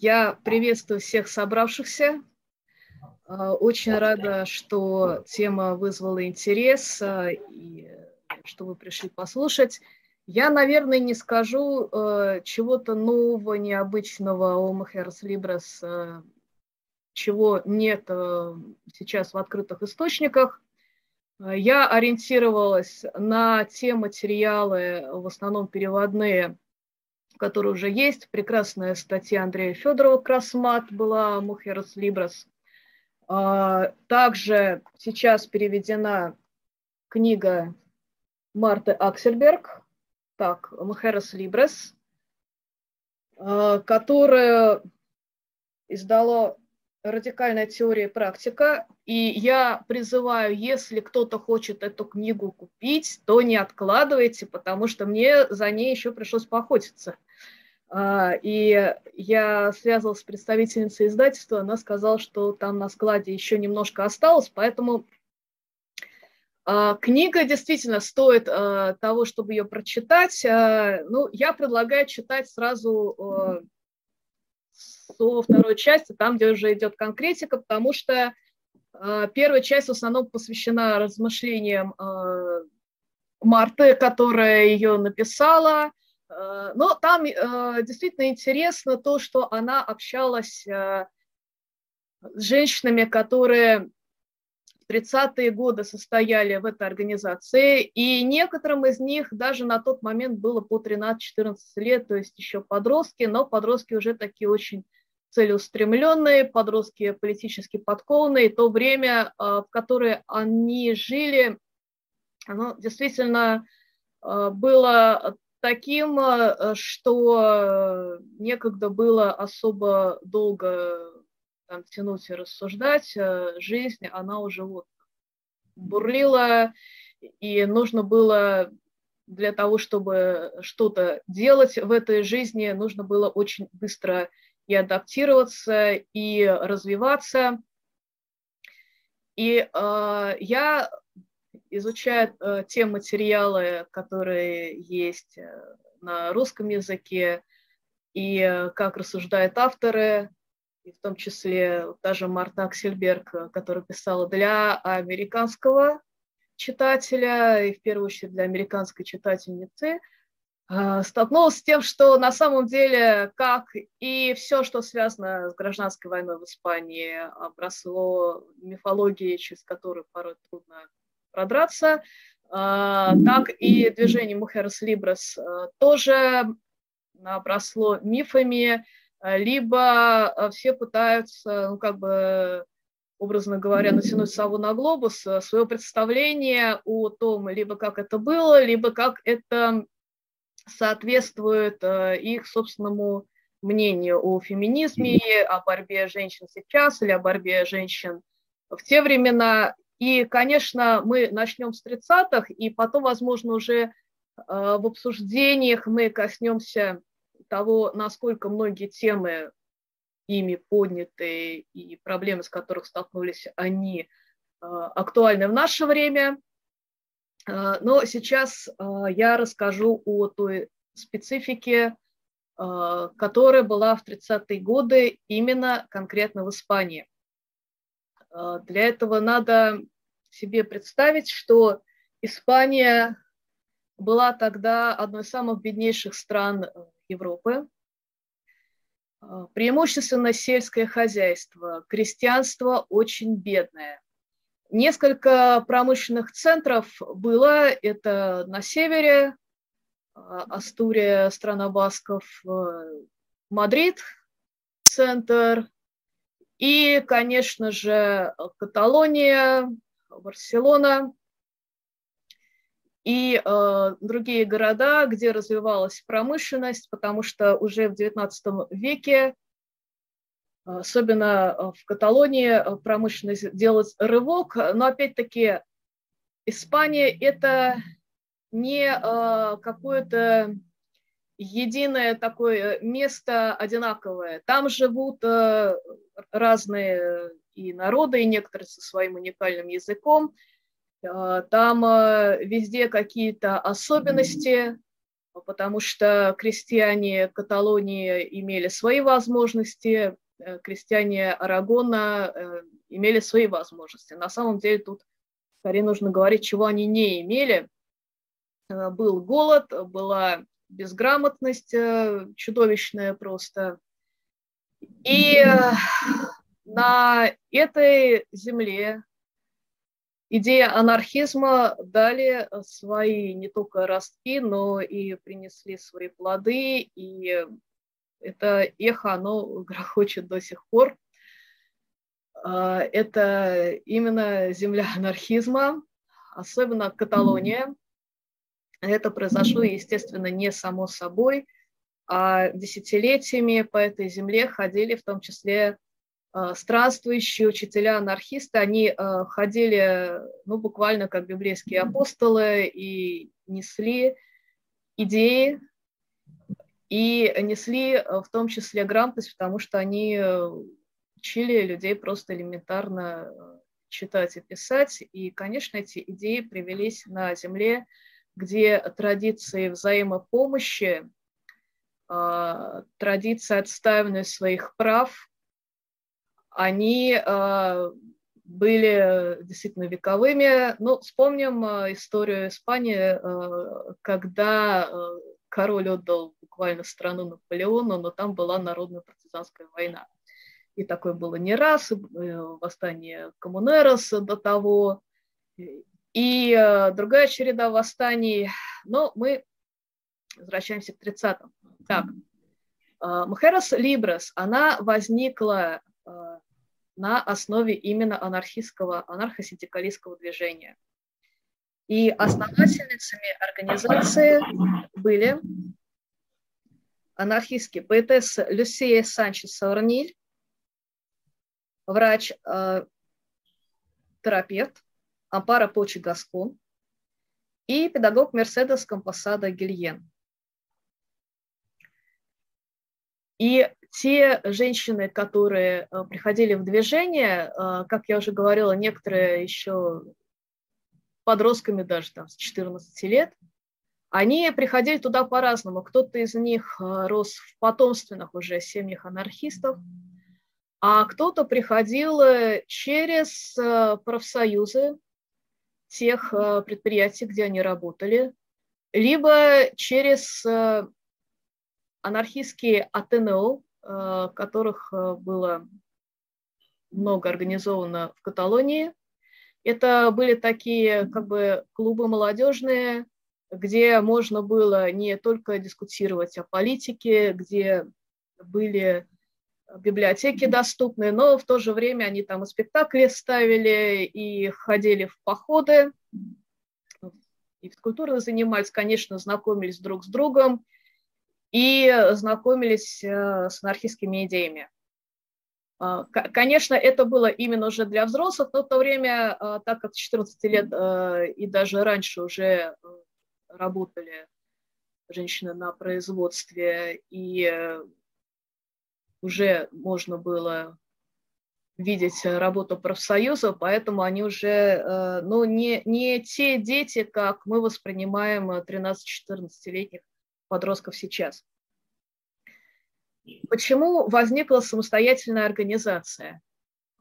Я приветствую всех собравшихся. А, очень рада, что тема вызвала интерес а, и что вы пришли послушать. Я, наверное, не скажу э, чего-то нового, необычного о Махерс Либрес, чего нет сейчас в открытых источниках. Я ориентировалась на те материалы, в основном переводные, который уже есть. Прекрасная статья Андрея Федорова «Красмат» была «Мухерос Либрос». А, также сейчас переведена книга Марты Аксельберг, так, «Мухерос Либрес», а, которая издала радикальная теория и практика. И я призываю, если кто-то хочет эту книгу купить, то не откладывайте, потому что мне за ней еще пришлось поохотиться. А, и я связывалась с представительницей издательства, она сказала, что там на складе еще немножко осталось, поэтому а, книга действительно стоит а, того, чтобы ее прочитать. Ну, я предлагаю читать сразу со второй части, там, где уже идет конкретика, потому что первая часть в основном посвящена размышлениям Марты, которая ее написала, но там э, действительно интересно то, что она общалась э, с женщинами, которые в 30-е годы состояли в этой организации, и некоторым из них даже на тот момент было по 13-14 лет, то есть еще подростки, но подростки уже такие очень целеустремленные, подростки политически подкованные. То время, в которое они жили, оно действительно было таким, э, что некогда было особо долго там, тянуть и рассуждать, э, жизнь, она уже вот бурлила, и нужно было для того, чтобы что-то делать в этой жизни, нужно было очень быстро и адаптироваться, и развиваться. И э, я изучает э, те материалы, которые есть э, на русском языке, и э, как рассуждают авторы, и в том числе даже Марта Аксельберг, э, которая писала для американского читателя, и в первую очередь для американской читательницы, э, столкнулась с тем, что на самом деле, как и все, что связано с гражданской войной в Испании, обросло мифологией, через которую порой трудно продраться, а, так и движение Мухерс Либрес а, тоже обросло мифами, а, либо все пытаются, ну, как бы, образно говоря, натянуть сову на глобус, свое представление о том, либо как это было, либо как это соответствует их собственному мнению о феминизме, о борьбе женщин сейчас или о борьбе женщин в те времена. И, конечно, мы начнем с 30-х, и потом, возможно, уже э, в обсуждениях мы коснемся того, насколько многие темы ими подняты и проблемы, с которых столкнулись они, э, актуальны в наше время. Э, но сейчас я расскажу о той специфике, которая была в 30-е годы именно конкретно в Испании. А, для этого надо себе представить, что Испания была тогда одной из самых беднейших стран Европы. А, преимущественно сельское хозяйство, крестьянство очень бедное. Несколько промышленных центров было, это на севере, а, Астурия, страна Басков, Мадрид, центр, и, конечно же, Каталония, Барселона и э, другие города, где развивалась промышленность, потому что уже в XIX веке, особенно в Каталонии, промышленность делает рывок. Но опять-таки Испания – это не э, какое-то единое такое место одинаковое. Там живут э, разные и народы, и некоторые со своим уникальным языком. Э, там э, везде какие-то особенности, потому что крестьяне Каталонии имели свои возможности, крестьяне Арагона имели свои возможности. На самом деле тут скорее нужно говорить, чего они не имели. Был голод, была безграмотность чудовищная просто. И на этой земле идея анархизма дали свои не только ростки, но и принесли свои плоды, и это эхо, оно грохочет до сих пор. А, это именно земля анархизма, особенно Каталония. Это произошло, естественно, не само собой, а десятилетиями по этой земле ходили в том числе Э, странствующие учителя-анархисты, они э, ходили, ну, буквально как библейские апостолы и несли идеи, и несли э, в том числе грамотность, потому что они учили людей просто элементарно читать и писать. И, конечно, эти идеи привелись на земле, где традиции взаимопомощи, традиции отстаивания своих прав, они э, были действительно вековыми. Ну, вспомним э, историю Испании, э, когда король отдал буквально страну Наполеону, но там была народная партизанская война. И такое было не раз, восстание Коммунерос до того, и другая череда восстаний. Но мы возвращаемся к 30-м. Так, Мухерас Либрес, она возникла на основе именно анархистского, анархосиндикалистского движения. И основательницами организации были анархистские поэтесса Люсия Санчес Саурниль, врач, э, терапевт Ампара Почи Гаскон и педагог Мерседес Компасада Гильен. И те женщины, которые э, приходили в движение, э, как я уже говорила, некоторые еще подростками даже там с 14 лет, они приходили туда по-разному. Кто-то из них э, рос в потомственных уже семьях анархистов, а кто-то приходил через профсоюзы тех предприятий, где они работали, либо через анархистские АТНО, Э, которых э, было много организовано в Каталонии. Это были такие как бы клубы молодежные, где можно было не только дискутировать о политике, где были библиотеки доступны, но в то же время они там и спектакли ставили, и ходили в походы, и в культуры занимались, конечно, знакомились друг с другом, и знакомились э, с анархистскими идеями. А, конечно, это было именно уже для взрослых, но в то время, а, так как с 14 лет э, и даже раньше уже э, работали женщины на производстве, и уже можно было видеть работу профсоюза, поэтому они уже ну, не, не те дети, как мы воспринимаем 13-14-летних подростков сейчас. Почему возникла самостоятельная организация?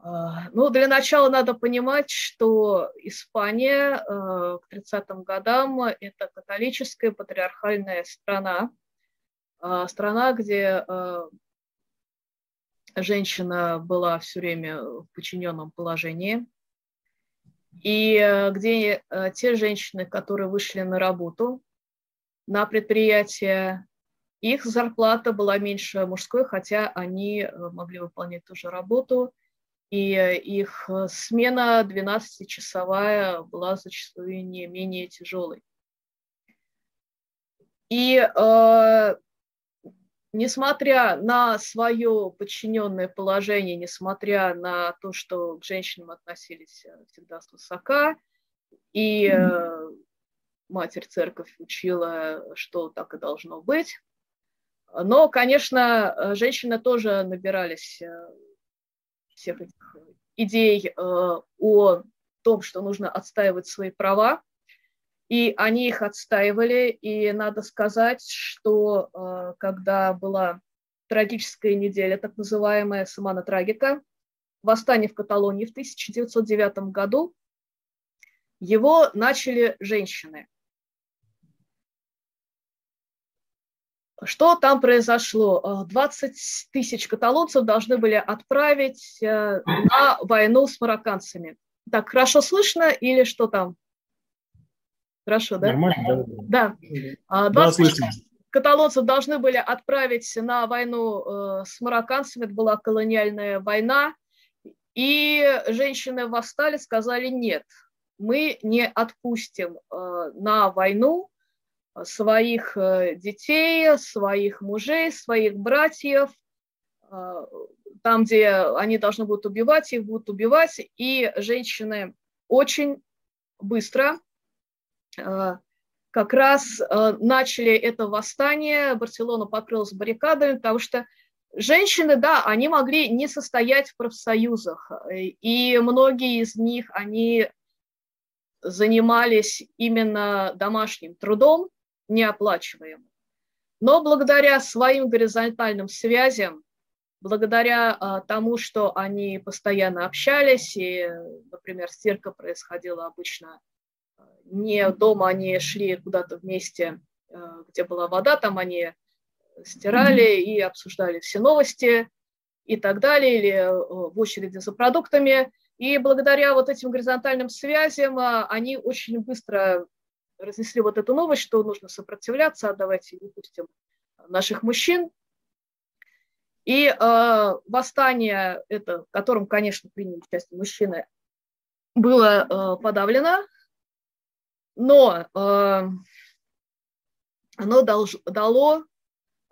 Ну, для начала надо понимать, что Испания к 30-м годам – это католическая патриархальная страна, страна, где женщина была все время в подчиненном положении, и где те женщины, которые вышли на работу, на предприятие. Их зарплата была меньше мужской, хотя они э, могли выполнять ту же работу, и их э, смена 12-часовая была зачастую не менее тяжелой. И э, несмотря на свое подчиненное положение, несмотря на то, что к женщинам относились э, всегда свысока, и э, Матерь Церковь учила, что так и должно быть. Но, конечно, женщины тоже набирались э, всех этих идей э, о том, что нужно отстаивать свои права. И они их отстаивали. И надо сказать, что э, когда была трагическая неделя, так называемая Самана Трагика, восстание в Каталонии в 1909 году, его начали женщины. Что там произошло? 20 тысяч каталонцев должны были отправить э, на войну с марокканцами. Так, хорошо слышно или что там? Хорошо, да? Нормально, да? Да. 20 да, каталонцев должны были отправить на войну э, с марокканцами. Это была колониальная война. И женщины восстали, сказали нет, мы не отпустим э, на войну своих э, детей, своих мужей, своих братьев, там, где они должны будут убивать, их будут убивать, и женщины очень быстро как раз начали это восстание, Барселона покрылась баррикадами, потому что женщины, да, они могли не состоять в профсоюзах, и многие из них, они занимались именно домашним трудом, неоплачиваемым. Но благодаря своим горизонтальным связям, благодаря а, тому, что они постоянно общались, и, например, стирка происходила обычно а, не дома, они шли куда-то вместе, а, где была вода, там они стирали и обсуждали все новости и так далее, или а, в очереди за продуктами. И благодаря вот этим горизонтальным связям а, они очень быстро разнесли вот эту новость, что нужно сопротивляться, а давайте не пустим наших мужчин. И э, восстание, это, в котором, конечно, приняли участие мужчины, было э, подавлено, но э, оно долж, дало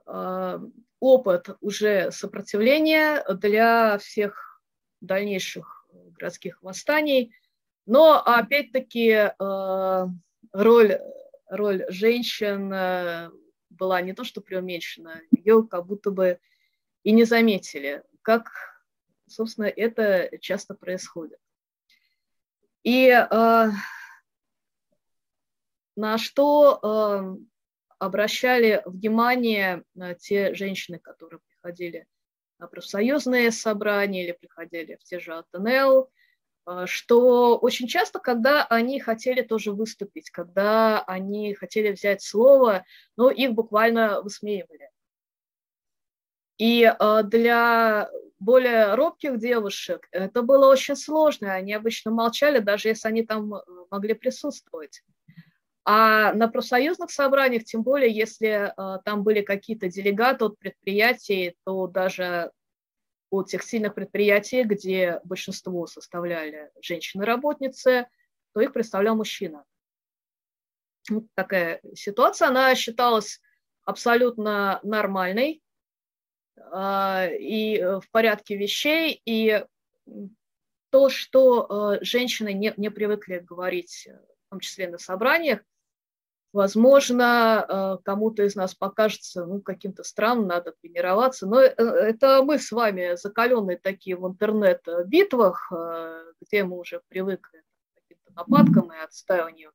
э, опыт уже сопротивления для всех дальнейших городских восстаний. Но опять-таки э, роль, роль женщин э, была не то что преуменьшена, ее как будто бы и не заметили, как, собственно, это часто происходит. И э, на что э, обращали внимание э, те женщины, которые приходили на профсоюзные собрания или приходили в те же АТНЛ, а, что очень часто, когда они хотели тоже выступить, когда они хотели взять слово, но их буквально высмеивали. И для более робких девушек это было очень сложно. Они обычно молчали, даже если они там э, могли присутствовать. А на профсоюзных собраниях, тем более, если э, там были какие-то делегаты от предприятий, то даже у тех сильных предприятий, где большинство составляли женщины-работницы, то их представлял мужчина. Вот такая ситуация, она считалась абсолютно нормальной э, и в порядке вещей, и то, что э, женщины не, не привыкли говорить, в том числе на собраниях, Возможно, э, кому-то из нас покажется ну, каким-то странным, надо тренироваться. Но э, это мы с вами закаленные такие в интернет-битвах, э, где мы уже привыкли к каким-то нападкам и отстаиванию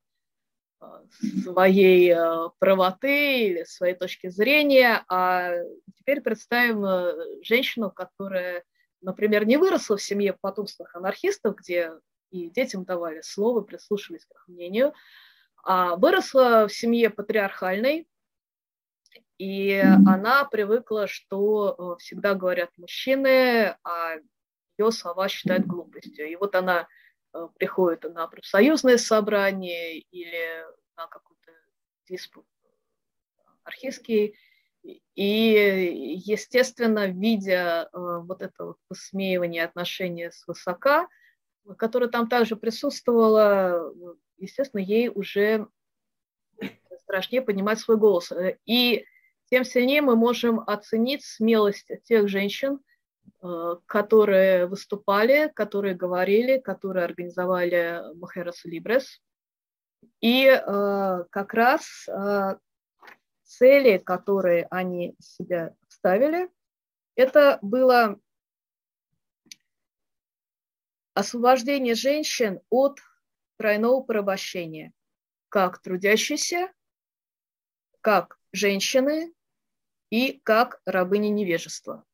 своей правоты или своей точки зрения. А теперь представим женщину, которая, например, не выросла в семье потомственных анархистов, где и детям давали слово, прислушивались к их мнению, а выросла в семье патриархальной, и она привыкла, что э, всегда говорят мужчины, а ее слова считают глупостью. И вот она э, приходит на профсоюзное собрание или на какой-то диспут архистский, и, естественно, видя э, вот это вот посмеивание отношения с высока, которое там также присутствовало, естественно, ей уже страшнее поднимать свой голос. И тем сильнее мы можем оценить смелость тех женщин, э, которые выступали, которые говорили, которые организовали Махерас Либрес. И э, как раз э, цели, которые они себя ставили, это было освобождение женщин от тройного порабощения. как трудящиеся, как женщины и как рабыни невежества.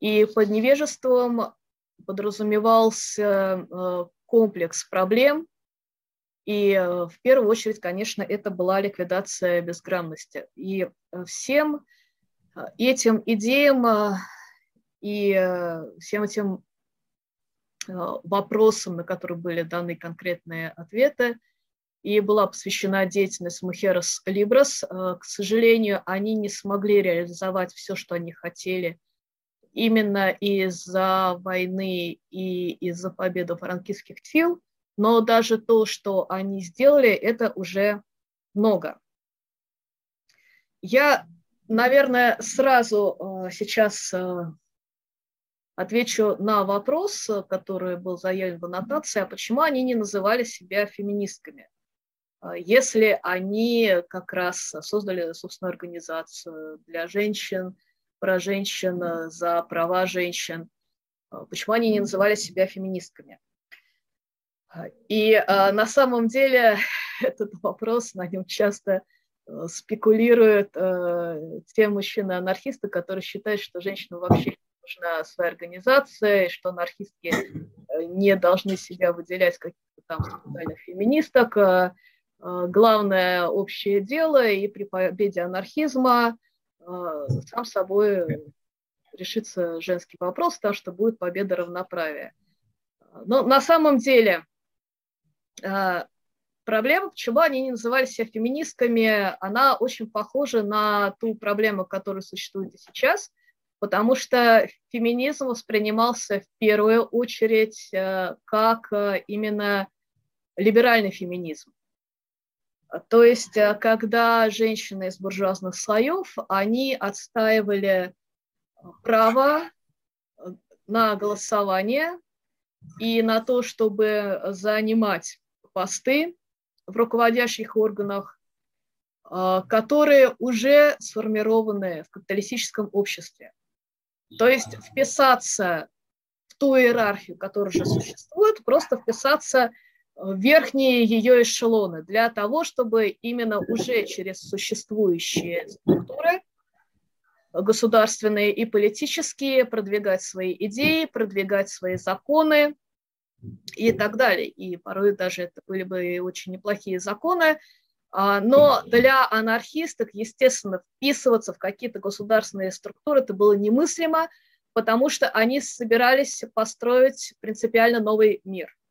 И под невежеством подразумевался э, комплекс проблем, и э, в первую очередь, конечно, это была ликвидация безграмотности. И э, всем этим идеям и всем этим вопросам, на которые были даны конкретные ответы, и была посвящена деятельность Мухерос Либрос. К сожалению, они не смогли реализовать все, что они хотели – именно из-за войны и из-за победы франкистских сил, но даже то, что они сделали, это уже много. Я, наверное, сразу э, сейчас э, отвечу на вопрос, который был заявлен в аннотации, а почему они не называли себя феминистками, э, если они как раз создали собственную организацию для женщин – про женщин, э, за права женщин. Э, почему они не называли себя феминистками? И э, на самом деле этот вопрос, на нем часто спекулируют те мужчины-анархисты, которые считают, что женщинам вообще нужна своя организация, и что анархистки не должны себя выделять каких-то там специальных феминисток. Главное общее дело, и при победе анархизма – сам собой решится женский вопрос, так что будет победа равноправия. Но на самом деле проблема, почему они не называли себя феминистками, она очень похожа на ту проблему, которая существует и сейчас, потому что феминизм воспринимался в первую очередь а, как именно либеральный феминизм. То есть, э, когда женщины из буржуазных слоев, они отстаивали право э, на голосование и на то, чтобы занимать посты в руководящих органах, э, которые уже сформированы в капиталистическом обществе. То есть вписаться в ту иерархию, которая уже существует, просто вписаться верхние ее эшелоны для того, чтобы именно уже через существующие структуры государственные и политические продвигать свои идеи, продвигать свои законы и так далее. И порой даже это были бы очень неплохие законы, но для анархистов, естественно, вписываться в какие-то государственные структуры это было немыслимо, потому что они собирались построить принципиально новый мир –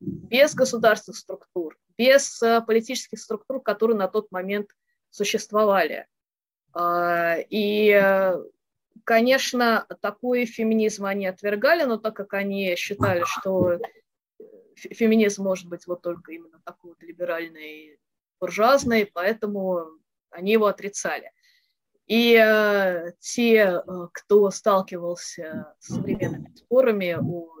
без государственных структур, без э, политических структур, которые на тот момент существовали. А, и, э, конечно, такой феминизм они отвергали, но так как они считали, что феминизм может быть вот только именно такой вот либеральный, буржуазный, поэтому они его отрицали. И э, те, э, кто сталкивался с современными спорами о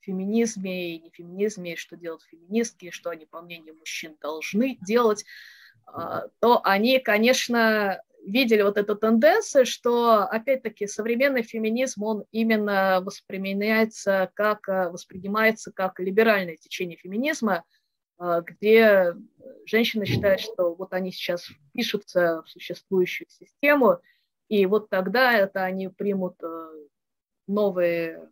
феминизме и не феминизме, что делают феминистки, что они, по мнению мужчин, должны делать, а, то они, конечно, видели вот эту тенденцию, что, опять-таки, современный феминизм, он именно воспринимается как, воспринимается как либеральное течение феминизма, где женщины считают, что вот они сейчас впишутся в существующую систему, и вот тогда это они примут э, новые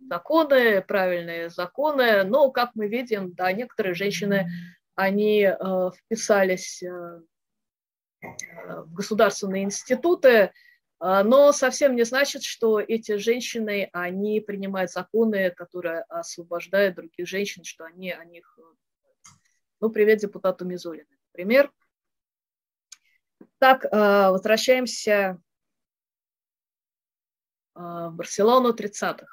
законы, правильные законы, но, как мы видим, да, некоторые женщины, они э, вписались в государственные институты, но совсем не значит, что эти женщины, они принимают законы, которые освобождают других женщин, что они о них, ну, привет депутату Мизулину, например. Так, э, возвращаемся а, в Барселону 30-х.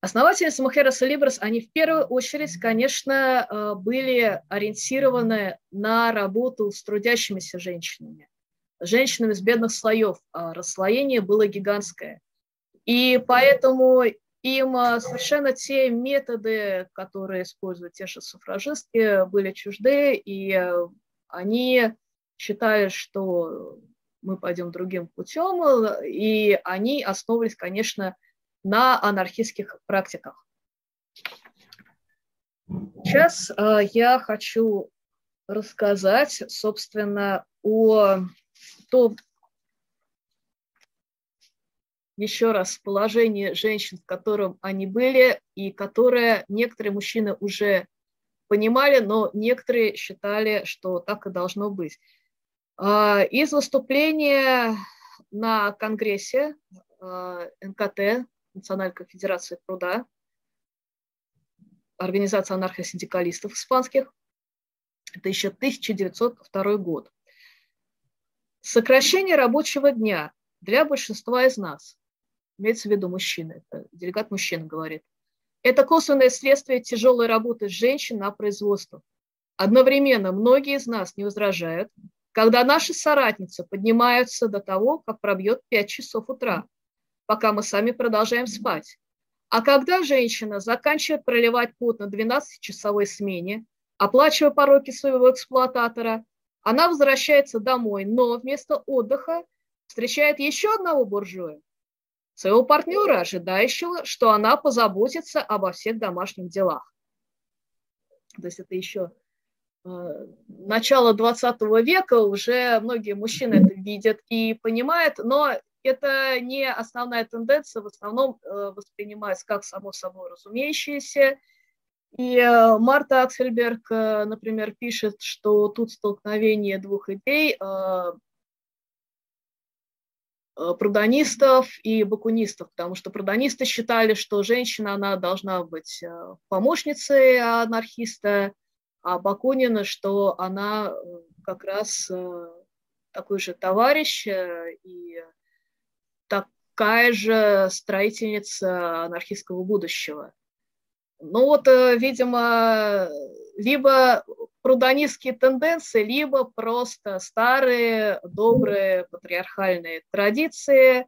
Основательницы Мухерас и Либрас, они в первую очередь, конечно, а, были ориентированы на работу с трудящимися женщинами, женщинами из бедных слоев. А расслоение было гигантское. И поэтому им совершенно те методы, которые используют те же суфражистки, были чужды, и они считали, что мы пойдем другим путем, э, и они основывались, конечно, на анархистских практиках. Сейчас э, я хочу рассказать, собственно, о том, еще раз, положении женщин, в котором они были, и которое некоторые мужчины уже понимали, но некоторые считали, что так и должно быть. А, из выступления на Конгрессе а, НКТ, Национальной конфедерации труда, Организация анархосиндикалистов испанских, это еще 1902 год. Сокращение рабочего дня для большинства из нас, имеется в виду мужчины, это делегат мужчина говорит, это косвенное следствие тяжелой работы женщин на производстве. Одновременно многие из нас не возражают, когда наши соратницы поднимаются до того, как пробьет 5 часов утра, пока мы сами продолжаем спать. А когда женщина заканчивает проливать пот на 12-часовой смене, оплачивая пороки своего эксплуататора, она возвращается домой, но вместо отдыха встречает еще одного буржуя, своего партнера, ожидающего, что она позаботится обо всех домашних делах. То есть это еще э, начало 20 века, уже многие мужчины это видят и понимают, но это не основная тенденция, в основном э, воспринимается как само собой разумеющееся. И э, Марта Аксельберг, например, пишет, что тут столкновение двух идей прудонистов и бакунистов, потому что прудонисты считали, что женщина, она должна быть э, помощницей анархиста, а Бакунина, что она э, как раз такой же товарищ и такая же строительница анархистского будущего. Ну вот, видимо, либо прудонистские тенденции, либо просто старые, добрые патриархальные традиции,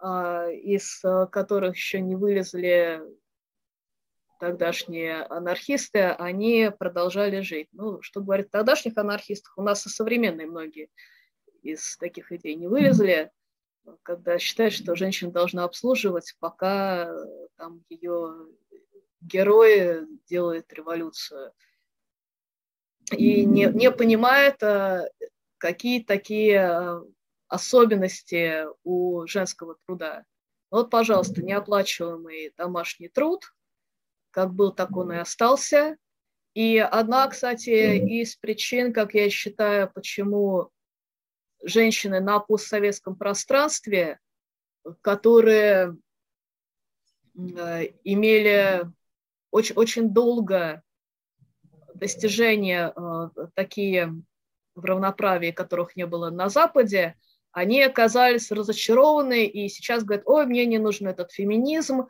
а, из которых еще не вылезли тогдашние анархисты, они продолжали жить. Ну, что говорит тогдашних анархистов, у нас и современные многие из таких идей не вылезли, когда считают, что женщина должна обслуживать, пока там ее герой делает революцию и не, не понимает, э, какие такие э, особенности у женского труда. Вот, пожалуйста, неоплачиваемый домашний труд, как был, так он и остался. И одна, кстати, из причин, как я считаю, почему женщины на постсоветском пространстве, которые э, имели очень, очень долго достижения э, такие в равноправии, которых не было на Западе, они оказались разочарованы и сейчас говорят, ой, мне не нужен этот феминизм,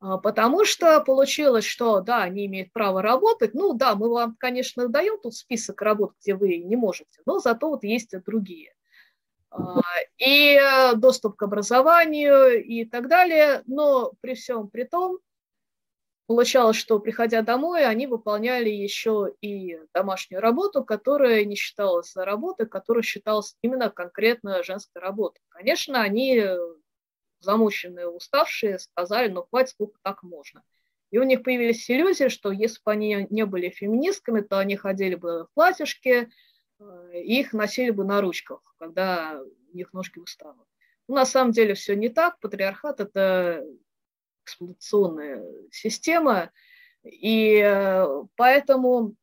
а, потому что получилось, что да, они имеют право работать, ну да, мы вам, конечно, даем тут список работ, где вы не можете, но зато вот есть и другие. А, и доступ к образованию и так далее, но при всем при том, Получалось, что, приходя домой, они выполняли еще и домашнюю работу, которая не считалась работой, которая считалась именно конкретно женской работой. Конечно, они замученные, уставшие, сказали, ну хватит, сколько так можно. И у них появились иллюзии, что если бы они не были феминистками, то они ходили бы в платьишке, э, их носили бы на ручках, когда у них ножки устанут. Ну, на самом деле все не так. Патриархат – это эксплуатационная система, и э, поэтому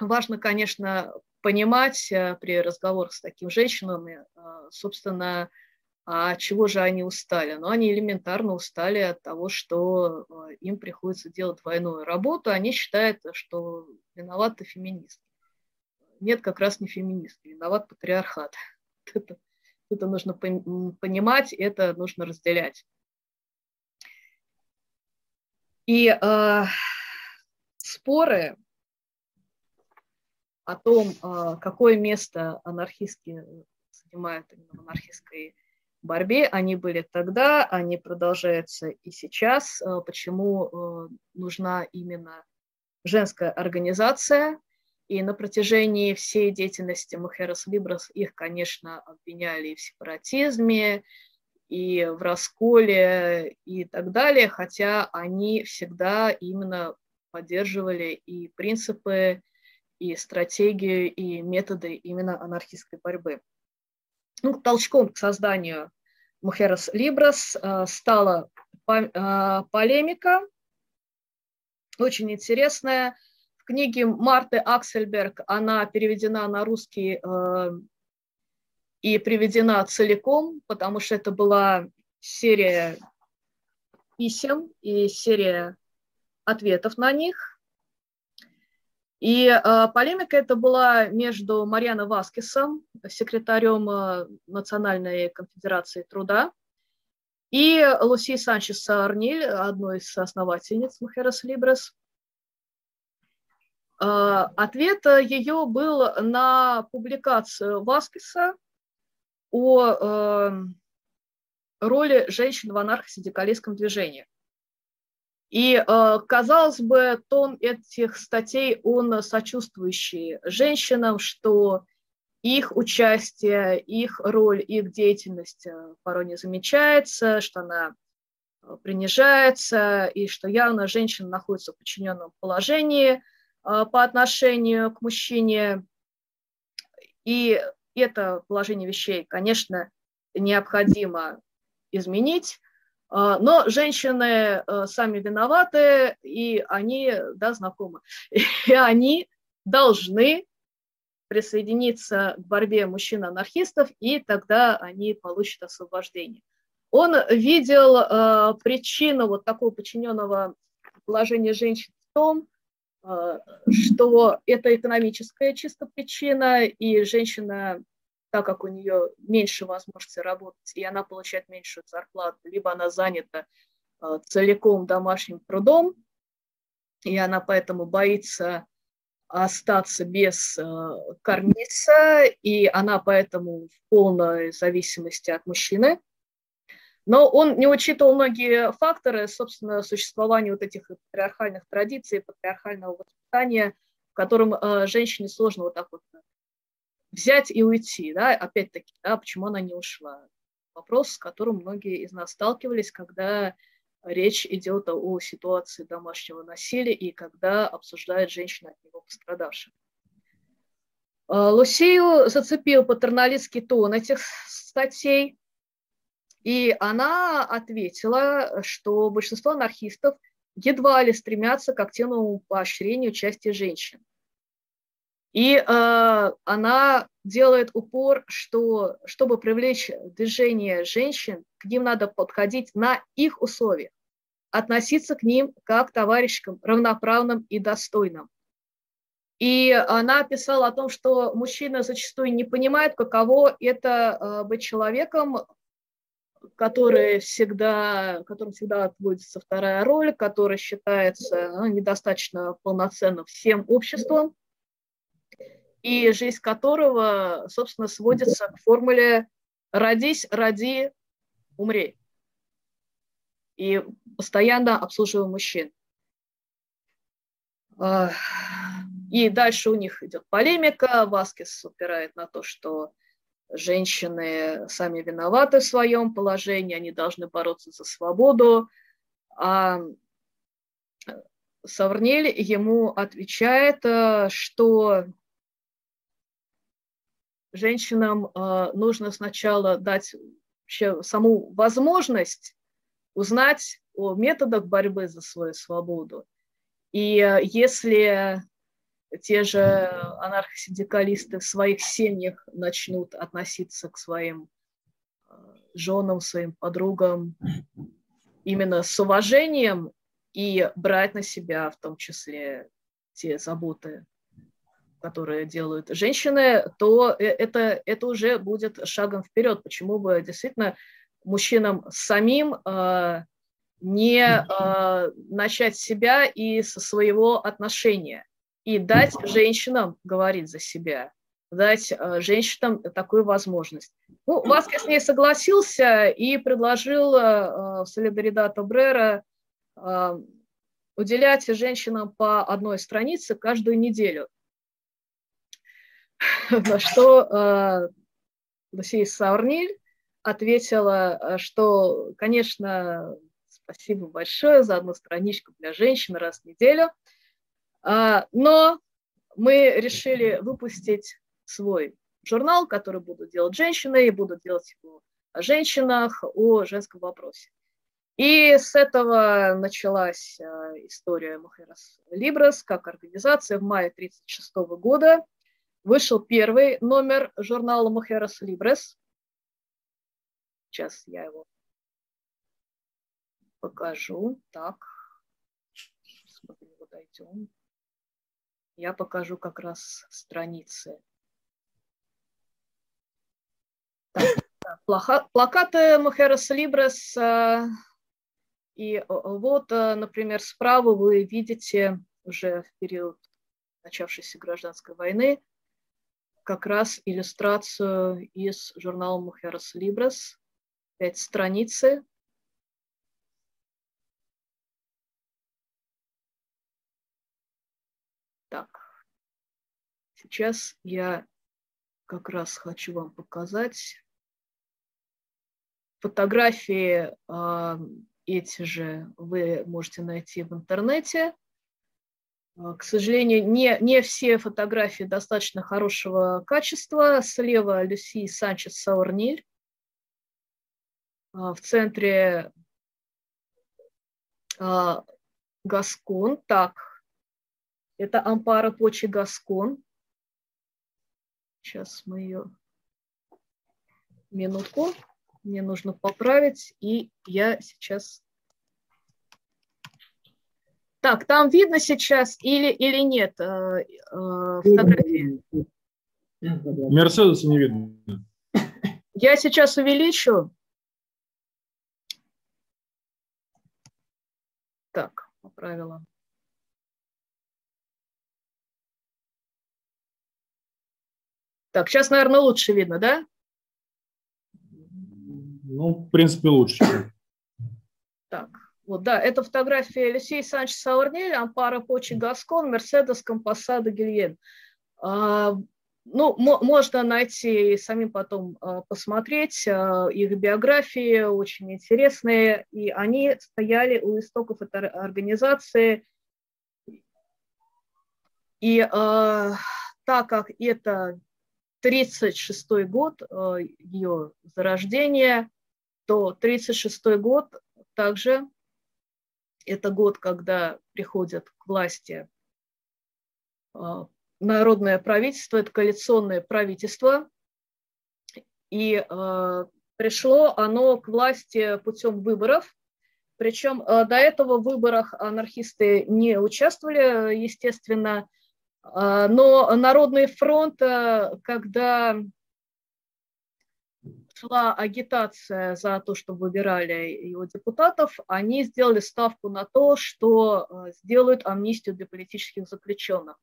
важно, конечно, понимать э, при разговорах с такими женщинами, э, собственно, а чего же они устали? Ну, они элементарно устали от того, что им приходится делать двойную работу. Они считают, что виноваты феминистки. Нет, как раз не феминистки, виноват патриархат. Это, это нужно понимать, это нужно разделять. И э, споры о том, э, какое место анархистки занимают именно в анархистской борьбе, они были тогда, они продолжаются и сейчас. Э, почему э, нужна именно женская организация? И на протяжении всей деятельности Мухерас Либрас их, конечно, обвиняли в сепаратизме, и в расколе и так далее, хотя они всегда именно поддерживали и принципы, и стратегию, и методы именно анархистской борьбы. Ну, толчком к созданию Мухерас Либрас э, стала э, полемика, очень интересная. В книге Марты Аксельберг она переведена на русский э, и приведена целиком, потому что это была серия писем и серия ответов на них. И э, полемика это была между Марианой Васкисом, секретарем э, Национальной конфедерации труда, и Луси Санчес Арниль, одной из основательниц Мухерас Либрес. Э, ответ ее был на публикацию Васкиса о э, роли женщин в анархосиндикалистском движении. И, э, казалось бы, тон этих статей, он сочувствующий женщинам, что их участие, их роль, их деятельность э, порой не замечается, что она принижается, и что явно женщина находится в подчиненном положении по отношению к мужчине. И это положение вещей, конечно, необходимо изменить, а, но женщины э, сами виноваты, и они, да, знакомы, и они должны присоединиться к борьбе мужчин-анархистов, и тогда они получат освобождение. Он видел э, причину вот такого подчиненного положения женщин в том, что это экономическая чисто причина, и женщина так как у нее меньше возможности работать, и она получает меньшую зарплату, либо она занята э, целиком домашним трудом, и она поэтому боится остаться без э, кормильца, и она поэтому в полной зависимости от мужчины. Но он не учитывал многие факторы, собственно, существования вот этих патриархальных традиций, патриархального воспитания, в котором э, женщине сложно вот так вот взять и уйти, да, опять-таки, да, почему она не ушла. Вопрос, с которым многие из нас сталкивались, когда речь идет о ситуации домашнего насилия и когда обсуждает женщина от него пострадавших. А, Лусию зацепил патерналистский тон этих статей, и она ответила, что большинство анархистов едва ли стремятся к активному поощрению части женщин. И э, она делает упор, что чтобы привлечь движение женщин, к ним надо подходить на их условиях, относиться к ним как к товарищам равноправным и достойным. И она писала о том, что мужчины зачастую не понимают, каково это э, быть человеком, который всегда, которым всегда отводится вторая роль, который считается ну, недостаточно полноценным всем обществом, и жизнь которого, собственно, сводится к формуле «родись, роди, умри». И постоянно обслуживаю мужчин. А, и дальше у них идет полемика. Васкис упирает на то, что женщины сами виноваты в своем положении, они должны бороться за свободу. А Саврнель ему отвечает, э, что женщинам э, нужно сначала дать саму возможность узнать о методах борьбы за свою свободу. И э, если те же анархосиндикалисты в своих семьях начнут относиться к своим э, женам, своим подругам именно с уважением и брать на себя в том числе те заботы, которые делают женщины, то э, это, это уже будет шагом вперед. Почему бы действительно мужчинам самим э, не э, начать себя и со своего отношения и дать женщинам говорить за себя, дать э, женщинам такую возможность. Ну, Васкес с ней согласился и предложил э, в Солидаридад Брера э, уделять женщинам по одной странице каждую неделю. На что Лусия Саурниль ответила, что, конечно, спасибо большое за одну страничку для женщин раз в неделю, Но мы решили выпустить свой журнал, который будут делать женщины, и будут делать его о женщинах, о женском вопросе. И с этого началась э, история Мухерас Либрас как организация. В мае 1936 года вышел первый номер журнала Мухерас Либрас. Сейчас я его покажу. Так, смотрим, куда идем. Я покажу как раз страницы. Так, плакаты Мухерас Либрас э, и э, вот, э, например, справа вы видите уже в период начавшейся гражданской войны как раз иллюстрацию из журнала Мухерас Либрас, пять страницы. Так, сейчас я как раз хочу вам показать фотографии а, эти же вы можете найти в интернете. А, к сожалению, не, не все фотографии достаточно хорошего качества. Слева Люси Санчес Саурниль. А, в центре Гаскон. Так, это Ампара Почи Гаскон. Сейчас мы ее... Минутку мне нужно поправить, и я сейчас... Так, там видно сейчас или, или нет э, э, фотографии? Мерседеса не видно. Я сейчас увеличу. Так, поправила. Так, сейчас, наверное, лучше видно, да? Ну, в принципе, лучше. Так, вот, да, это фотография Алексея Санчес Саурнель, Ампара Почи Гаскон, Мерседес Компассада Гильен. А, ну, можно найти и самим потом а, посмотреть. А, их биографии очень интересные, и они стояли у истоков этой организации. И а, так как это 36 год а, ее зарождения, то 1936 год также это год, когда приходят к власти а, народное правительство, это коалиционное правительство, и э, пришло оно к власти путем выборов. Причем э, до этого в выборах анархисты не участвовали, естественно, э, но Народный фронт, когда шла агитация за то, чтобы выбирали его депутатов, они сделали ставку на то, что э, сделают амнистию для политических заключенных.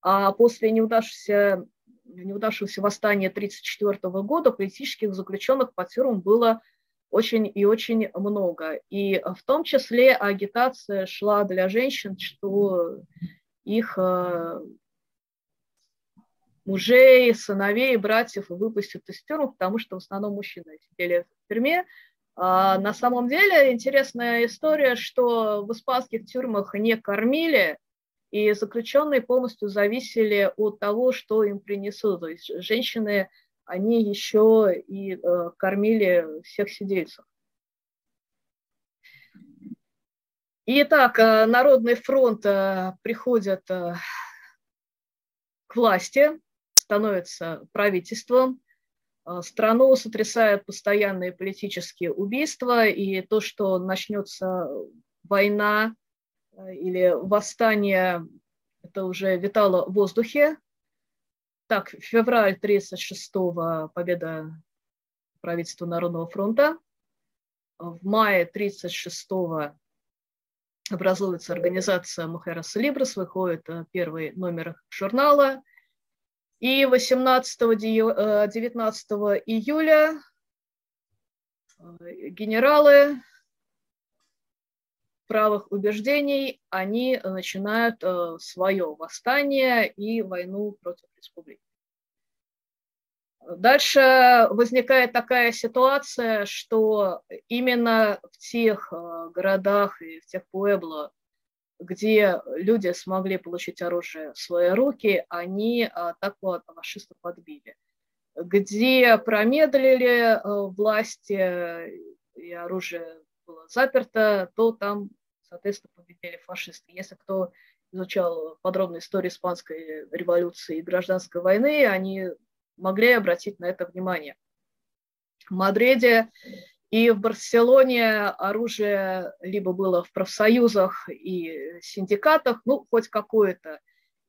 А после неудавшегося, неудавшегося восстания 1934 года политических заключенных по тюрьмам было очень и очень много. И в том числе агитация шла для женщин, что их э, мужей, сыновей, братьев выпустят из тюрьмы, потому что в основном мужчины сидели в тюрьме. А на самом деле интересная история, что в испанских тюрьмах не кормили, и заключенные полностью зависели от того, что им принесут. То есть женщины, они еще и э, кормили всех сидельцев. Итак, э, Народный фронт э, приходит э, к власти, становится правительством, страну сотрясают постоянные политические убийства, и то, что начнется война или восстание, это уже витало в воздухе. Так, февраль 36-го победа правительства Народного фронта. В мае 36-го образуется организация Мухерас Либрас, выходит э, первый номер журнала – и 18-19 э, июля э, генералы правых убеждений, они начинают свое восстание и войну против республики. Дальше возникает такая ситуация, что именно в тех городах и в тех пуэбло, где люди смогли получить оружие в свои руки, они атаку фашистов подбили. Где промедлили власти и оружие было заперто, то там, соответственно, победили фашисты. Если кто изучал подробную историю Испанской революции и гражданской войны, они могли обратить на это внимание. В Мадриде и в Барселоне оружие либо было в профсоюзах и синдикатах, ну, хоть какое-то.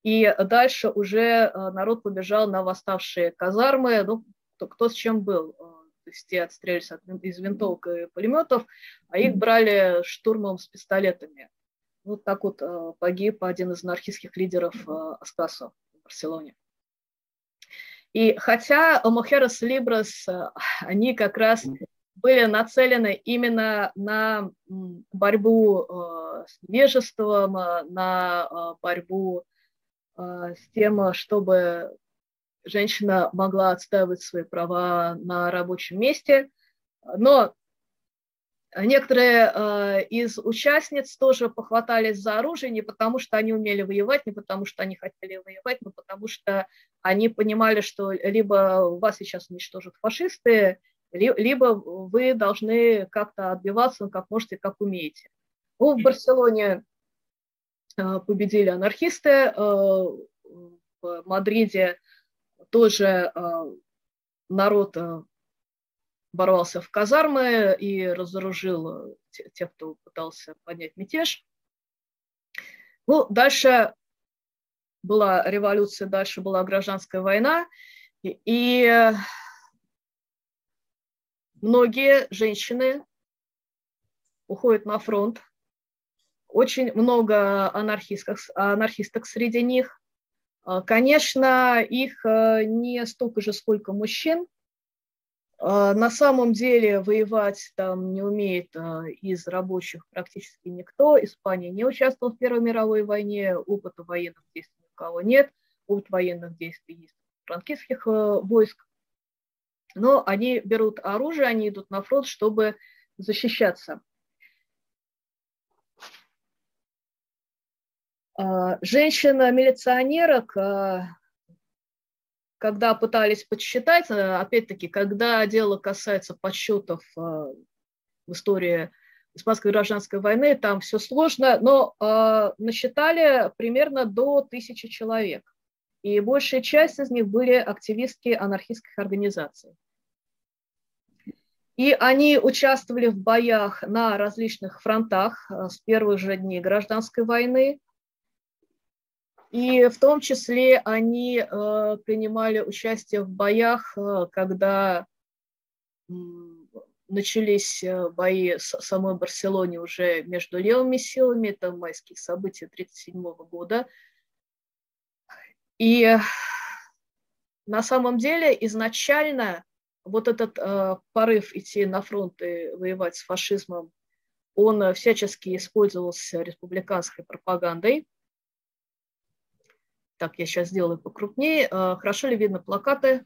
И дальше уже э, народ побежал на восставшие казармы, ну, кто, кто с чем был. Э, то есть те отстрелялись из винтовок и пулеметов, а их брали штурмом с пистолетами. Вот так вот э, погиб один из анархистских лидеров Аскасо в Барселоне. И хотя Мухерос Либрос, э, они как раз были нацелены именно на борьбу с невежеством, на борьбу с тем, чтобы женщина могла отстаивать свои права на рабочем месте. Но Некоторые э, из участниц тоже похватались за оружие не потому, что они умели воевать, не потому, что они хотели воевать, но потому что они понимали, что либо вас сейчас уничтожат фашисты, либо вы должны как-то отбиваться, как можете, как умеете. Ну, в Барселоне э, победили анархисты, э, в Мадриде тоже э, народ э, ворвался в казармы и разоружил э, тех, кто пытался поднять мятеж. Ну, дальше была революция, дальше была гражданская война, и, и многие женщины уходят на фронт. Очень много анархистов, анархисток среди них. А, конечно, их э, не столько же, сколько мужчин – на самом деле воевать там не умеет а, из рабочих практически никто. Испания не участвовала в Первой мировой войне, опыта военных действий у кого нет, опыт военных действий есть франкистских э, войск. Но они берут оружие, они идут на фронт, чтобы защищаться. А, Женщина-милиционерок когда пытались подсчитать, э, опять-таки, когда дело касается подсчетов э, в истории Испанской гражданской войны, там все сложно, но э, насчитали примерно до тысячи человек. И большая часть из них были активистки анархистских организаций. И они участвовали в боях на различных фронтах с первых же дней гражданской войны. И в том числе они э, принимали участие в боях, э, когда э, начались бои с самой Барселоне уже между левыми силами, это майские события 1937 года. И на самом деле изначально вот этот э, порыв идти на фронт и воевать с фашизмом, он всячески использовался республиканской пропагандой – так, я сейчас сделаю покрупнее. А, хорошо ли видно плакаты?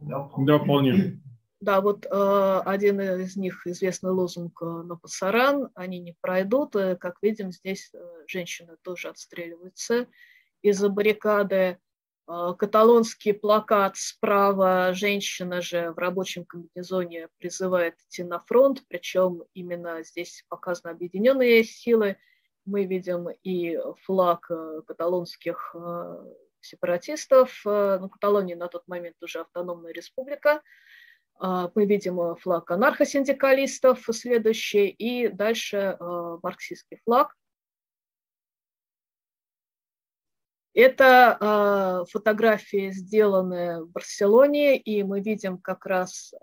Да, вполне. Да, вот э, один из них известный лозунг «На пасаран», они не пройдут. Э, как видим, здесь э, женщины тоже отстреливаются из-за баррикады. Э, каталонский плакат справа, женщина же в рабочем комбинезоне призывает идти на фронт, причем именно здесь показаны объединенные силы – мы видим и флаг э, каталонских э, сепаратистов. Э, ну, Каталония на тот момент уже автономная республика. Мы видим флаг анархосиндикалистов следующий, и дальше марксистский флаг. Это фотографии, сделанные в Барселоне, и мы видим как раз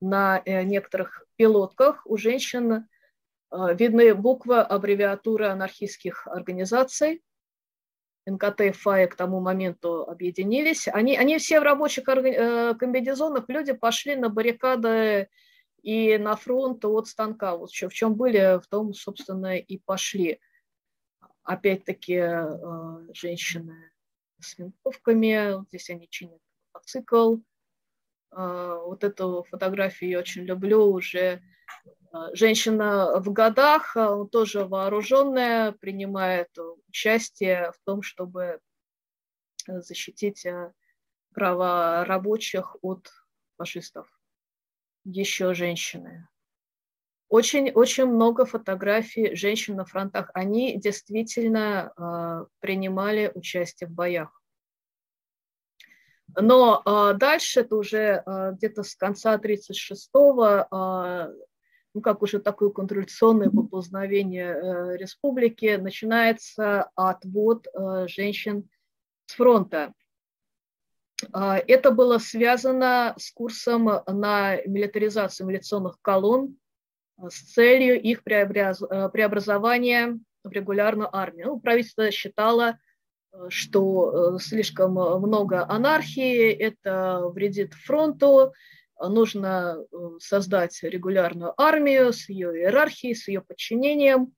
на некоторых пилотках у женщин видны буквы аббревиатуры анархистских организаций. НКТ и ФАИ к тому моменту объединились. Они, они все в рабочих э, комбинезонах, люди пошли на баррикады и на фронт от станка. Вот в чем были, в том, собственно, и пошли. Опять-таки э, женщины с винтовками, здесь они чинят мотоцикл. Э, вот эту фотографию я очень люблю, уже Женщина в годах, тоже вооруженная, принимает участие в том, чтобы защитить права рабочих от фашистов. Еще женщины. Очень-очень много фотографий женщин на фронтах. Они действительно э, принимали участие в боях. Но э, дальше это уже э, где-то с конца 36-го, э, ну как уже такое контрреволюционное поползновение э, республики, начинается отвод э, женщин с фронта. Это было связано с курсом на милитаризацию милиционных колонн с целью их э, преобразования в регулярную армию. Ну, правительство считало, э, что э, слишком много анархии, это вредит фронту, нужно создать регулярную армию с ее иерархией, с ее подчинением.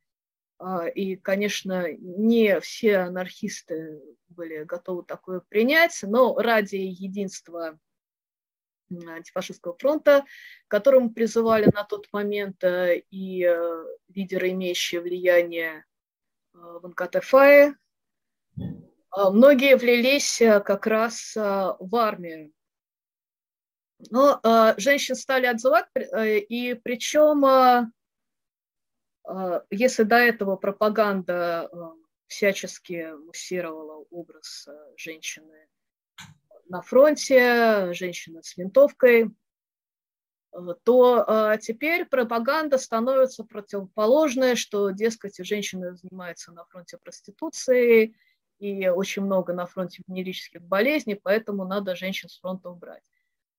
А, и, конечно, не все анархисты были готовы такое принять, но ради единства антифашистского фронта, которому призывали на тот момент э, и э, лидеры, имеющие влияние э, в НКТФАе. Многие влились как раз в армию. Но женщин стали отзывать, и причем, если до этого пропаганда всячески муссировала образ женщины на фронте, женщина с винтовкой, э, то а, теперь пропаганда становится противоположной, что, дескать, женщины занимаются на фронте проституцией, и очень много на фронте венерических болезней, поэтому надо женщин с фронта убрать.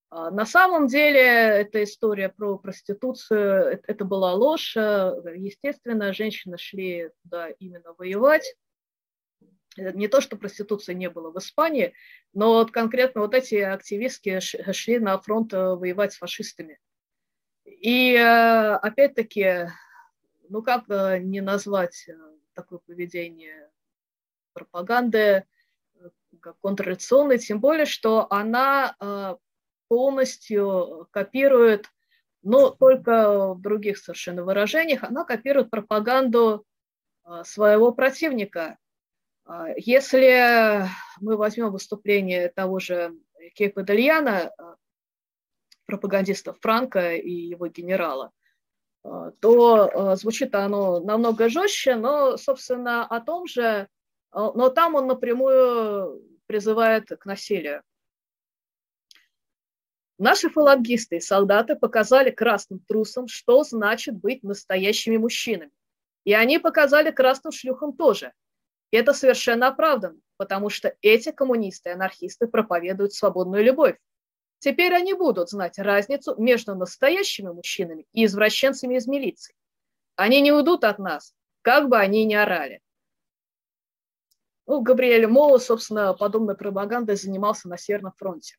А, на самом деле эта история про проституцию, это была ложь. Естественно, женщины шли туда именно воевать, Э, не то, что проституции не было в Испании, но вот конкретно вот эти активистки шли на фронт э, воевать с фашистами. И э, опять-таки, ну как не назвать такое поведение пропаганды как контрреволюционной, тем более, что она полностью копирует, но только в других совершенно выражениях, она копирует пропаганду своего противника – а, если мы возьмем выступление того же Кейпа Дельяна, а, пропагандиста Франка и его генерала, а, то звучит оно намного жестче, но, собственно, о том же, но там он напрямую призывает к насилию. Наши фалангисты и солдаты показали красным трусам, что значит быть настоящими мужчинами. И они показали красным шлюхам тоже – и это совершенно оправданно, потому что эти коммунисты и анархисты проповедуют свободную любовь. Теперь они будут знать разницу между настоящими мужчинами и извращенцами из милиции. Они не уйдут от нас, как бы они ни орали. Ну, Габриэль Мола, собственно, подобной пропагандой занимался на Северном фронте.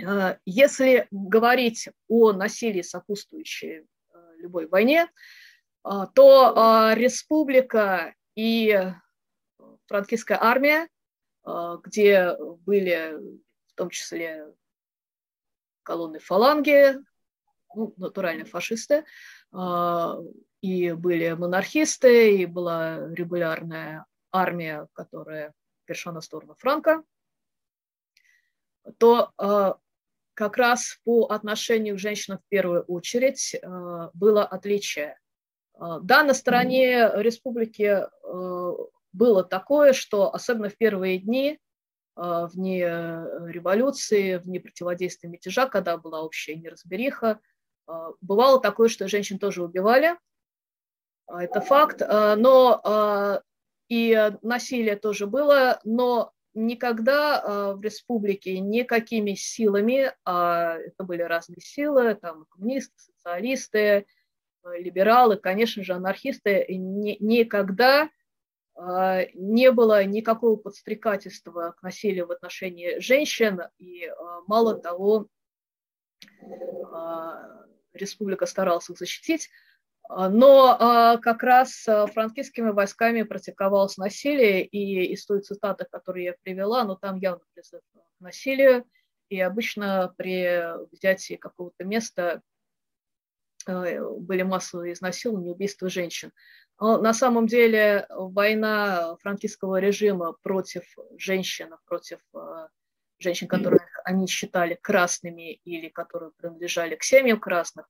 Э, если говорить о насилии, сопутствующей э, любой войне, э, то республика и франкистская армия, где были в том числе колонны фаланги, ну, натуральные фашисты, и были монархисты, и была регулярная армия, которая перешла на сторону Франка, то а, как раз по отношению к женщинам в первую очередь было отличие. Да, на стороне республики было такое, что особенно в первые дни, э, революции, в дни противодействия мятежа, когда была общая неразбериха, бывало такое, что женщин тоже убивали. Это факт. Но и насилие тоже было, но никогда в республике никакими силами, а это были разные силы, там коммунисты, социалисты, либералы, конечно же, анархисты, никогда а, не было никакого подстрекательства к насилию в отношении женщин, и а, мало того, а, республика старалась их защитить, но как раз франкистскими войсками практиковалось насилие, и из той цитаты, которую я привела, но там явно призыв к насилию, и обычно при взятии какого-то места были массовые изнасилования, убийства женщин. Но на самом деле война франкистского режима против женщин, против женщин, которых они считали красными или которые принадлежали к семьям красных,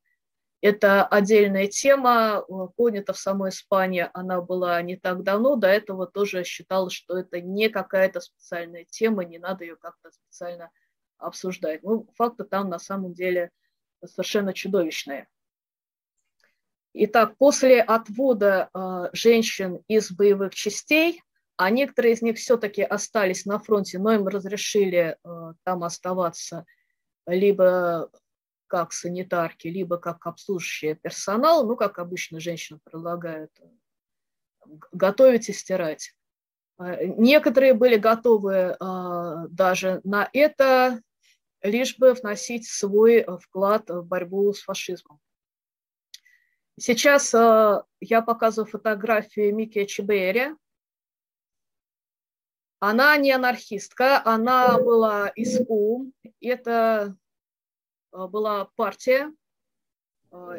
это отдельная тема, поднята в самой Испании, она была не так давно, до этого тоже считалось, что это не какая-то специальная тема, не надо ее как-то специально обсуждать. Ну, факты там на самом деле совершенно чудовищные. Итак, после отвода э, женщин из боевых частей, а некоторые из них все-таки остались на фронте, но им разрешили э, там оставаться либо как санитарки, либо как обслуживающий персонал, ну, как обычно женщины предлагают готовить и стирать. А, некоторые были готовы а, даже на это, лишь бы вносить свой вклад в борьбу с фашизмом. Сейчас а, я показываю фотографию Мики Чебери. Она не анархистка, она была из КУМ. Это была партия, а,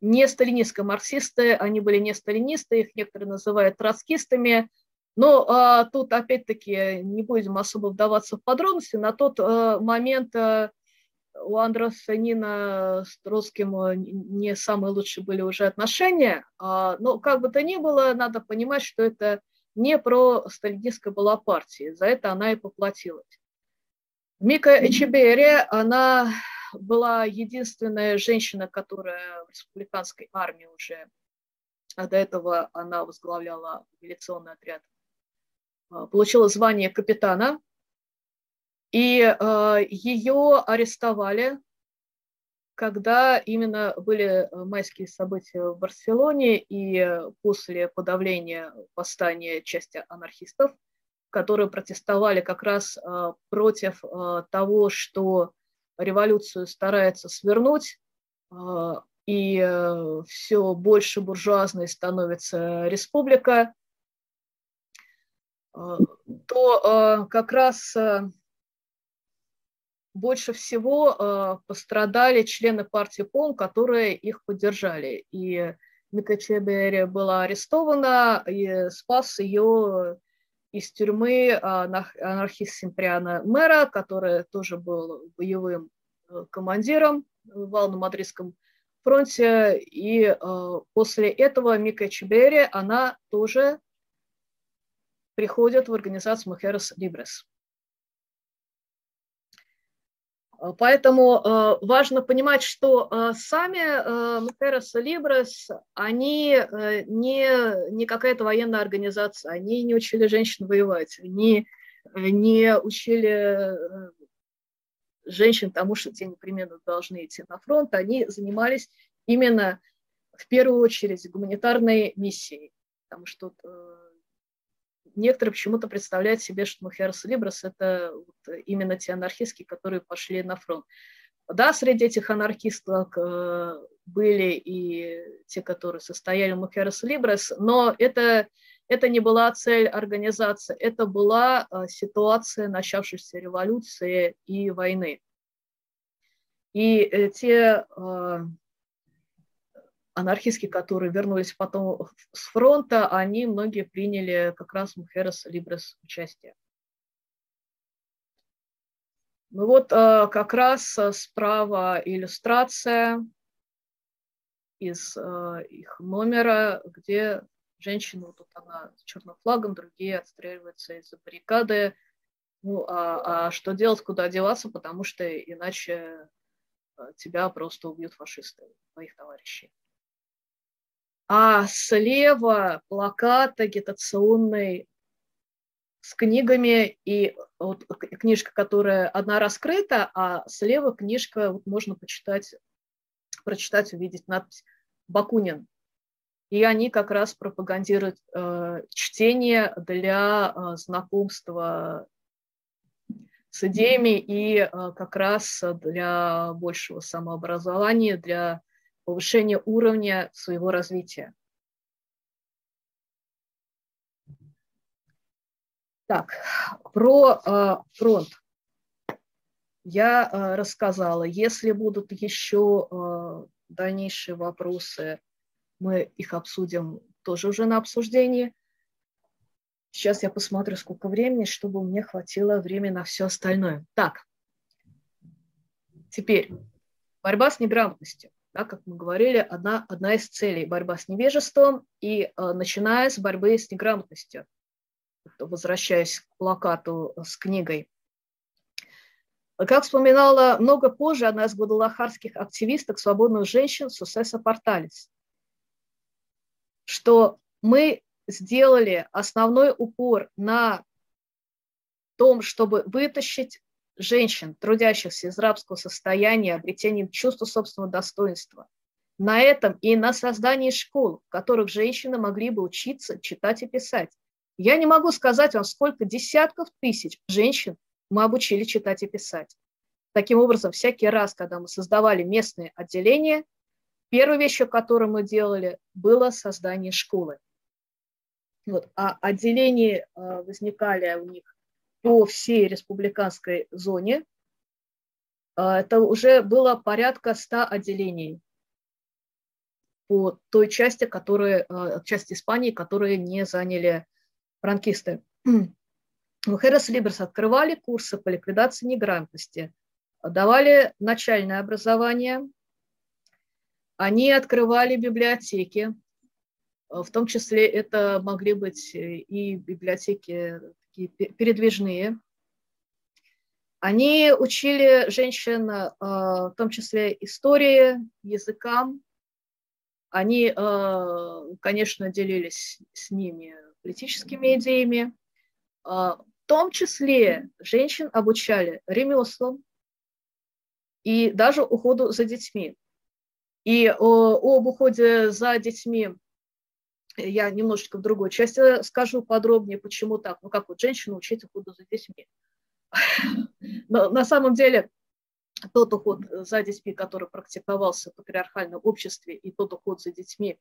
не сталинистские марксисты, они были не сталинисты, их некоторые называют троцкистами, но а, тут опять-таки не будем особо вдаваться в подробности. На тот а, момент а, у Андреса Нина с Троцким не самые лучшие были уже отношения, а, но как бы то ни было, надо понимать, что это не про сталинистская была партия, за это она и поплатилась. Мика Эчебери, она была единственная женщина, которая в республиканской армии уже, а до этого она возглавляла милиционный отряд, а, получила звание капитана, и а, ее арестовали, когда именно были майские события в Барселоне и после подавления восстания части анархистов, которые протестовали как раз а, против того, что революцию старается свернуть, а, и э, все больше буржуазной становится республика, а, то а, как раз больше всего пострадали члены партии ПОМ, которые их поддержали. И Мика Чебери была арестована, и спас ее из тюрьмы а, анархист Симприана Мэра, который тоже был боевым э, командиром в Вално-Мадридском фронте. И э, после этого Мика Чебери, она тоже приходит в организацию Мухерес Либрес. Э, поэтому э, важно понимать, что э, сами Мутерес и Либрес, они не, не какая-то военная организация, они не учили женщин воевать, они не учили женщин тому, что те непременно должны идти на фронт, они занимались именно в первую очередь гуманитарной миссией, потому что некоторые почему-то представляют себе, что Мухерс Либрас – это вот именно те анархистки, которые пошли на фронт. Да, среди этих анархистов э, были и те, которые состояли в Мухерс Либрас, но это, это не была цель организации, это была э, ситуация начавшейся революции и войны. И э, те анархистки, которые вернулись потом с фронта, они многие приняли как раз Мухерес Либрес участие. Ну вот э, как раз э, справа иллюстрация из э, их номера, где женщина, вот тут она с черным флагом, другие отстреливаются из-за баррикады. Ну, а, а что делать, куда деваться, потому что иначе тебя просто убьют фашисты, твоих товарищей а слева плакат агитационный с книгами, и вот книжка, которая одна раскрыта, а слева книжка, можно почитать, прочитать, увидеть надпись «Бакунин». И они как раз пропагандируют э, чтение для э, знакомства с идеями и э, как раз для большего самообразования, для повышение уровня своего развития. Так, про э, фронт я э, рассказала. Если будут еще э, дальнейшие вопросы, мы их обсудим тоже уже на обсуждении. Сейчас я посмотрю, сколько времени, чтобы мне хватило времени на все остальное. Так, теперь борьба с неграмотностью. Да, как мы говорили, одна, одна из целей – борьба с невежеством, и э, начиная с борьбы с неграмотностью, возвращаясь к плакату с книгой. Как вспоминала много позже одна из гвадалахарских активисток свободных женщин Сусеса Порталис, что мы сделали основной упор на том, чтобы вытащить женщин, трудящихся из рабского состояния, обретением чувства собственного достоинства. На этом и на создании школ, в которых женщины могли бы учиться читать и писать. Я не могу сказать вам, сколько десятков тысяч женщин мы обучили читать и писать. Таким образом, всякий раз, когда мы создавали местные отделения, первой вещью, которую мы делали, было создание школы. Вот, а отделения а, возникали у них по всей республиканской зоне. А, это уже было порядка 100 отделений по той части, которые, а, части Испании, которые не заняли франкисты. У Херес Либерс открывали курсы по ликвидации неграмотности, давали начальное образование, они открывали библиотеки, в том числе это могли быть и библиотеки такие передвижные. Они учили женщин, а, в том числе истории, языкам. Они, а, конечно, делились с ними политическими идеями. А, в том числе женщин обучали ремеслам и даже уходу за детьми. И об уходе за детьми я немножечко в другой части скажу подробнее, почему так. Ну, как вот женщину учить уходу за детьми. Но на самом деле тот уход за детьми, который практиковался в патриархальном обществе, и тот уход за детьми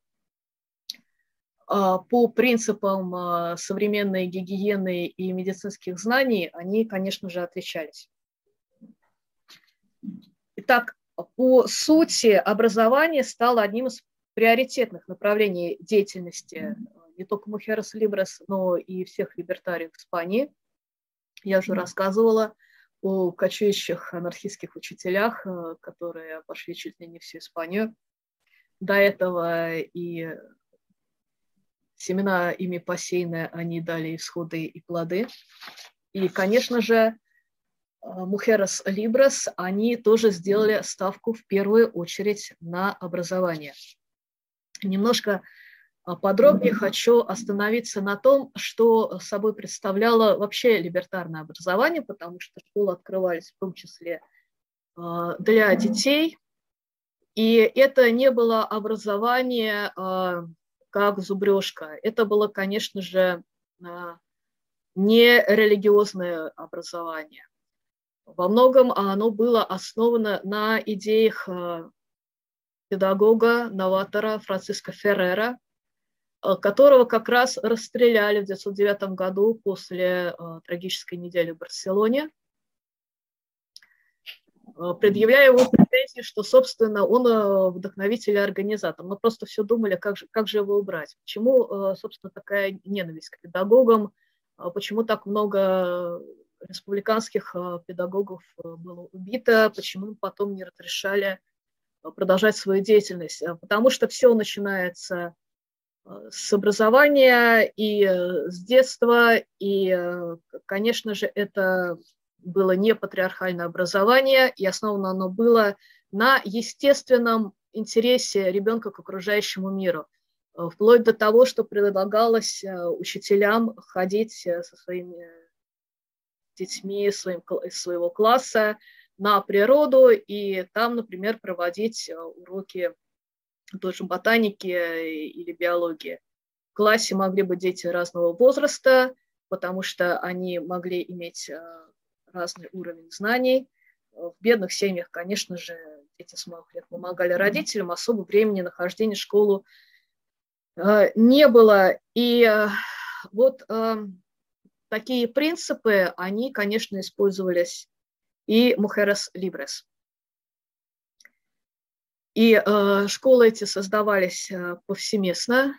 а, по принципам а, современной гигиены и медицинских знаний, они, конечно же, отличались. Итак, по сути, образование стало одним из приоритетных направлений деятельности э, не только Мухерас Либрес, но и всех либертариев Испании. Я уже рассказывала о кочующих анархистских учителях, э, которые пошли чуть ли не всю Испанию. До этого и семена ими посеяны, они дали исходы и плоды. И, конечно же, э, Мухерас Либрес, они тоже сделали ставку в первую очередь на образование немножко а, подробнее хочу остановиться на том, что собой представляло вообще либертарное образование, потому что школы открывались в том числе а, для детей, и это не было образование а, как зубрежка, это было, конечно же, не религиозное образование. Во многом оно было основано на идеях педагога, новатора Франциска Феррера, э, которого как раз расстреляли в 1909 году после э, трагической недели в Барселоне, э, предъявляя ему претензии, что, собственно, он вдохновитель и организатор. Мы просто все думали, как же, как же его убрать. Почему, собственно, такая ненависть к педагогам, почему так много республиканских педагогов было убито, почему потом не разрешали продолжать свою деятельность, э, потому что все начинается э, с образования и э, с детства, и, конечно же, это было не патриархальное образование, и основано оно было на естественном интересе ребенка к окружающему миру, вплоть до того, что предлагалось учителям ходить со своими детьми своим, своего класса на природу и там, например, проводить э, уроки тоже ботаники или биологии. В классе могли быть дети разного возраста, потому что они могли иметь э, разный уровень знаний. В бедных семьях, конечно же, дети с малых лет помогали родителям, особо времени нахождения в школу э, не было. И вот такие принципы, они, конечно, использовались и Mujeres Libres. И э, школы эти создавались э, повсеместно,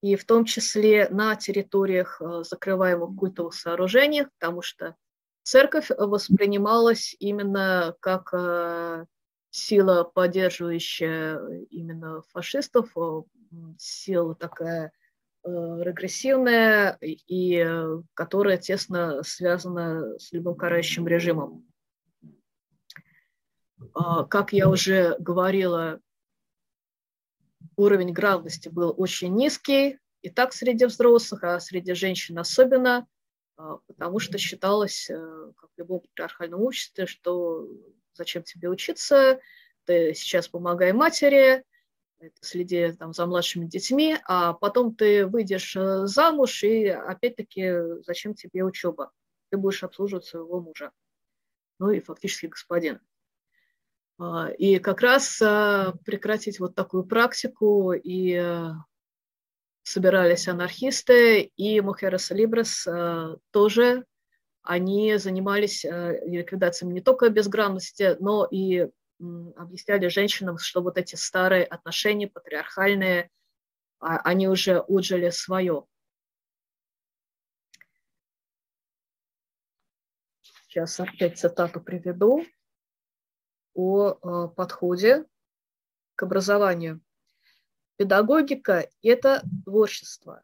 и в том числе на территориях э, закрываемых культовых сооружений, потому что церковь воспринималась именно как э, сила, поддерживающая именно фашистов, э, сила такая э, регрессивная и э, которая тесно связана с любым карающим режимом. А, как я уже говорила, уровень грамотности был очень низкий, и так среди взрослых, а среди женщин особенно, а, потому что считалось, э, как в любом патриархальном обществе, что зачем тебе учиться, ты сейчас помогай матери, следи там, за младшими детьми, а потом ты выйдешь э, замуж, и опять-таки зачем тебе учеба? Ты будешь обслуживать своего мужа, ну и фактически господин. А, и как раз а, прекратить вот такую практику и э, собирались анархисты, и Мухерес Либрес тоже, они занимались ликвидацией не только безграмотности, но и объясняли женщинам, что вот эти старые отношения, патриархальные, а, они уже отжили свое. Сейчас опять цитату приведу о э, подходе к образованию. Педагогика – это творчество.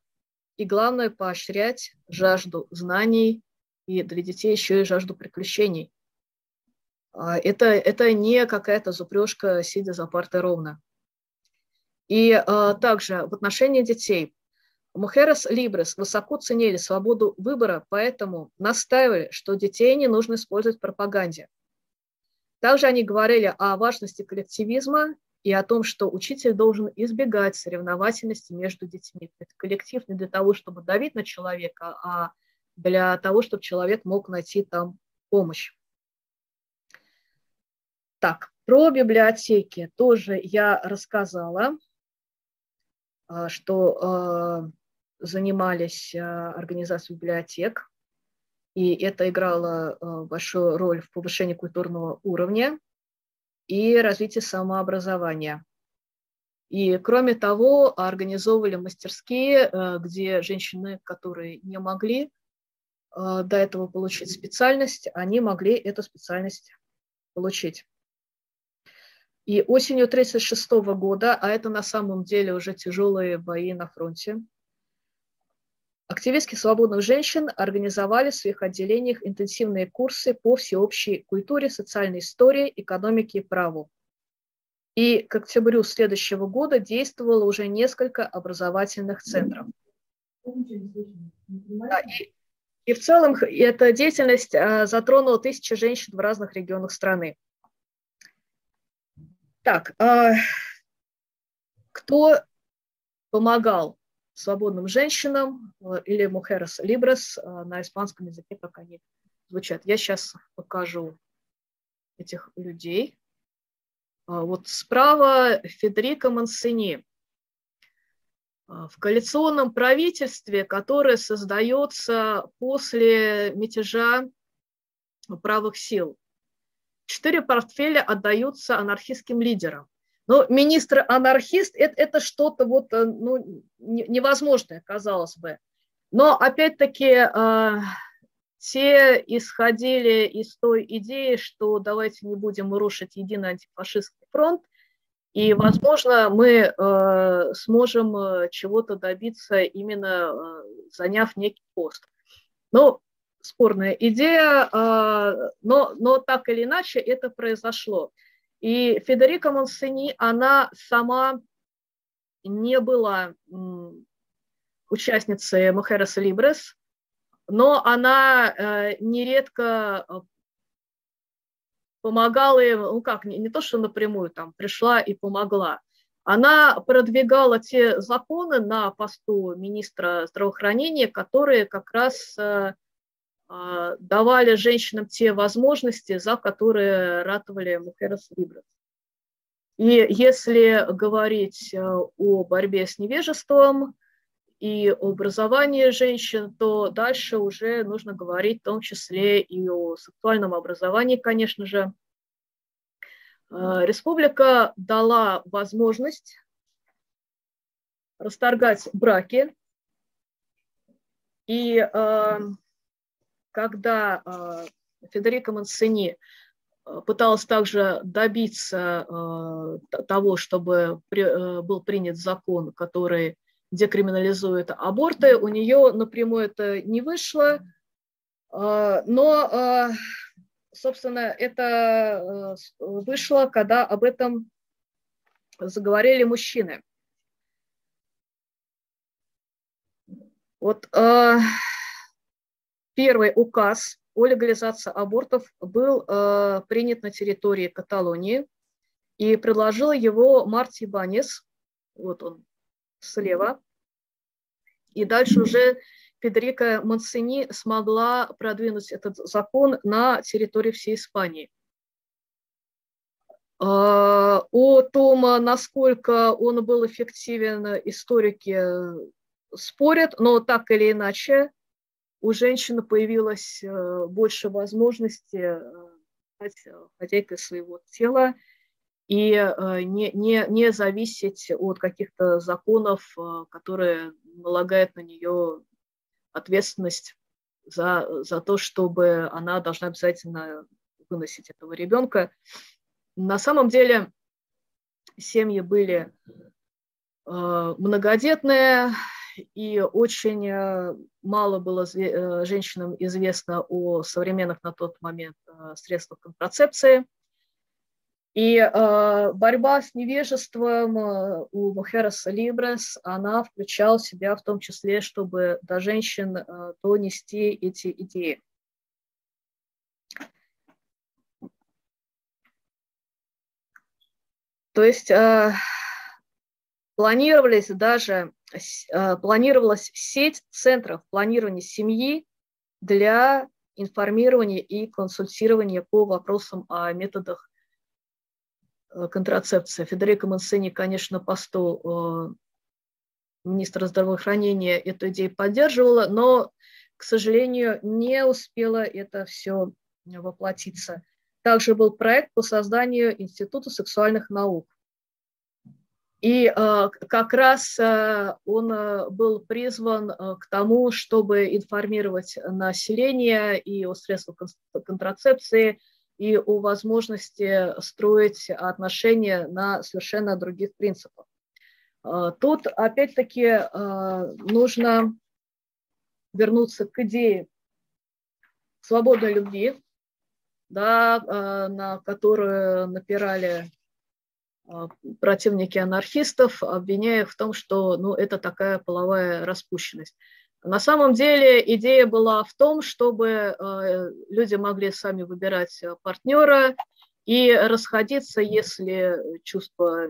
И главное – поощрять жажду знаний и для детей еще и жажду приключений. А, это, это не какая-то зупрежка, сидя за партой ровно. И а, также в отношении детей. Мухерес Либрес высоко ценили свободу выбора, поэтому настаивали, что детей не нужно использовать в пропаганде. Также они говорили о важности коллективизма и о том, что учитель должен избегать соревновательности между детьми. Это коллектив не для того, чтобы давить на человека, а для того, чтобы человек мог найти там помощь. Так, про библиотеки тоже я рассказала, а, что а, занимались а, организацией библиотек и это играло э, большую роль в повышении культурного уровня и развитии самообразования. И кроме того, организовывали мастерские, э, где женщины, которые не могли э, до этого получить специальность, они могли эту специальность получить. И осенью 1936 года, а это на самом деле уже тяжелые бои на фронте, Активистки свободных женщин организовали в своих отделениях интенсивные курсы по всеобщей культуре, социальной истории, экономике и праву. И к октябрю следующего года действовало уже несколько образовательных центров. И, и в целом эта деятельность а, затронула тысячи женщин в разных регионах страны. Так, а, кто помогал свободным женщинам э, или mujeres libres э, на испанском языке, как они звучат. Я сейчас покажу этих людей. А, вот справа Федерико Мансини. А, в коалиционном правительстве, которое создается после мятежа правых сил, четыре портфеля отдаются анархистским лидерам. Но министр-анархист это, это что-то вот, э, ну, невозможное, казалось бы. Но опять-таки э, те исходили из той идеи, что давайте не будем рушить единый антифашистский фронт, и, возможно, мы э, сможем э, чего-то добиться, именно э, заняв некий пост. Ну, спорная идея, э, но, но так или иначе это произошло. И Федерика Монсени, она сама не была участницей Мухерес Либрес, но она э, нередко э, помогала им, ну как, не, не то, что напрямую там пришла и помогла, она продвигала те законы на посту министра здравоохранения, которые как раз э, давали женщинам те возможности, за которые ратовали Мухерес Либрес. И если говорить э, о борьбе с невежеством и образовании женщин, то дальше уже нужно говорить в том числе и о сексуальном образовании, конечно же. Республика дала возможность расторгать браки. И когда Федерико Мансини пыталась также добиться того, чтобы был принят закон, который декриминализует аборты. У нее напрямую это не вышло, но, собственно, это вышло, когда об этом заговорили мужчины. Вот первый указ о легализации абортов был э, принят на территории Каталонии, и предложил его Марти Банес, вот он слева, и дальше уже Федерика Монсени смогла продвинуть этот закон на территории всей Испании. Э, о том, насколько он был эффективен, историки спорят, но так или иначе у женщины появилось э, больше возможностей э, стать э, хозяйкой своего тела и не, не, не зависеть от каких-то законов, которые налагают на нее ответственность за, за то, чтобы она должна обязательно выносить этого ребенка. На самом деле семьи были многодетные, и очень э, мало было э, женщинам известно о современных на тот момент э, средствах контрацепции. И борьба с невежеством у Мухераса Либрес, она включала себя в том числе, чтобы до женщин донести эти идеи. То есть планировались даже планировалась сеть центров планирования семьи для информирования и консультирования по вопросам о методах э, контрацепции. Федерико Монсени, конечно, посту э, министра здравоохранения эту идею поддерживала, но, к сожалению, не успела это все воплотиться. Также был проект по созданию Института сексуальных наук. И э, как раз э, он э, был призван к тому, чтобы информировать население и о средствах контрацепции, и о возможности строить отношения на совершенно других принципах. Тут, опять-таки, нужно вернуться к идее свободной любви, да, на которую напирали а, противники анархистов, обвиняя их в том, что ну, это такая половая распущенность. На самом деле идея была в том, чтобы э, люди могли сами выбирать э, партнера и расходиться, если чувства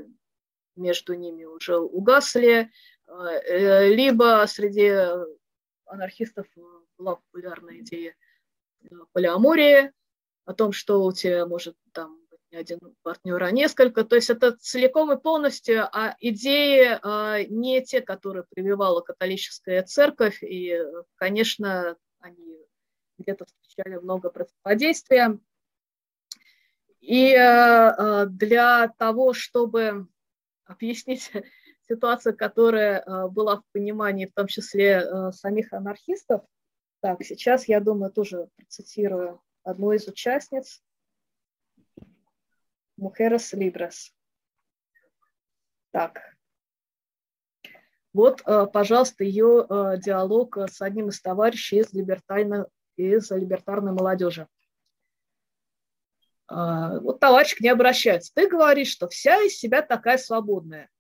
между ними уже угасли, э, либо среди анархистов была популярна идея полиамории, о том, что у тебя может там не один партнер, а несколько. То есть это целиком и полностью а идеи а, не те, которые прививала католическая церковь. И, конечно, они где-то встречали много противодействия. И а, для того, чтобы объяснить ситуацию, которая а, была в понимании, в том числе а, самих анархистов, так, сейчас, я думаю, тоже процитирую одну из участниц Mujeres Libres. Так. Вот, э, пожалуйста, ее э, диалог с одним из товарищей из, либертарной, из либертарной молодежи. Э, вот товарищ к ней обращается. Ты говоришь, что вся из себя такая свободная.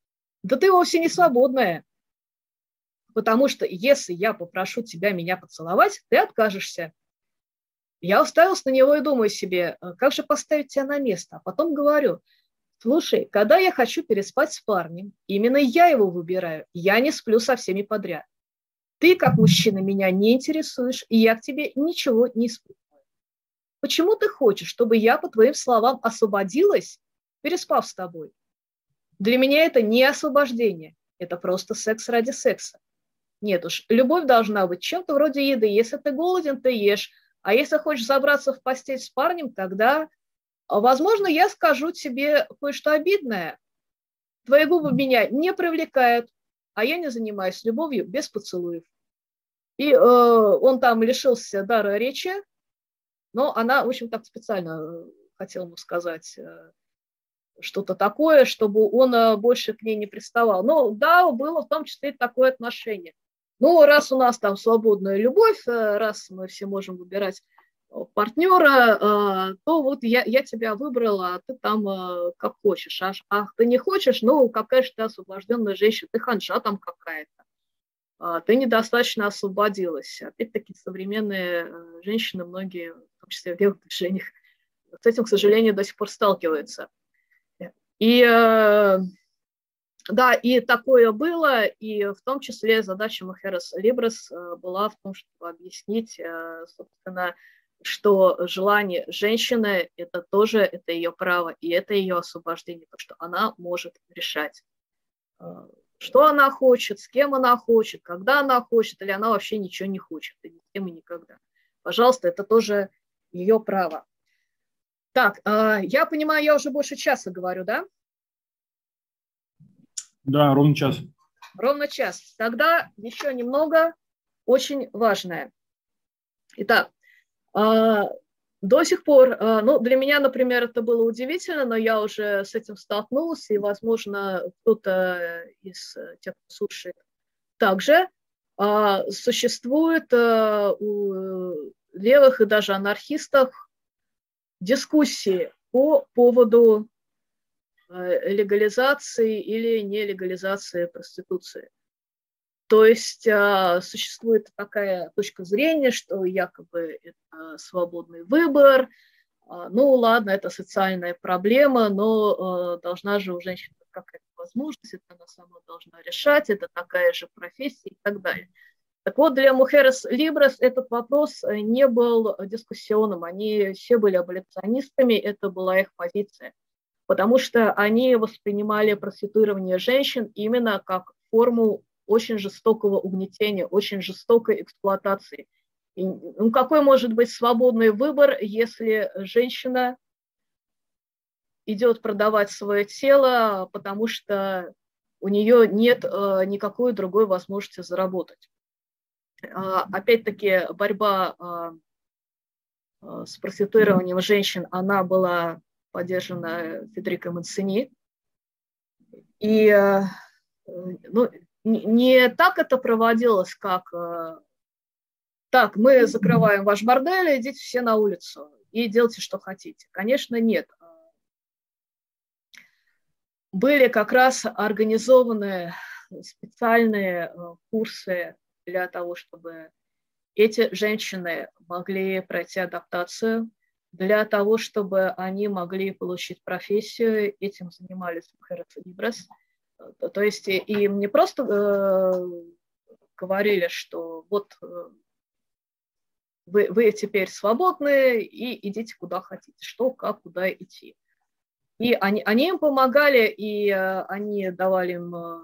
Да ты вовсе не свободная. Потому что если я попрошу тебя меня поцеловать, ты откажешься. Я уставилась на него и думаю себе, «А как же поставить тебя на место? А потом говорю, слушай, когда я хочу переспать с парнем, именно я его выбираю, я не сплю со всеми подряд. Ты, как мужчина, меня не интересуешь, и я к тебе ничего не испытываю. Почему ты хочешь, чтобы я, по твоим словам, освободилась, переспав с тобой? Для меня это не освобождение, это просто секс ради секса. Нет уж, любовь должна быть чем-то вроде еды. Если ты голоден, ты ешь, а если хочешь забраться в постель с парнем, тогда возможно, я скажу тебе кое-что обидное. Твои губы меня не привлекают, а я не занимаюсь любовью без поцелуев. И э, он там лишился дара речи, но она, в общем, так специально хотела ему сказать э, что-то такое, чтобы он э, больше к ней не приставал. Но да, было в том числе и такое отношение. Ну, раз у нас там свободная любовь, э, раз мы все можем выбирать партнера, то вот я, я тебя выбрала, а ты там как хочешь. Аж, ах, ты не хочешь, ну, какая же ты освобожденная женщина, ты ханжа там какая-то. А, ты недостаточно освободилась. Опять-таки современные женщины, многие, в том числе в левых с этим, к сожалению, до сих пор сталкиваются. И э, да, и такое было, и в том числе задача Махерас Либрес э, была в том, чтобы объяснить, э, собственно, что желание женщины – это тоже это ее право, и это ее освобождение, потому что она может решать, что она хочет, с кем она хочет, когда она хочет, или она вообще ничего не хочет, и ни с кем и никогда. Пожалуйста, это тоже ее право. Так, э, я понимаю, я уже больше часа говорю, да? Да, ровно час. Ровно час. Тогда еще немного очень важное. Итак, э, до сих пор, э, ну, для меня, например, это было удивительно, но я уже с этим столкнулась, и, возможно, кто-то из тех, кто слушает, также существует у левых и даже анархистов дискуссии по поводу легализации или нелегализации проституции. То есть а, существует такая точка зрения, что якобы это свободный выбор, а, ну ладно, это социальная проблема, но а, должна же у женщин какая-то возможность, это она сама должна решать, это такая же профессия и так далее. Так вот, для Мухерес Либрес этот вопрос э, не был дискуссионным. Они все были аболиционистами, это была их позиция. Потому что они воспринимали проституирование женщин именно как форму очень жестокого угнетения, очень жестокой эксплуатации. И, ну, какой может быть свободный выбор, если женщина идет продавать свое тело, потому что у нее нет э, никакой другой возможности заработать? А, опять-таки борьба а, а, с проституированием женщин, она была поддержана Федерико Мацини. И ну, не так это проводилось, как так, мы закрываем ваш бордель, идите все на улицу и делайте, что хотите. Конечно, нет. Были как раз организованы специальные курсы для того, чтобы эти женщины могли пройти адаптацию, для того, чтобы они могли получить профессию, этим занимались Мухерес Либрес. То есть им не просто э, говорили, что вот э, вы, вы теперь свободны и идите куда хотите, что, как, куда идти. И они, они им помогали, и э, они давали им э,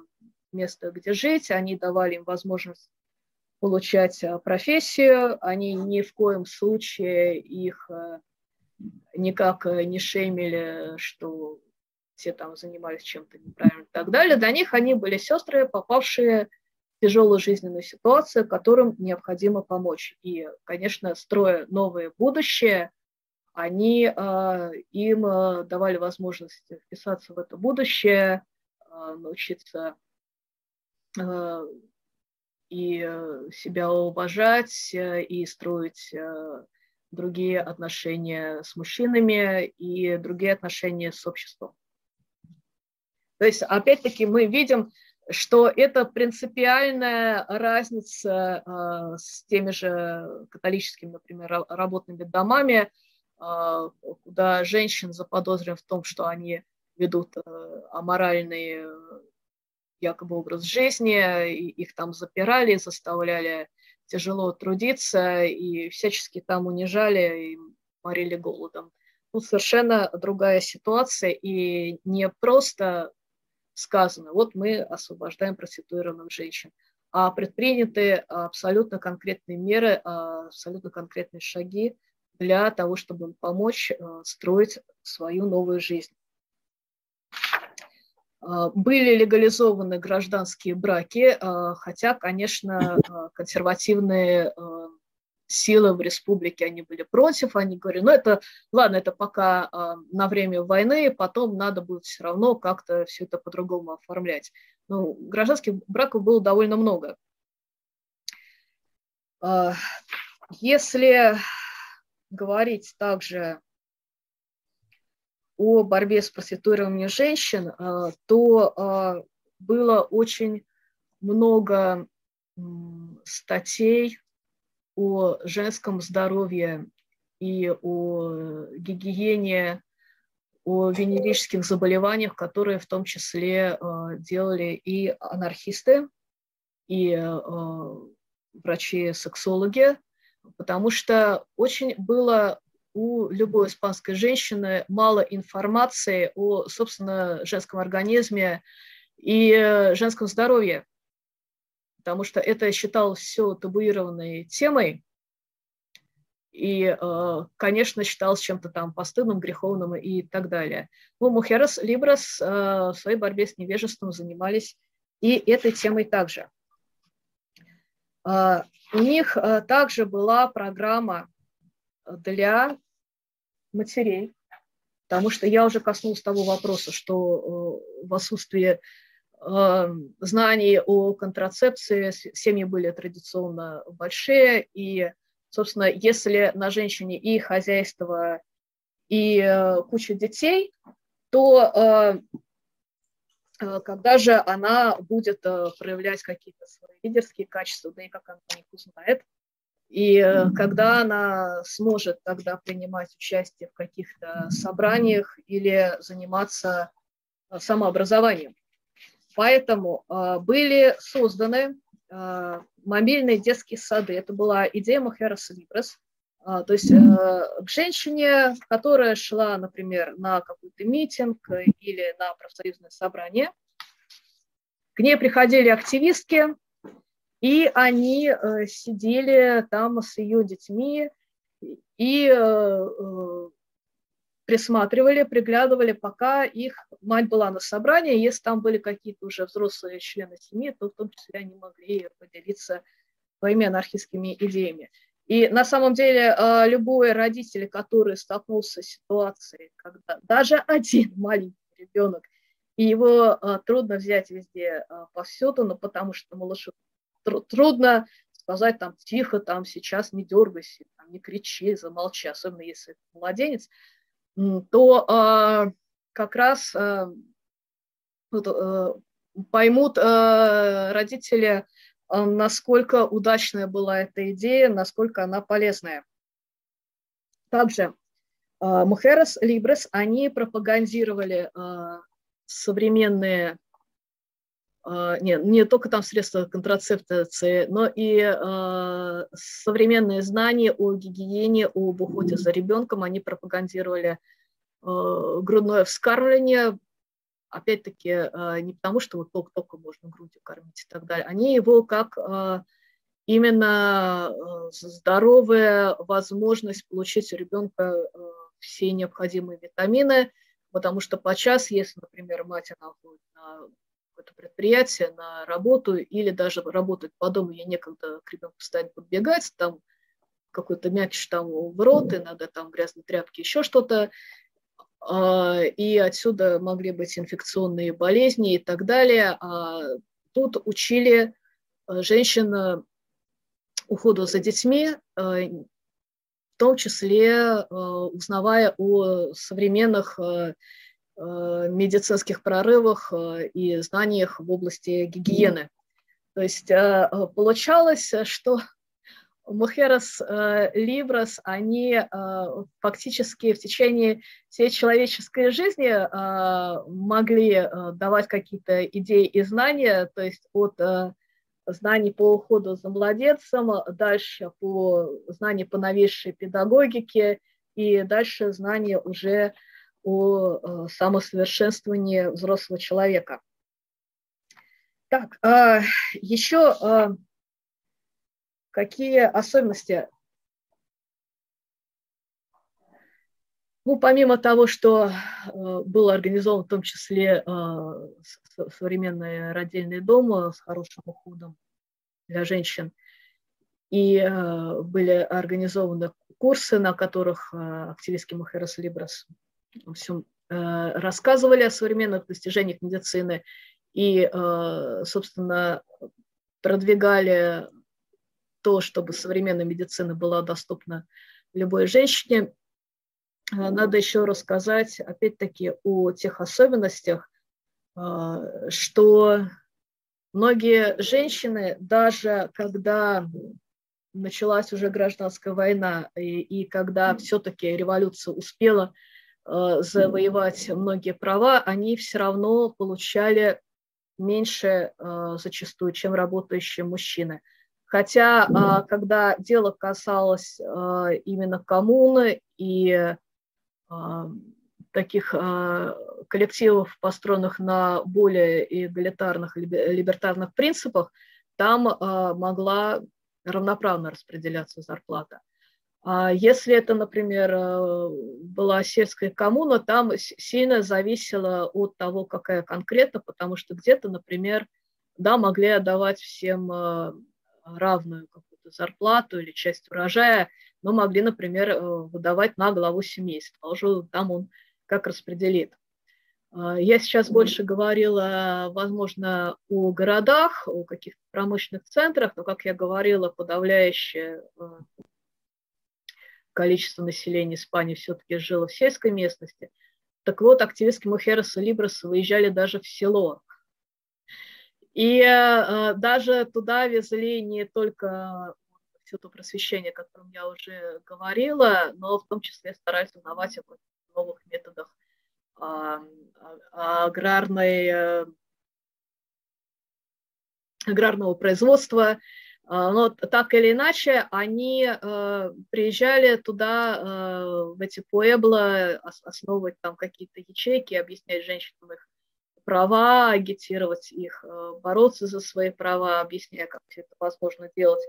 место, где жить, они давали им возможность получать э, профессию, они ни в коем случае их э, никак э, не шеймили, что все там занимались чем-то неправильным и так далее. Для них они были сестры, попавшие в тяжелую жизненную ситуацию, которым необходимо помочь. И, конечно, строя новое будущее, они э, им э, давали возможность вписаться в это будущее, э, научиться и э, себя уважать, э, и строить э, другие отношения с мужчинами и другие отношения с обществом. То есть, опять-таки, мы видим, что это принципиальная разница э, с теми же католическими, например, работными домами, э, куда женщин заподозрен в том, что они ведут э, аморальные якобы образ жизни, и их там запирали, заставляли тяжело трудиться и всячески там унижали и морили голодом. Тут совершенно другая ситуация, и не просто сказано, вот мы освобождаем проституированных женщин, а предприняты абсолютно конкретные меры, абсолютно конкретные шаги для того, чтобы помочь строить свою новую жизнь. Были легализованы гражданские браки, хотя, конечно, консервативные силы в республике, они были против, они говорили, ну это, ладно, это пока на время войны, потом надо будет все равно как-то все это по-другому оформлять. Ну, гражданских браков было довольно много. Если говорить также о борьбе с проституированием женщин, э, то э, было очень много статей о женском здоровье и о гигиене, о венерических заболеваниях, которые в том числе э, делали и анархисты, и врачи-сексологи, потому что очень было у любой испанской женщины мало информации о, собственно, женском организме и э, женском здоровье потому что это считалось все табуированной темой, и, э, конечно, считалось чем-то там постыдным, греховным и так далее. Ну, Мухерас Либрас э, в своей борьбе с невежеством занимались и этой темой также. У них также была программа для матерей, потому что я уже коснулась того вопроса, что в отсутствии Эм, знаний о контрацепции, семьи были традиционно большие, и, собственно, если на женщине и хозяйство, и э, куча детей, то э, э, когда же она будет проявлять какие-то свои лидерские качества, да и как она их узнает, и когда она сможет тогда принимать участие в каких-то собраниях или заниматься самообразованием. Поэтому э, были созданы э, мобильные детские сады. Это была идея Махераса Либрес. Э, то есть э, к женщине, которая шла, например, на какой-то митинг или на профсоюзное собрание, к ней приходили активистки, и они э, сидели там с ее детьми и э, присматривали, приглядывали, пока их мать была на собрании. Если там были какие-то уже взрослые члены семьи, то в том числе они могли поделиться своими анархистскими идеями. И на самом деле э, любой родитель, который столкнулся с ситуацией, когда даже один маленький ребенок, и его э, трудно взять везде э, повсюду, но потому что малышу трудно сказать там тихо, там сейчас не дергайся, там, не кричи, замолчи, особенно если это младенец, то а, как раз а, э, поймут а, родители, насколько удачная была эта идея, насколько она полезная. Также Мухерес, Либрес, они пропагандировали современные не, не только там средства контрацепции, но и э, современные знания о гигиене, об уходе за ребенком. Они пропагандировали э, грудное вскармливание, опять-таки, э, не потому, что вот только-только можно грудью кормить и так далее. Они его как э, именно здоровая возможность получить у ребенка э, все необходимые витамины, потому что по час, если, например, мать она ходит на какое-то предприятие, на работу, или даже работать по дому, я некогда к ребенку постоянно подбегать, там какой-то мякиш там в рот, и надо там грязные тряпки, еще что-то, а, и отсюда могли быть инфекционные болезни и так далее. А тут учили э, женщин э, уходу за детьми, э, в том числе узнавая о современных медицинских прорывах э, и знаниях в области гигиены. То есть э, получалось, что Мухерас Либрас, они фактически в течение всей человеческой жизни могли давать какие-то идеи и знания, то есть от знаний по уходу за младенцем, дальше по знаний по новейшей педагогике и дальше знания уже о э, самосовершенствовании взрослого человека. Так, а, еще а, какие особенности Ну, помимо того, что э, был организован в том числе э, современный родильный дом с хорошим уходом для женщин, и были организованы курсы, на которых активистки Мухерас Либрас всем э, рассказывали о современных достижениях медицины и, э, собственно, продвигали то, чтобы современная медицина была доступна любой женщине. Э, надо еще рассказать, опять-таки, о тех особенностях, что многие женщины, даже когда началась уже гражданская война, и, и когда все-таки революция успела завоевать многие права, они все равно получали меньше э, зачастую, чем работающие мужчины. Хотя, э, когда дело касалось э, именно коммуны и э, таких э, коллективов, построенных на более эгалитарных, либертарных принципах, там э, могла равноправно распределяться зарплата. А если это, например, э, была сельская коммуна, там сильно зависело от того, какая конкретно, потому что где-то, например, да, могли отдавать всем э, равную какую-то зарплату или часть урожая, но могли, например, э, выдавать на главу семейства. Уже там он как распределит. А, я сейчас больше говорила, возможно, о городах, о каких-то промышленных центрах, но, как я говорила, подавляющее а, количество населения Испании все-таки жило в сельской местности. Так вот, активистки Мухераса Либраса выезжали даже в село. И э, даже туда везли не только все то просвещение, о котором я уже говорила, но в том числе старались узнавать о новых методах аграрной, э, аграрного производства. А, но так или иначе, они э, приезжали туда, э, в эти пуэбло, основывать там какие-то ячейки, объяснять женщинам их права, агитировать их, бороться за свои права, объясняя, как все это возможно делать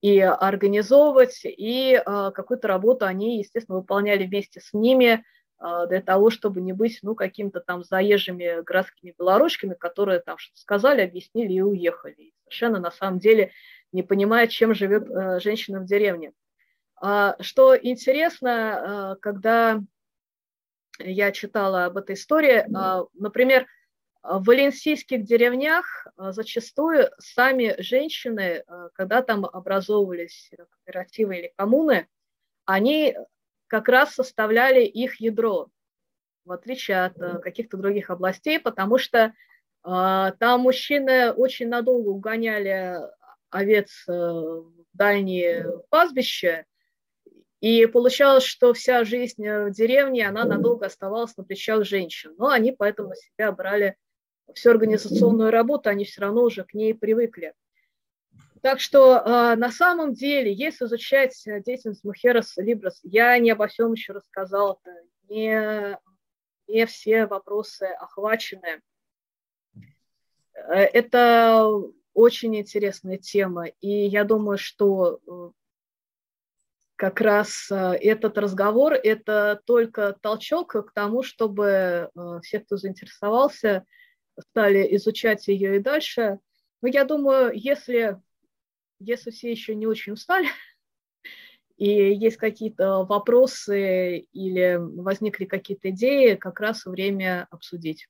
и организовывать, и какую-то работу они, естественно, выполняли вместе с ними – для того, чтобы не быть ну, какими-то там заезжими городскими белоручками, которые там что-то сказали, объяснили и уехали. И совершенно на самом деле не понимая, чем живет э, женщина в деревне. А, что интересно, э, когда я читала об этой истории, э, например, в валенсийских деревнях зачастую сами женщины, когда там образовывались кооперативы или коммуны, они как раз составляли их ядро, в отличие от э, каких-то других областей, потому что э, там мужчины очень надолго угоняли овец э, в дальние пастбища, и получалось, что вся жизнь в деревне, она надолго оставалась на плечах женщин. Но они поэтому себя брали всю организационную работу, они все равно уже к ней привыкли. Так что э, на самом деле, если изучать э, деятельность Мухерас Либрас, я не обо всем еще рассказала, не, не все вопросы охвачены. Э, это очень интересная тема, и я думаю, что э, как раз этот разговор – это только толчок к тому, чтобы все, кто заинтересовался, стали изучать ее и дальше. Но я думаю, если если все еще не очень устали, и есть какие-то вопросы или возникли какие-то идеи, как раз время обсудить.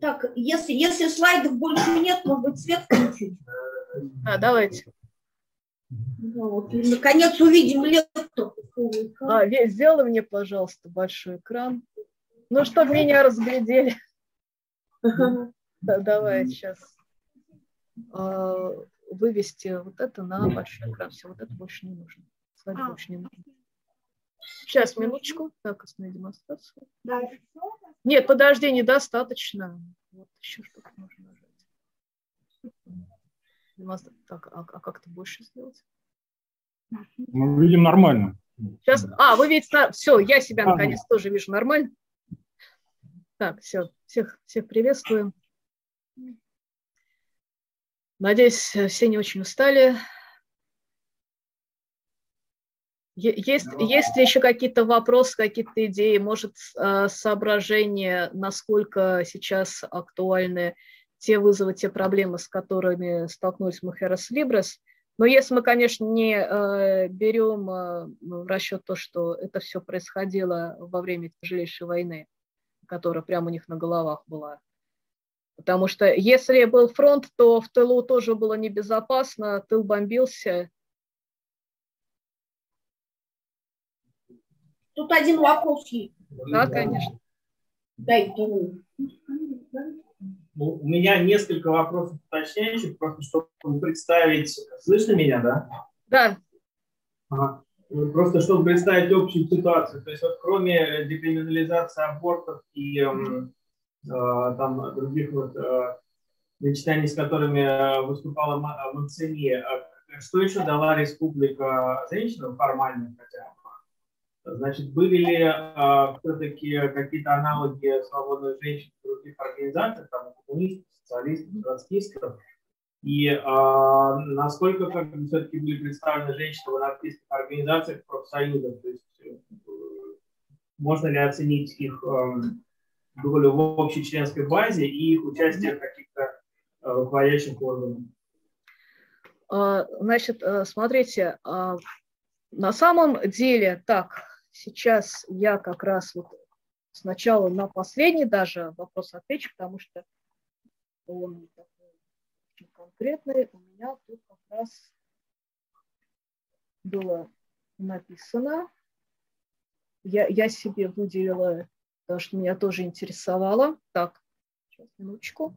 Так, если, если слайдов больше нет, может быть, свет включить? Да, давайте. Ну, вот, и, наконец увидим лептоп. А, сделай мне, пожалуйста, большой экран. Ну, чтобы меня разглядели. Да, давай сейчас а, вывести вот это на большой экран. Все, вот это больше не нужно. Слайды а. больше не нужно. Сейчас, минуточку. Так, основная демонстрация. Да. Нет, подожди, недостаточно. Вот еще что-то нужно нажать. Демонстра... Так, а, а как это больше сделать? Мы видим нормально. Сейчас, а, вы видите, все, я себя наконец тоже вижу нормально. Так, все, всех, всех приветствуем. Надеюсь, все не очень устали. Есть, есть ли еще какие-то вопросы, какие-то идеи, может, э, соображения, насколько сейчас актуальны те вызовы, те проблемы, с которыми столкнулись Мухерас Либрес? Но если мы, конечно, не э, берем э, в расчет то, что это все происходило во время тяжелейшей войны, которая прямо у них на головах была. Потому что если был фронт, то в тылу тоже было небезопасно, тыл бомбился, Тут один вопрос есть. Да, конечно. Дай вторую. Ну, у меня несколько вопросов уточняющих, просто чтобы представить... Слышно меня, да? Да. Ага. Ну, просто чтобы представить общую ситуацию. То есть вот кроме декриминализации абортов и э, э, там других вот э, мечтаний, с которыми э, выступала Мансини, э, что еще дала республика женщинам формально хотя бы? Значит, были ли а, все-таки какие-то аналоги свободных женщин в других организациях, там, коммунистов, социалистов, троцкистов? И а, насколько как бы, все-таки были представлены женщины в анархистских организациях, профсоюзах? То есть э, можно ли оценить их э, долю в общей членской базе и их участие в каких-то э, руководящих органах? А, значит, э, смотрите, а, на самом деле, так, сейчас я как раз вот сначала на последний даже вопрос отвечу, потому что он такой очень конкретный. У меня тут как раз было написано. Я, я себе выделила то, что меня тоже интересовало. Так, сейчас, минуточку.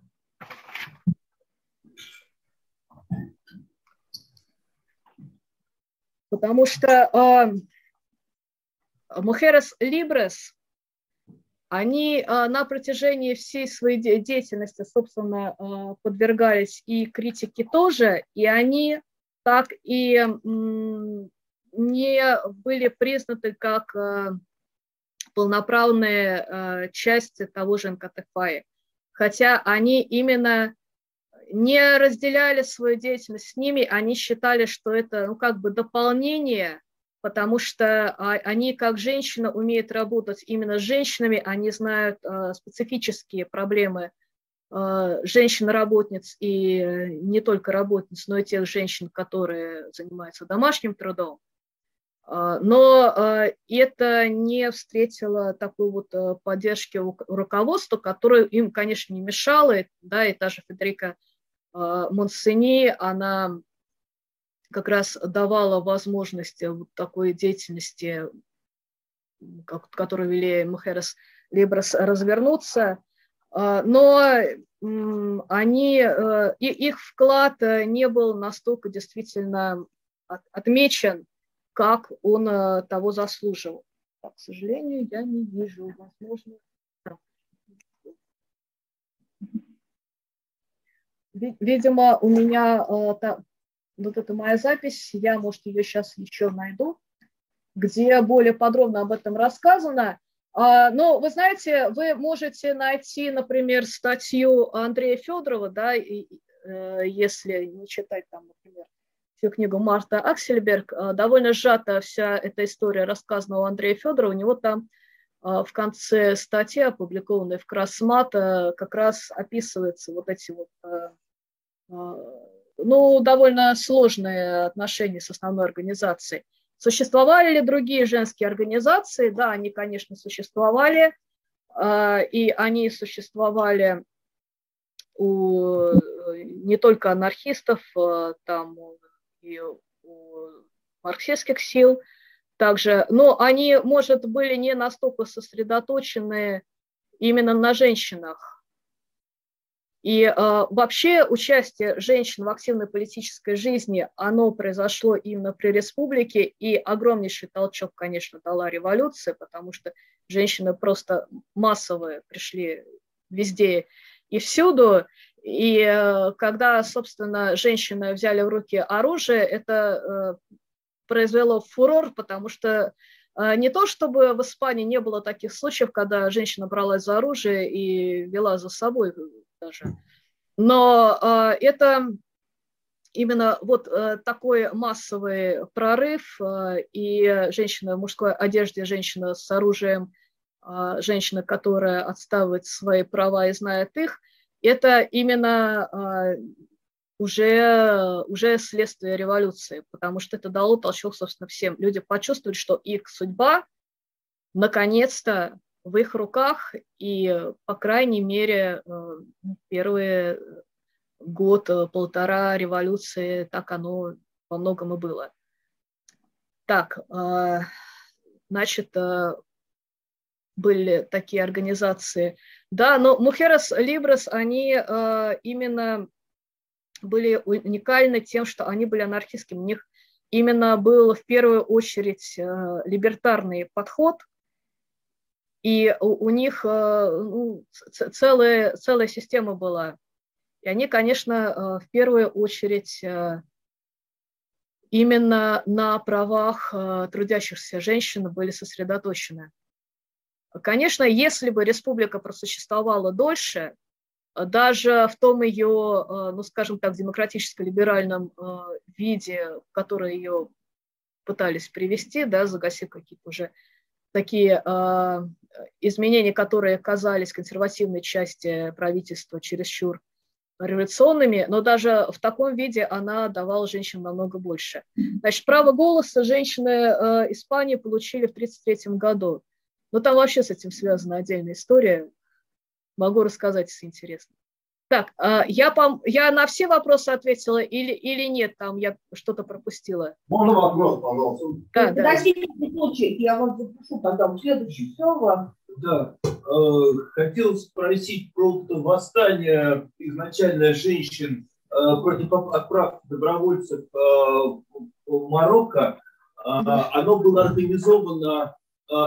Потому что э, Мухерес Либрес, они а, на протяжении всей своей деятельности, собственно, а, подвергались и критике тоже, и они так и не были признаны как а, полноправные части того же НКТФАИ. Хотя они именно не разделяли свою деятельность с ними, они считали, что это ну, как бы дополнение потому что а, они как женщина умеют работать именно с женщинами, они знают а, специфические проблемы а, женщин-работниц и не только работниц, но и тех женщин, которые занимаются домашним трудом. Но это не встретило такой вот поддержки у руководства, которое им, конечно, не мешало. Да, и та же Федерика Монсени, она как раз давала возможность вот такой деятельности, которую вели Мухерес Либрас, развернуться. А, но они, э, их вклад э, не был настолько действительно отмечен, как он того заслуживал. К сожалению, я не вижу, возможно. Видимо, у меня вот это моя запись, я, может, ее сейчас еще найду, где более подробно об этом рассказано. А, но вы знаете, вы можете найти, например, статью Андрея Федорова, да, и, э, если не читать там, например, всю книгу Марта Аксельберг, э, довольно сжата вся эта история рассказана у Андрея Федорова, у него там э, в конце статьи, опубликованной в Красмат, как раз описываются вот эти вот ну, довольно сложные отношения с основной организацией. Существовали ли другие женские организации? Да, они, конечно, существовали, и они существовали у не только анархистов, там и у марксистских сил также, но они, может, были не настолько сосредоточены именно на женщинах, и э, вообще участие женщин в активной политической жизни, оно произошло именно при республике, и огромнейший толчок, конечно, дала революция, потому что женщины просто массовые пришли везде и всюду. И э, когда, собственно, женщины взяли в руки оружие, это э, произвело фурор, потому что э, не то чтобы в Испании не было таких случаев, когда женщина бралась за оружие и вела за собой даже. Но это именно вот такой массовый прорыв и женщина в мужской одежде, женщина с оружием, женщина, которая отстаивает свои права и знает их, это именно уже, уже следствие революции, потому что это дало толчок, собственно, всем. Люди почувствовали, что их судьба наконец-то в их руках, и, по крайней мере, э, первый год, э, революции, так оно во многом и было. Так, э, значит, были такие организации. Да, но Мухерас Либрес, они именно были уникальны тем, что они были анархистскими. У них именно был в первую очередь либертарный подход – и у, у них э, ну, целая, целая система была. И они, конечно, э, в первую очередь э, именно на правах трудящихся женщин были сосредоточены. Конечно, если бы республика просуществовала дольше, даже в том ее, ну, скажем так, демократическо-либеральном виде, в который ее пытались привести, да, загасив какие-то уже такие э, изменения, которые казались консервативной части правительства чересчур революционными, но даже в таком виде она давала женщинам намного больше. Значит, право голоса женщины э, Испании получили в 1933 году. Но там вообще с этим связана отдельная история. Могу рассказать, если интересно. Так, а, я, пом... я на все вопросы ответила или, или нет, там я что-то пропустила? Можно вопрос, пожалуйста? Да, да. Подождите случай, я вам запишу потом следующий слово. Да, э, хотел спросить про восстание изначально женщин э, против отправки добровольцев э, в Марокко. Оно было организовано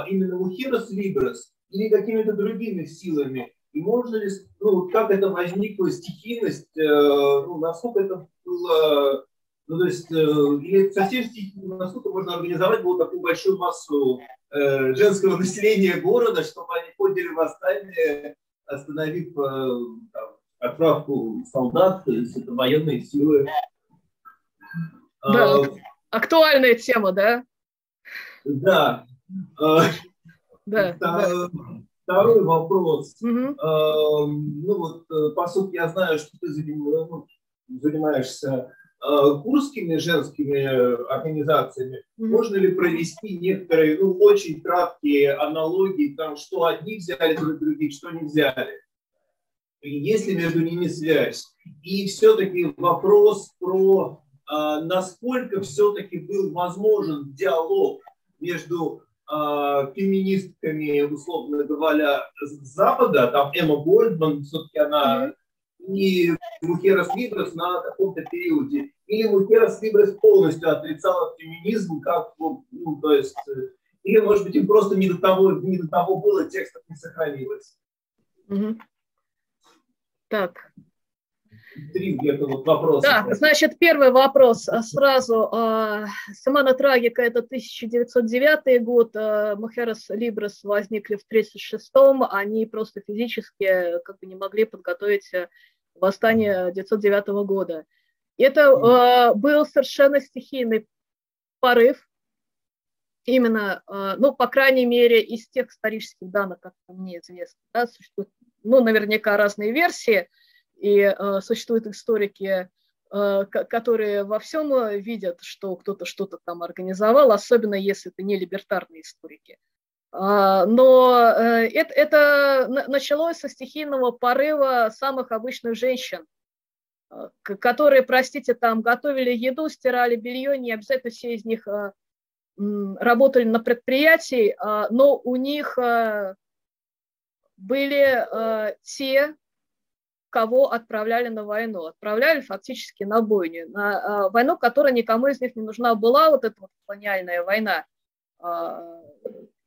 именно Мухерос Либрес или какими-то другими силами? И можно ли, ну, как это возникла стихийность, э, ну, насколько это было, ну, то есть, э, или совсем стихийно, насколько можно организовать было такую большую массу э, женского населения города, чтобы они подняли восстание, остановив там, отправку солдат, то есть это военные силы. Да, а, актуальная тема, да? Да. А, да, да. Второй вопрос. Угу. Э, ну вот, э, по сути, я знаю, что ты ну, занимаешься э, курскими женскими организациями. Угу. Можно ли провести некоторые, ну, очень краткие аналогии, там, что одни взяли друг других, что не взяли? Есть ли между ними связь? И все-таки вопрос про э, насколько все-таки был возможен диалог между э, феминистками, условно говоря, с Запада, там Эмма Гольдман, все-таки она и Мухерас Либрес на каком-то периоде. Или Мухерас Либрес полностью отрицала феминизм, как, ну, то есть, э, или, может быть, им просто не до того, не до того было, текстов не сохранилось. Угу. Так, три где-то вот вопроса. Да, значит, первый вопрос а, сразу. А, Самана Трагика – это 1909 год, а, Мухерас Либрес возникли в 1936-м, они просто физически как бы не могли подготовить э, восстание 1909 года. Это был совершенно стихийный порыв, именно, ну, по крайней мере, из тех исторических данных, как мне известно, да, существуют, ну, наверняка разные версии – и э, существуют историки, э, которые во всем э, видят, что кто-то что-то там организовал, особенно если это не либертарные историки. А, но э, это, это началось со стихийного порыва самых обычных женщин, э, которые, простите, там готовили еду, стирали белье, не обязательно все из них работали на предприятии, а, но у них были те кого отправляли на войну. Отправляли фактически на бойню, на э, войну, которая никому из них не нужна была, вот эта вот колониальная война. Э,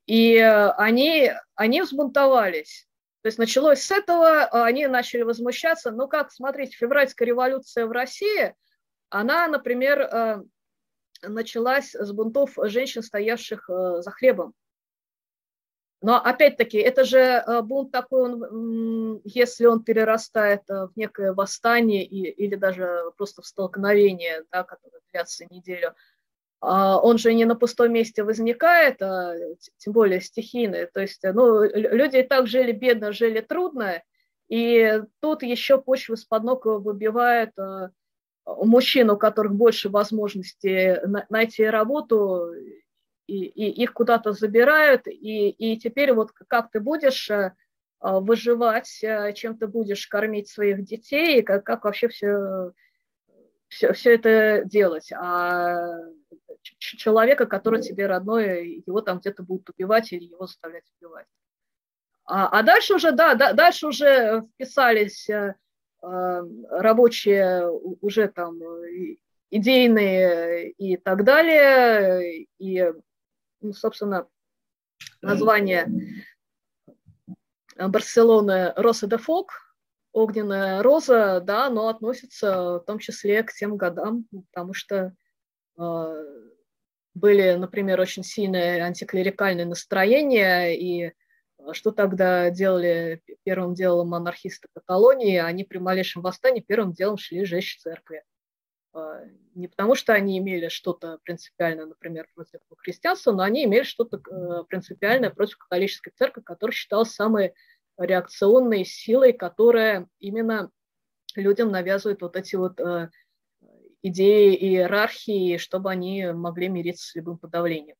и они, они взбунтовались. То есть началось с этого, они начали возмущаться. Ну как, смотрите, февральская революция в России, она, например, началась с бунтов женщин, стоявших э, за хлебом. Но опять-таки, это же э, бунт такой, он, если он перерастает э, в некое восстание и, или даже просто в столкновение, да, которое длится неделю, а, он же не на пустом месте возникает, а тем более стихийный. То есть ну, люди и так жили бедно, жили трудно, и тут еще почву с под ног выбивает э, мужчин, у которых больше возможностей найти работу, и, и их куда-то забирают, и, и теперь вот как ты будешь э, выживать, э, чем ты будешь кормить своих детей, как, как вообще все, все, все это делать. А человека, который тебе родной, его там где-то будут убивать или его заставлять убивать. А, а дальше уже, да, да, дальше уже вписались э, э рабочие уже там идейные и так далее, и ну, собственно, название Барселоны Роса де Фок, огненная роза, да, но относится в том числе к тем годам, потому что э, были, например, очень сильные антиклерикальные настроения, и что тогда делали первым делом монархисты Каталонии? Они при малейшем восстании первым делом шли жечь церкви. А, не потому, что они имели что-то принципиальное, например, против христианства, но они имели что-то э, принципиальное против католической церкви, которая считалась самой реакционной силой, которая именно людям навязывает вот эти вот э, идеи иерархии, чтобы они могли мириться с любым подавлением.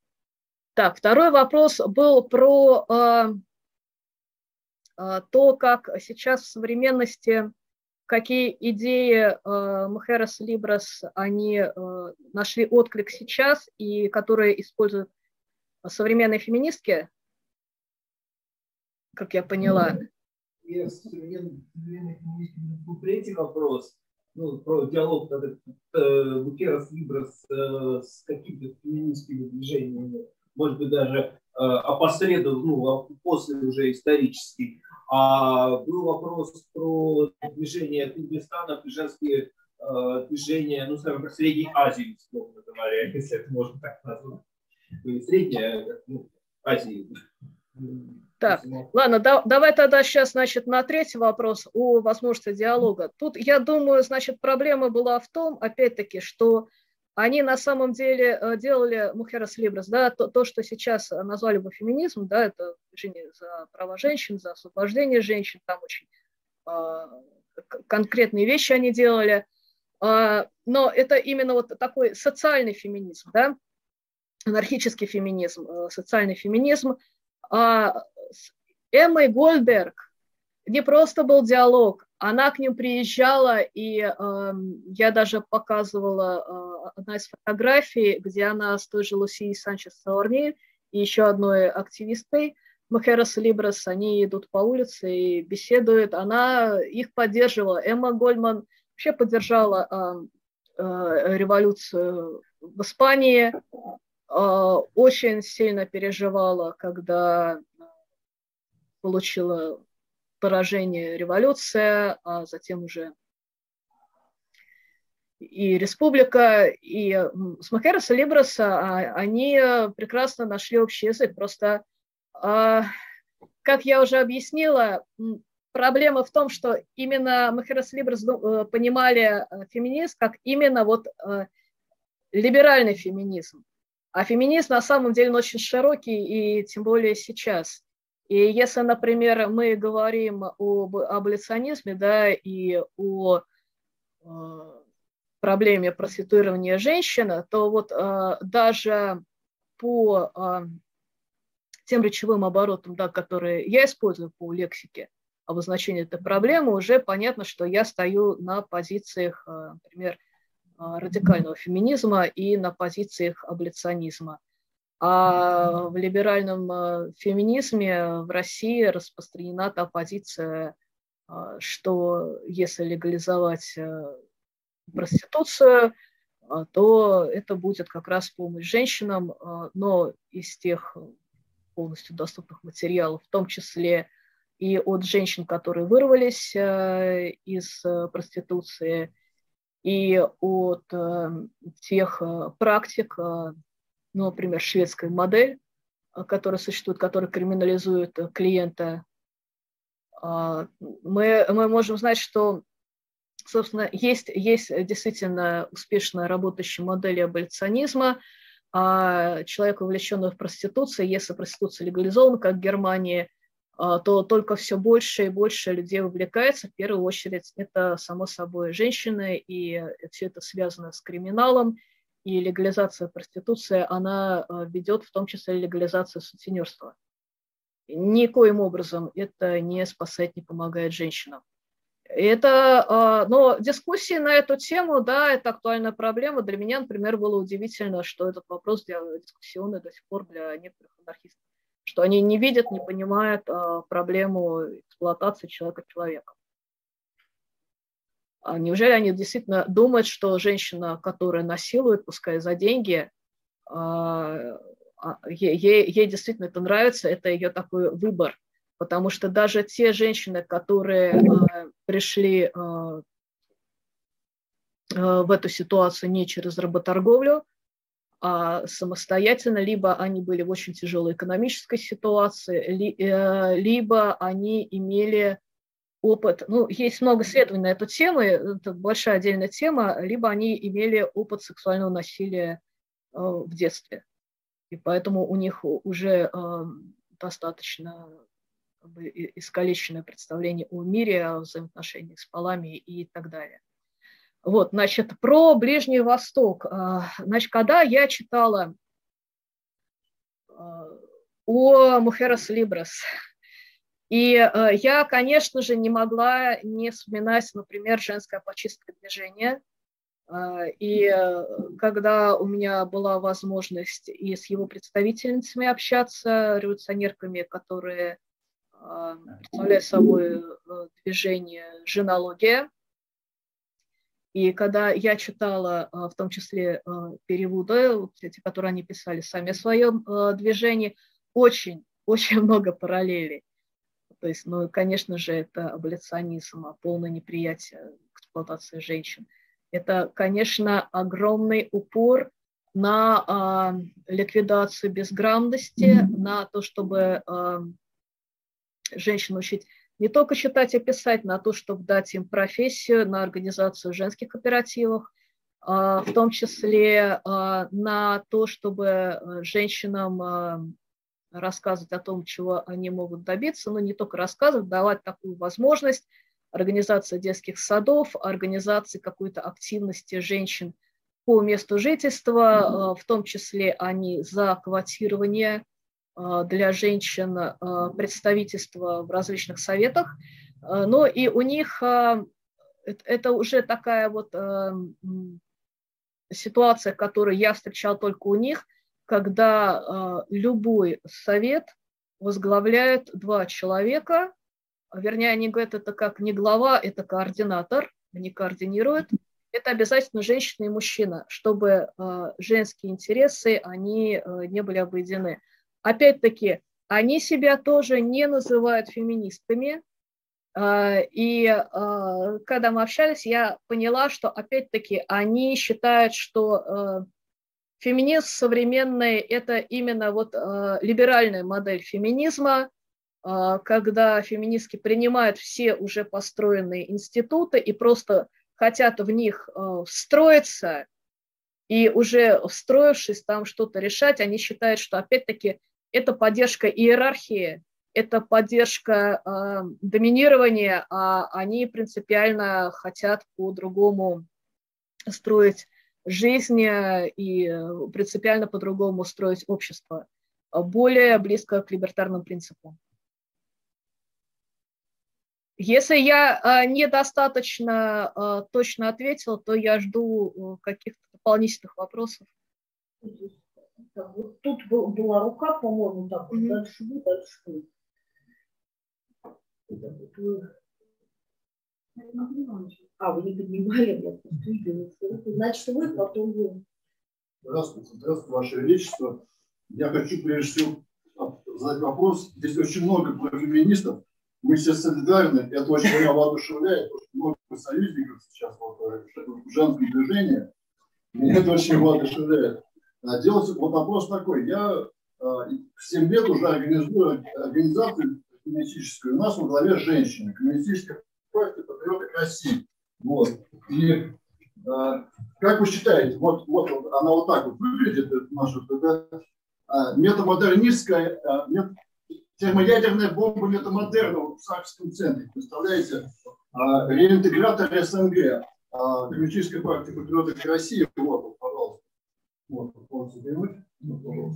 Так, второй вопрос был про то, как сейчас в современности какие идеи э, Либрас они э, нашли отклик сейчас и которые используют современные феминистки, как я поняла. Я современных феминистки был третий вопрос, ну, про диалог э, Либрас э, с какими-то феминистскими движениями, может быть, даже э, опосредованно, ну, а после уже исторический. А был вопрос про движение Туркменистана, женские э, движения, ну, скажем, как Средней Азии, условно говоря, если это можно так назвать. Или Средняя, ну, Азии. Так, ладно, да, давай тогда сейчас, значит, на третий вопрос о возможности диалога. Тут, я думаю, значит, проблема была в том, опять-таки, что они на самом деле э, делали Мухерас Либрас, да, то, то, что сейчас назвали бы феминизм, да, это движение за права женщин, за освобождение женщин, там очень э, конкретные вещи они делали, э, но это именно вот такой социальный феминизм, да, анархический феминизм, э, социальный феминизм. А с Эммой Гольдберг не просто был диалог, она к ним приезжала, и э, я даже показывала э, одна из фотографий, где она с той же Лусией Санчес Саорни и еще одной активисткой Махерас Либрас, они идут по улице и беседуют. Она их поддерживала. Эмма Гольман вообще поддержала э, э, революцию в Испании, э, очень сильно переживала, когда получила поражение революция, а затем уже и республика, и с Махереса Либраса а, они прекрасно нашли общий язык. Просто, а, как я уже объяснила, проблема в том, что именно Махерес Либрас ну, э, понимали э, феминизм как именно вот э, либеральный феминизм. А феминизм на самом деле очень широкий, и тем более сейчас. И если, например, мы говорим об аболиционизме, да, и о э, проблеме проституирования женщины, то вот э, даже по э, тем речевым оборотам, да, которые я использую по лексике обозначения этой проблемы, уже понятно, что я стою на позициях, например, радикального феминизма и на позициях аболиционизма. А в либеральном э, феминизме в России распространена та позиция, э, что если легализовать э, проституцию, то это будет как раз помощь женщинам, но из тех полностью доступных материалов, в том числе и от женщин, которые вырвались из проституции, и от тех практик, ну, например, шведская модель, который существует, который криминализует клиента, мы, мы можем знать, что, собственно, есть, есть действительно успешно работающие модели аболиционизма, а человек, увлеченный в проституции, если проституция легализована, как в Германии, а, то только все больше и больше людей увлекается. В первую очередь это, само собой, женщины, и все это связано с криминалом, и легализация проституции, она а, ведет в том числе легализацию сутенерства. Никоим образом это не спасает, не помогает женщинам. Это, а, но дискуссии на эту тему, да, это актуальная проблема. Для меня, например, было удивительно, что этот вопрос дискуссионный до сих пор для некоторых анархистов что они не видят, не понимают а, проблему эксплуатации человека человеком. А неужели они действительно думают, что женщина, которая насилует, пускай за деньги, а, а, ей, ей действительно это нравится, это ее такой выбор. Потому что даже те женщины, которые пришли в эту ситуацию не через работорговлю, а самостоятельно, либо они были в очень тяжелой экономической ситуации, э, либо они имели опыт, ну, есть много исследований на эту тему, это большая отдельная тема, либо они имели опыт сексуального насилия э, в детстве. И поэтому у них уже э, достаточно как бы, искалеченное представление о мире, о взаимоотношениях с полами и так далее. Вот, значит, про Ближний Восток. А, значит, когда я читала а, о Мухерас Либрас, и а, я, конечно же, не могла не вспоминать, например, женское почистка движения. И когда у меня была возможность и с его представительницами общаться, революционерками, которые представляют собой движение «Женология», и когда я читала, в том числе переводы, вот эти, которые они писали сами в своем движении, очень, очень много параллелей. То есть, ну, конечно же, это аболиционизм, полное неприятие эксплуатации женщин. Это, конечно, огромный упор на а, ликвидацию безграмотности, на то, чтобы а, женщин учить не только читать и писать, на то, чтобы дать им профессию, на организацию женских кооперативов, а, в том числе а, на то, чтобы э, женщинам а, рассказывать о том, чего они могут добиться, но не только рассказывать, давать такую возможность, организация детских садов, организации какой-то активности женщин по месту жительства, в том числе они за квотирование Э, для женщин э, представительства в различных советах, но и у них это уже такая вот ситуация, которую я встречал только у них, когда любой совет возглавляет два человека, вернее, они говорят, это как не глава, это координатор, они координируют. Это обязательно женщина и мужчина, чтобы женские интересы, они не были обойдены. Опять-таки, они себя тоже не называют феминистками. А, и а, когда мы общались, я поняла, что опять-таки они считают, что а, феминизм современный – это именно вот либеральная модель феминизма, когда феминистки принимают все уже построенные институты и просто хотят в них встроиться, и уже встроившись там что-то решать, они считают, что опять-таки это поддержка иерархии, это поддержка э, доминирования, а они принципиально хотят по-другому строить жизнь и принципиально по-другому строить общество, более близко к либертарным принципам. Если я э, недостаточно э, точно ответила, то я жду э, каких-то дополнительных вопросов. Вот тут был, была рука, по-моему, так, mm-hmm. дальше дальше вот. А, вы не поднимали, я просто видела Значит, вы, потом вы. Здравствуйте, здравствуйте, Ваше Величество. Я хочу прежде всего задать вопрос. Здесь очень много феминистов. Мы все солидарны. Это очень меня воодушевляет. Много союзников сейчас вот, в женском движении. Меня это очень воодушевляет. А, делать вот вопрос такой. Я 7 лет уже организую организацию коммунистическую. У нас во главе женщины. Коммунистическая партия России. Вот. И как вы считаете, вот, вот она вот так вот выглядит, наша а, метамодернистская, а, мет, термоядерная бомба метамодерна в Сакском центре. Представляете? А, реинтегратор СНГ, Коммунистическая партия патриотов России. Вот, пожалуйста. Вот,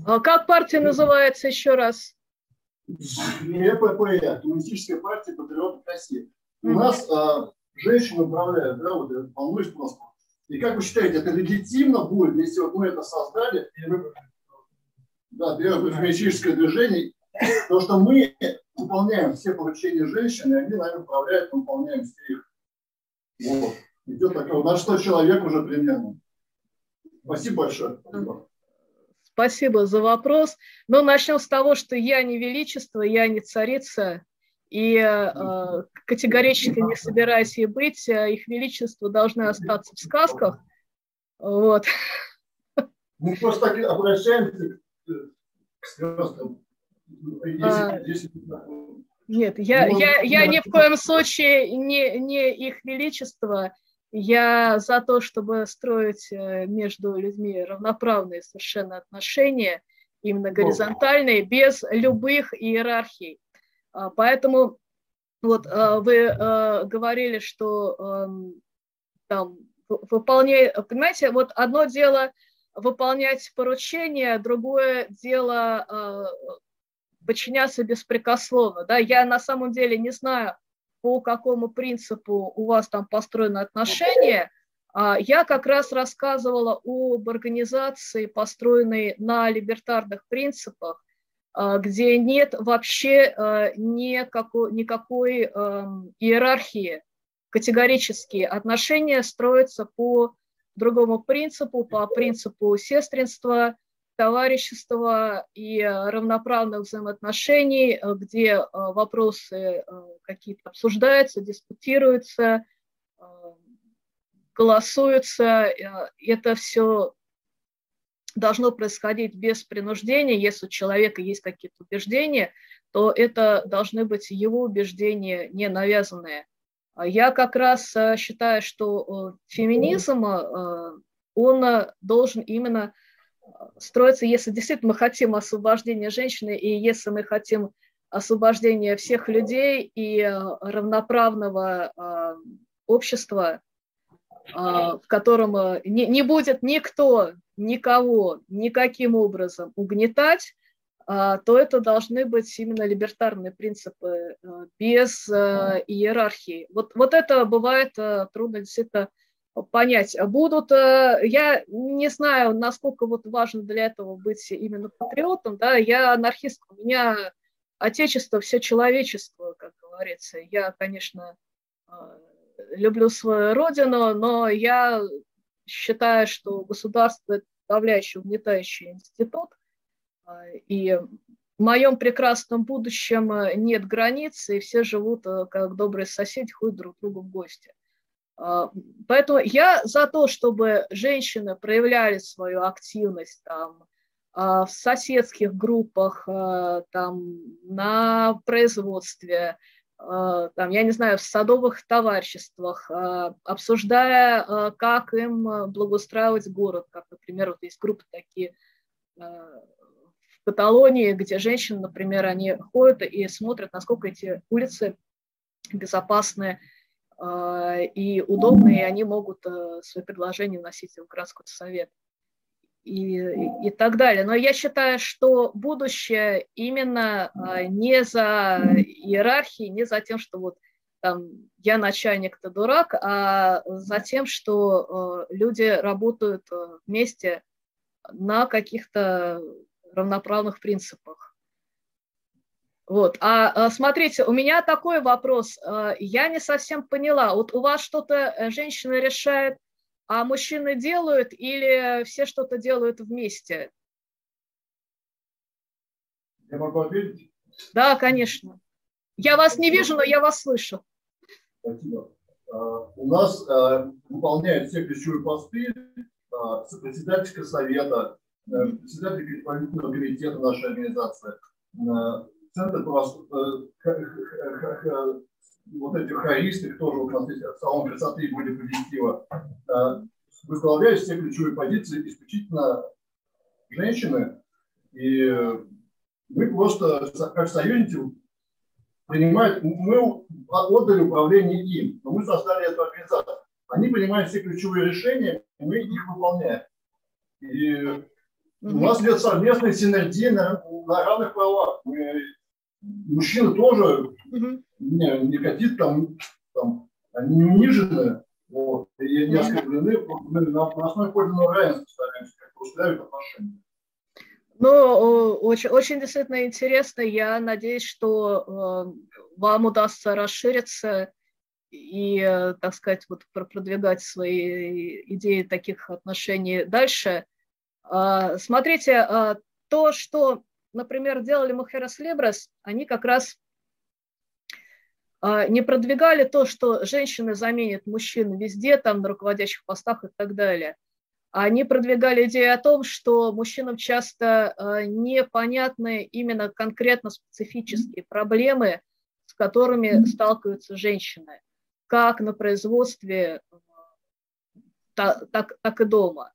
а как партия называется еще раз? ЕПП, Коммунистическая партия патриотов России. У нас а, женщины управляют, да, вот волнуюсь просто. И как вы считаете, это легитимно будет, если вот мы это создали, да, первое феминистическое движение, то, что мы выполняем все поручения женщин, и они нами управляют, мы выполняем все их. Вот. Идет у нас 100 человек уже примерно. Спасибо большое. Спасибо. Спасибо за вопрос. Но ну, начнем с того, что я не величество, я не царица, и э, категорически не собираюсь ей быть. Э, их величество должны остаться в сказках. Вот. Мы просто так обращаемся к сказкам. А, нет, я, я, я ни в коем случае не, не их величество. Я за то, чтобы строить э, между людьми равноправные совершенно отношения, именно горизонтальные, без любых иерархий. А, поэтому вот а, вы а, говорили, что там выполняя, понимаете, вот одно дело выполнять поручения, другое дело подчиняться беспрекословно. Да? Я на самом деле не знаю, по какому принципу у вас там построены отношения. Я как раз рассказывала об организации, построенной на либертарных принципах, где нет вообще а, никакой, никакой иерархии, категорические отношения строятся по другому принципу, по принципу сестринства, товарищества и равноправных взаимоотношений, где вопросы какие-то обсуждаются, дискутируются, голосуются. Это все должно происходить без принуждения. Если у человека есть какие-то убеждения, то это должны быть его убеждения, не навязанные. А я как раз э, считаю, что э, феминизм, э, он должен именно строиться, если действительно мы хотим освобождения женщины, и если мы хотим освобождения всех людей и равноправного общества, в котором не, не будет никто никого никаким образом угнетать, а, то это должны быть именно либертарные принципы э, без э, иерархии. Вот, вот это бывает э, трудно действительно понять. Будут, я не знаю, насколько вот важно для этого быть именно патриотом, да, я анархист, у меня отечество, все человечество, как говорится. Я, конечно, люблю свою родину, но я считая, что государство – это составляющий угнетающий институт, а, и в моем прекрасном будущем э, нет границ, и все живут э, как добрые соседи, ходят друг к другу в гости. А, поэтому я за то, чтобы женщины проявляли свою активность там, а, в соседских группах, там, на производстве, там, я не знаю, в садовых товариществах, э, обсуждая, э, как им благоустраивать город, как, например, вот есть группы такие в Каталонии, где женщины, например, они ходят и смотрят, насколько эти улицы безопасные и удобные, и они могут свои предложения вносить в городской совет и, и так далее. Но я считаю, что будущее именно а, не за иерархией, не за тем, что вот там я начальник, ты дурак, а за тем, что э, люди работают э, вместе на каких-то равноправных принципах. Вот. А, а смотрите, у меня такой вопрос. Э, я не совсем поняла. Вот у вас что-то женщина решает а мужчины делают или все что-то делают вместе? Я могу ответить? Да, конечно. Я вас не вижу, но я вас слышу. Спасибо. А, у нас а, выполняют все ключевые посты а, председательского совета, председатель исполнительного комитета нашей организации, центр вот этих хористов, тоже у нас есть салон красоты и бодипозитива, возглавляют все ключевые позиции исключительно женщины. И мы просто, как союзники, принимают, мы отдали управление им, но мы создали эту организацию. Они принимают все ключевые решения, и мы их выполняем. И у нас нет совместной синергии на, на равных правах. Мы, мужчины тоже не, не там, там, они не унижены, вот, и не оскорблены. Мы на, на основе подлинного равенства стараемся как-то устраивать отношения. Ну, очень, очень действительно интересно. Я надеюсь, что э, вам удастся расшириться и, э, так сказать, вот продвигать свои идеи таких отношений дальше. Э, смотрите, э, то, что, например, делали Мухерас Лебрес, они как раз не продвигали то, что женщины заменят мужчин везде, там, на руководящих постах и так далее – они продвигали идею о том, что мужчинам часто э, непонятны именно конкретно специфические проблемы, с которыми сталкиваются женщины, как на производстве, так, так, так и дома.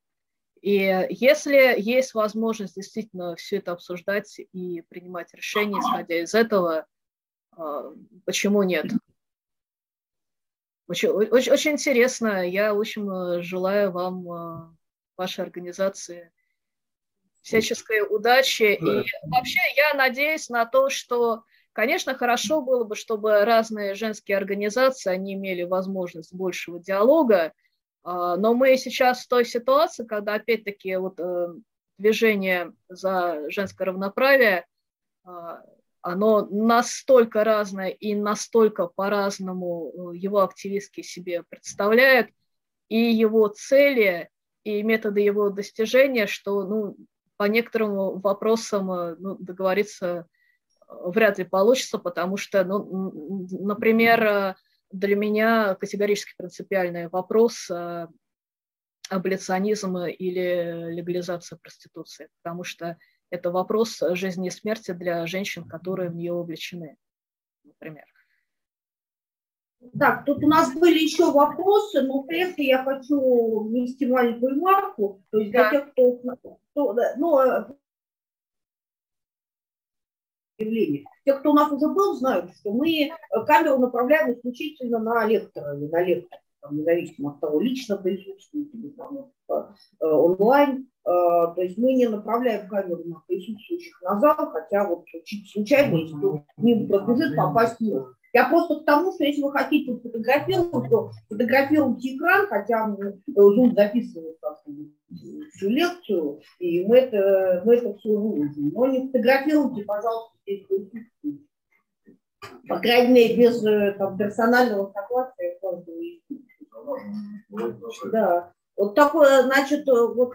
И если есть возможность действительно все это обсуждать и принимать решения, исходя из этого, почему нет? Очень, очень, очень интересно. Я, в общем, желаю вам вашей организации всяческой удачи. И вообще я надеюсь на то, что, конечно, хорошо было бы, чтобы разные женские организации, они имели возможность большего диалога, а, но мы сейчас в той ситуации, когда, опять-таки, вот э, движение за женское равноправие, а, оно настолько разное и настолько по-разному э, его активистки себе представляют, и его цели, и методы его достижения, что ну, по некоторым вопросам э, ну, договориться э, вряд ли получится, потому что, ну, например, для меня категорически принципиальный вопрос аболиционизм или легализация проституции, потому что это вопрос жизни и смерти для женщин, которые в нее увлечены, например. Так, тут у нас были еще вопросы, но прежде я хочу внести маленькую ремарку. То есть для да. тех, кто, кто ну, э, явление. Те, кто у нас уже был, знают, что мы камеру направляем исключительно на лектора или на лектора, там, независимо от того, лично присутствует или там, э, онлайн. Э, то есть мы не направляем камеру на присутствующих на зал, хотя вот случайно, если кто ним пробежит, попасть может. Я просто к тому, что если вы хотите фотографировать, то фотографируйте экран, хотя Zoom записывает всю лекцию, и мы это, мы это все выложим. Но не фотографируйте, пожалуйста, здесь присутствуете. По крайней мере, без э, там, персонального согласия Да. Вот такое, значит, э, вот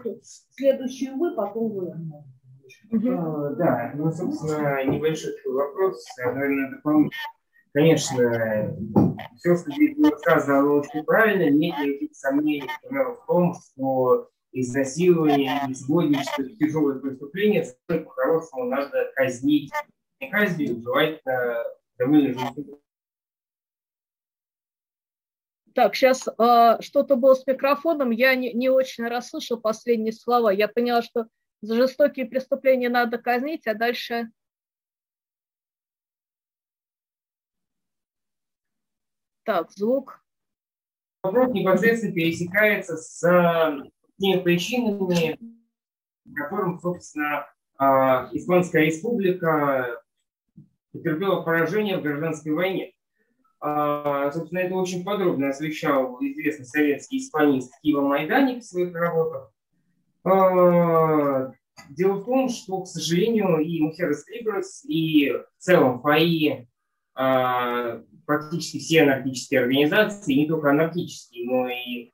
следующий вы, потом вы. Uh, да, ну, собственно, небольшой вопрос, наверное, дополнительный. Конечно, все, что здесь было сказано, оно очень правильно. Нет никаких сомнений, например, в том, что изнасилование и тяжелое преступление, по-хорошему надо казнить. Не казнить, желательно довольно жестоко. Так, сейчас э, а, что-то было с микрофоном, я не, не очень расслышал последние слова. Я поняла, что за жестокие преступления надо казнить, а дальше Так, звук. Вопрос непосредственно пересекается с э, теми причинами, которым, собственно, э, Испанская республика потерпела поражение в гражданской войне. А, собственно, это очень подробно освещал известный советский испанист Кива Майданик в своих работах. А, дело в том, что, к сожалению, и Мухерес Либрес, и в целом ФАИ практически все анархические организации, не только анархические, но и,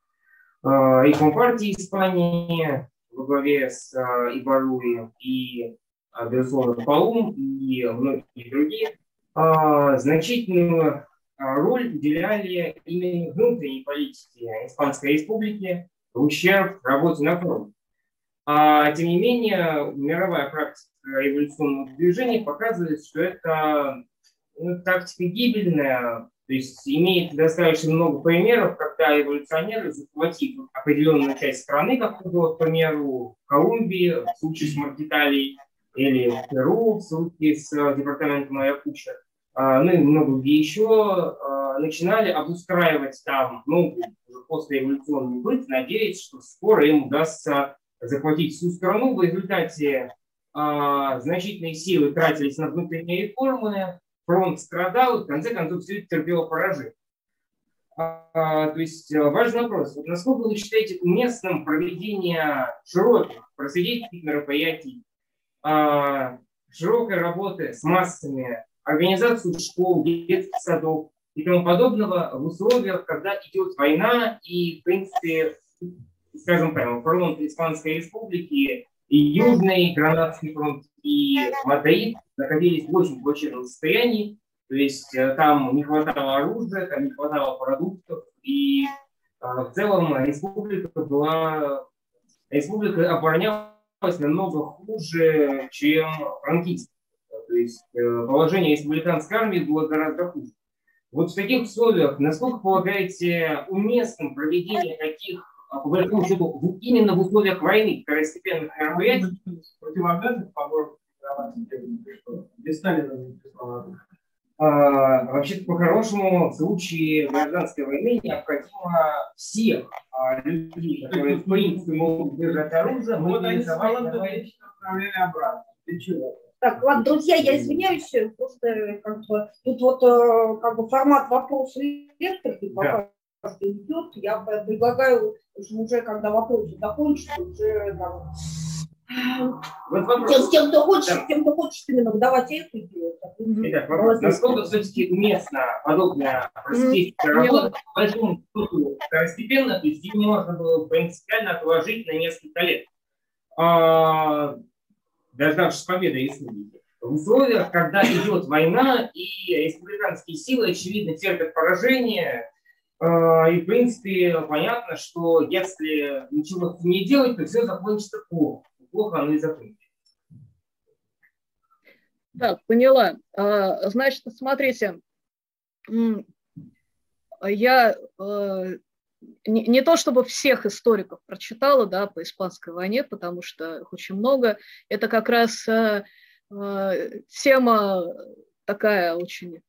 и Компартии Испании во главе с Ибаруи и, безусловно, Паум и многие другие, значительную роль уделяли именно внутренней политике Испанской Республики в ущерб работе на фронте. А, тем не менее, мировая практика эволюционного движения показывает, что это ну, тактика гибельная, то есть имеет достаточно много примеров, когда эволюционеры, захватив определенную часть страны, как к примеру, в Колумбии, в случае с Маркиталией, или в Перу, в случае с департаментом Аякуча, а, ну и много где еще, а, начинали обустраивать там новый, уже после эволюционный быт, надеясь, что скоро им удастся захватить всю страну. В результате а, значительные силы тратились на внутренние реформы, фронт страдал, и в конце концов все это терпело поражение. А, то есть важный вопрос. Насколько вы считаете уместным проведение широких просветительских мероприятий, а, широкой работы с массами, организацию школ, детских садов и тому подобного в условиях, когда идет война и, в принципе, скажем прямо, фронт Испанской Республики и Южный Гранадский фронт и Мадрид находились в очень плачевном состоянии, то есть э, там не хватало оружия, там не хватало продуктов, и э, в целом республика была, республика оборонялась намного хуже, чем франкистская. Есть э, положение республиканской армии было гораздо хуже. Вот в таких условиях, насколько полагаете уместным проведение таких а, по большому счету, именно в условиях войны второстепенных мероприятий противогазы по без Сталина а, вообще по-хорошему, в случае гражданской войны необходимо всех а, людей, которые в принципе могут держать оружие, вот они отправляли обратно. Ты чего? Так, ладно, друзья, я извиняюсь, просто как бы, тут вот э, как бы формат вопроса лекторки пока да. что идет. Я предлагаю уже, когда вопросы закончатся, уже там, вот вопрос. Тем, тем, кто хочет, да. тем, кто хочет именно выдавать эту идею. Итак, вопрос. Насколько все-таки уместно подобная просветительская работа по большому счету второстепенно, то есть ее можно было принципиально отложить на несколько лет, а, дождавшись победы республики. В условиях, когда идет война, и республиканские силы, очевидно, терпят поражение, а, и, в принципе, понятно, что если ничего не делать, то все закончится плохо. Плохо оно и закончится. Так, поняла. А, значит, смотрите, я э, не, не то чтобы всех историков прочитала, да, по испанской войне, потому что их очень много. Это как раз э, э, тема такая очень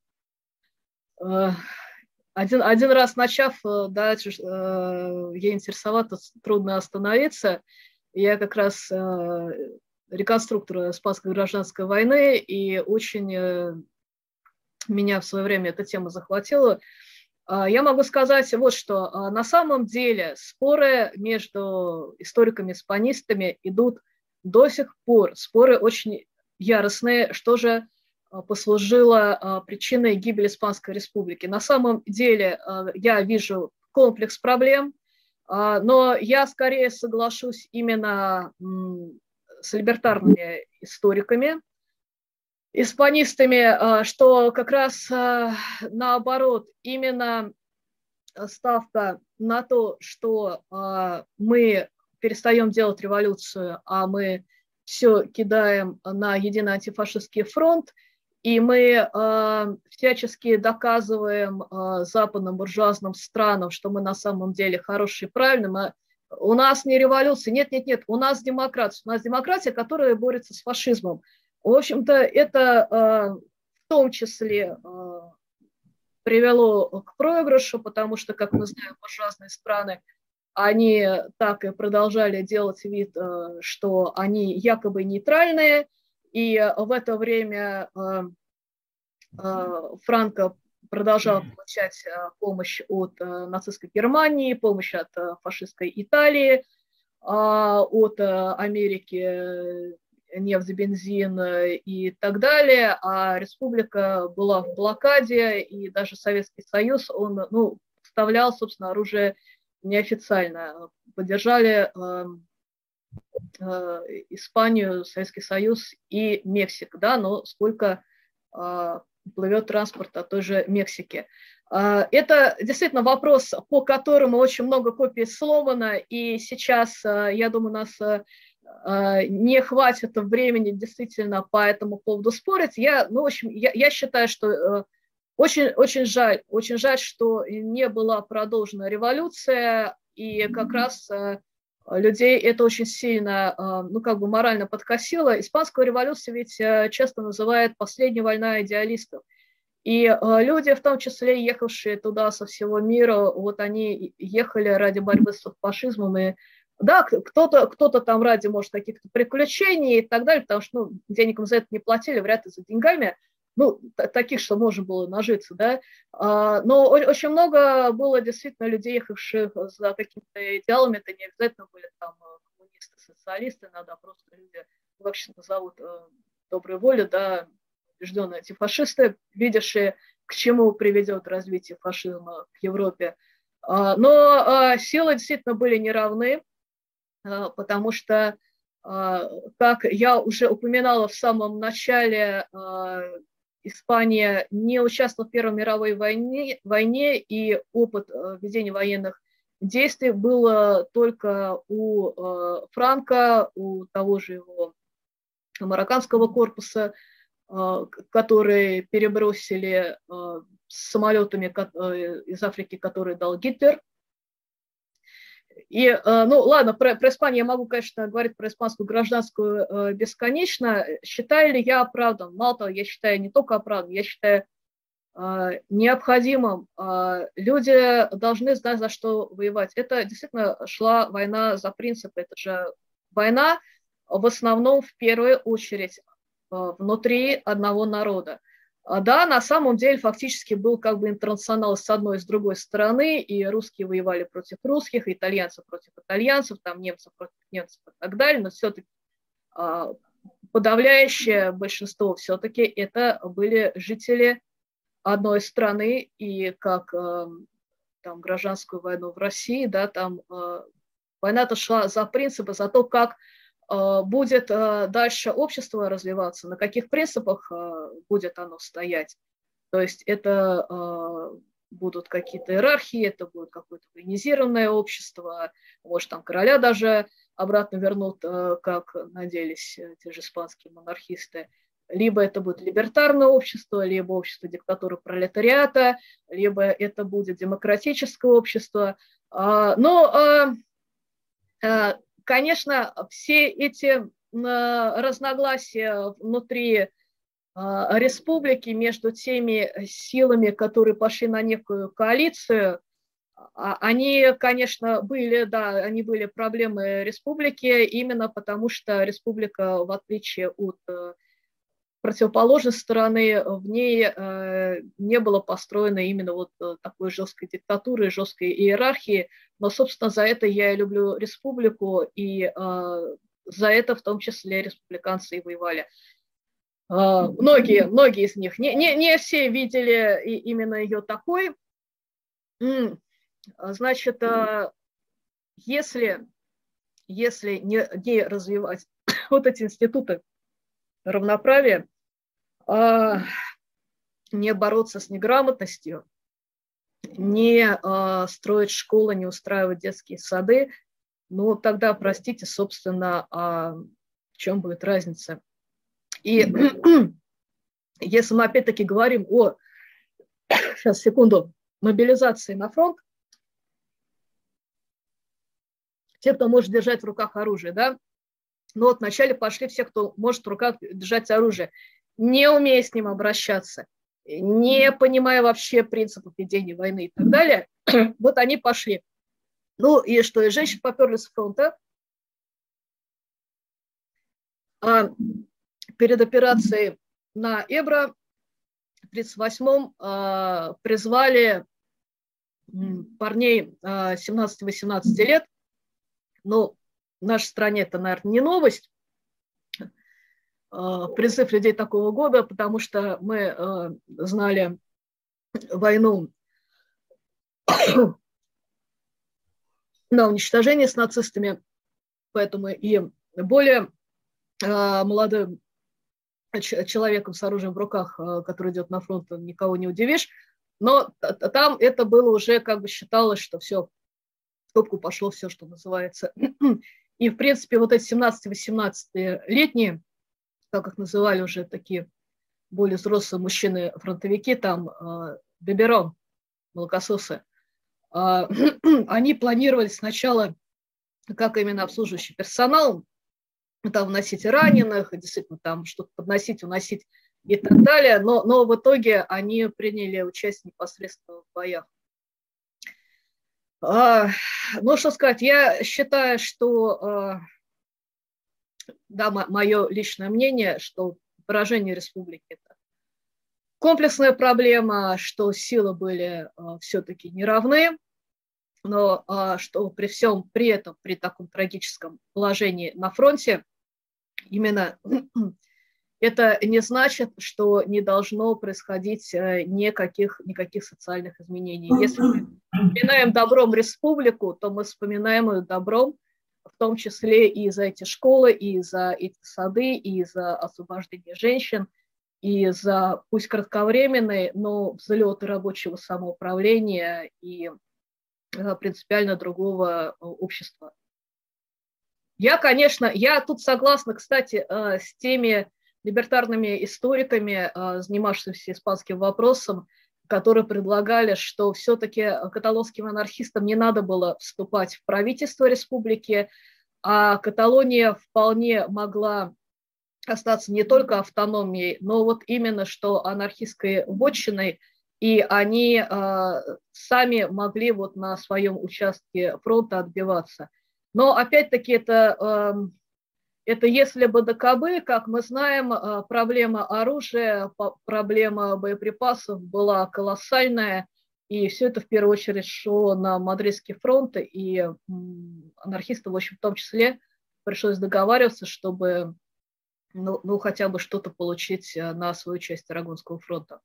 один, один раз начав, э, да, э, я интересоваться, трудно остановиться. Я как раз э, реконструктор Испанской гражданской войны, и очень меня в свое время эта тема захватила. А, я могу сказать вот что. А, на самом деле споры между историками-испанистами идут до сих пор. Споры очень яростные. Что же а, послужило а, причиной гибели Испанской Республики. На самом деле а, я вижу комплекс проблем, но я скорее соглашусь именно с либертарными историками, испанистами, что как раз наоборот, именно ставка на то, что мы перестаем делать революцию, а мы все кидаем на единый антифашистский фронт – и мы э, всячески доказываем э, западным буржуазным странам, что мы на самом деле хорошие и правильные. Мы, у нас не революция, нет, нет, нет, у нас демократия. У нас демократия, которая борется с фашизмом. В общем-то, это э, в том числе э, привело к проигрышу, потому что, как мы знаем, буржуазные страны, они так и продолжали делать вид, э, что они якобы нейтральные – и в это время Франко продолжал получать помощь от нацистской Германии, помощь от фашистской Италии, а от Америки нефть, бензин и так далее, а республика была в блокаде, и даже Советский Союз, он ну, вставлял, собственно, оружие неофициально. Поддержали Э, Испанию, Советский Союз и Мексика, да, но сколько а, плывет транспорт от той же Мексики. А, это действительно вопрос, по которому очень много копий сломано, и сейчас, а, я думаю, нас не хватит времени действительно по этому поводу спорить. Я, ну, в общем, я, я считаю, что очень, очень жаль, очень жаль, что не была продолжена революция, и как раз людей это очень сильно, ну, как бы морально подкосило. Испанскую революцию ведь часто называют последняя война идеалистов. И э, люди, в том числе ехавшие туда со всего мира, вот они ехали ради борьбы с фашизмом. И да, кто-то кто там ради, может, каких-то приключений и так далее, потому что ну, денег им за это не платили, вряд ли за деньгами, ну, таких, что можно было нажиться, да. А, но очень много было действительно людей, ехавших за какими-то идеалами, это не обязательно были там э, коммунисты, социалисты, иногда просто люди, сейчас назовут, э, доброй воли, да, убежденные антифашисты, видевшие, к чему приведет развитие фашизма в Европе. А, но а, силы действительно были неравны, потому что, как я уже упоминала в самом начале, Испания не участвовала в Первой мировой войне, войне и опыт ведения военных действий был только у Франка, у того же его марокканского корпуса, которые перебросили самолетами э, из Африки, которые дал Гитлер. И, ну, ладно, про, про Испанию я могу, конечно, говорить про испанскую гражданскую бесконечно. Считаю ли я оправдан? Мало того, я считаю не только оправдан, я считаю необходимым. Люди должны знать, за что воевать. Это действительно шла война за принципы. Это же война в основном, в первую очередь, Э, внутри одного народа. А да, на самом деле фактически был как бы интернационал с одной и с другой стороны, и русские воевали против русских, итальянцы против итальянцев, там немцы против немцев и так далее, но все-таки а, подавляющее большинство все-таки это были жители одной страны, и как э, там гражданскую войну в России, да, там война-то шла за принципы, за то, как будет э, дальше общество развиваться, на каких принципах э, будет оно стоять. То есть это будут какие-то иерархии, это будет какое-то военизированное общество, может, там короля даже обратно вернут, как надеялись те же испанские монархисты. Либо это будет либертарное общество, либо общество диктатуры пролетариата, либо это будет демократическое общество. Но Конечно, все эти разногласия внутри а, республики между теми силами, которые пошли на некую коалицию, а, они, конечно, были, да, они были проблемы республики, именно потому что республика, в отличие от э, противоположной стороны, в ней э, не было построено именно вот э, такой жесткой диктатуры, жесткой иерархии. Но, собственно, за это я и люблю республику, и э, за это в том числе республиканцы и воевали. Многие, многие из них, не, не, не все видели именно ее такой. Значит, если, если не, не развивать вот эти институты равноправия, а, не бороться с неграмотностью, не а, строить школы, не устраивать детские сады, ну тогда, простите, собственно, а в чем будет разница? И если мы опять-таки говорим о, сейчас, секунду, мобилизации на фронт, те, кто может держать в руках оружие, да, но вот вначале пошли все, кто может в руках держать оружие, не умея с ним обращаться, не понимая вообще принципов ведения войны и так далее. Вот они пошли. Ну и что, и женщины поперли с фронта. А перед операцией на Эбро в 1938-м а, призвали парней а, 17-18 лет, ну, в нашей стране это, наверное, не новость, а, призыв людей такого года, потому что мы а, знали войну на уничтожение с нацистами, поэтому и более а, молодым человеком с оружием в руках, который идет на фронт, никого не удивишь. Но там это было уже как бы считалось, что все, в топку пошло все, что называется. И, в принципе, вот эти 17-18 летние, как их называли уже такие более взрослые мужчины-фронтовики, там э, Беберон, молокососы, э, они планировали сначала как именно обслуживающий персонал, там вносить раненых, действительно там что-то подносить, уносить и так далее, но, но в итоге они приняли участие непосредственно в боях. А, ну, что сказать, я считаю, что, а, да, мое личное мнение, что поражение республики – это комплексная проблема, что силы были а, все-таки неравны, но что при всем при этом, при таком трагическом положении на фронте, именно это не значит, что не должно происходить э, никаких, никаких социальных изменений. Если мы вспоминаем добром республику, то мы вспоминаем ее добром, в том числе и за эти школы, и за эти сады, и за освобождение женщин, и за, пусть кратковременный, но взлет рабочего самоуправления и Э, принципиально другого э, общества. Я, конечно, я тут согласна, кстати, с теми либертарными историками, занимавшимися испанским вопросом, которые предлагали, что все-таки каталонским анархистам не надо было вступать в правительство республики, а Каталония вполне могла остаться не только автономией, но вот именно что анархистской вотчиной – и они э, сами могли вот на своем участке фронта отбиваться. Но опять-таки это, э, это если бы ДКБ, как мы знаем, э, проблема оружия, проблема боеприпасов была колоссальная, и все это в первую очередь шло на Мадридский фронт, и э, анархистам, в общем, в том числе, пришлось договариваться, чтобы ну, ну хотя бы что-то получить на свою часть Арагонского фронта.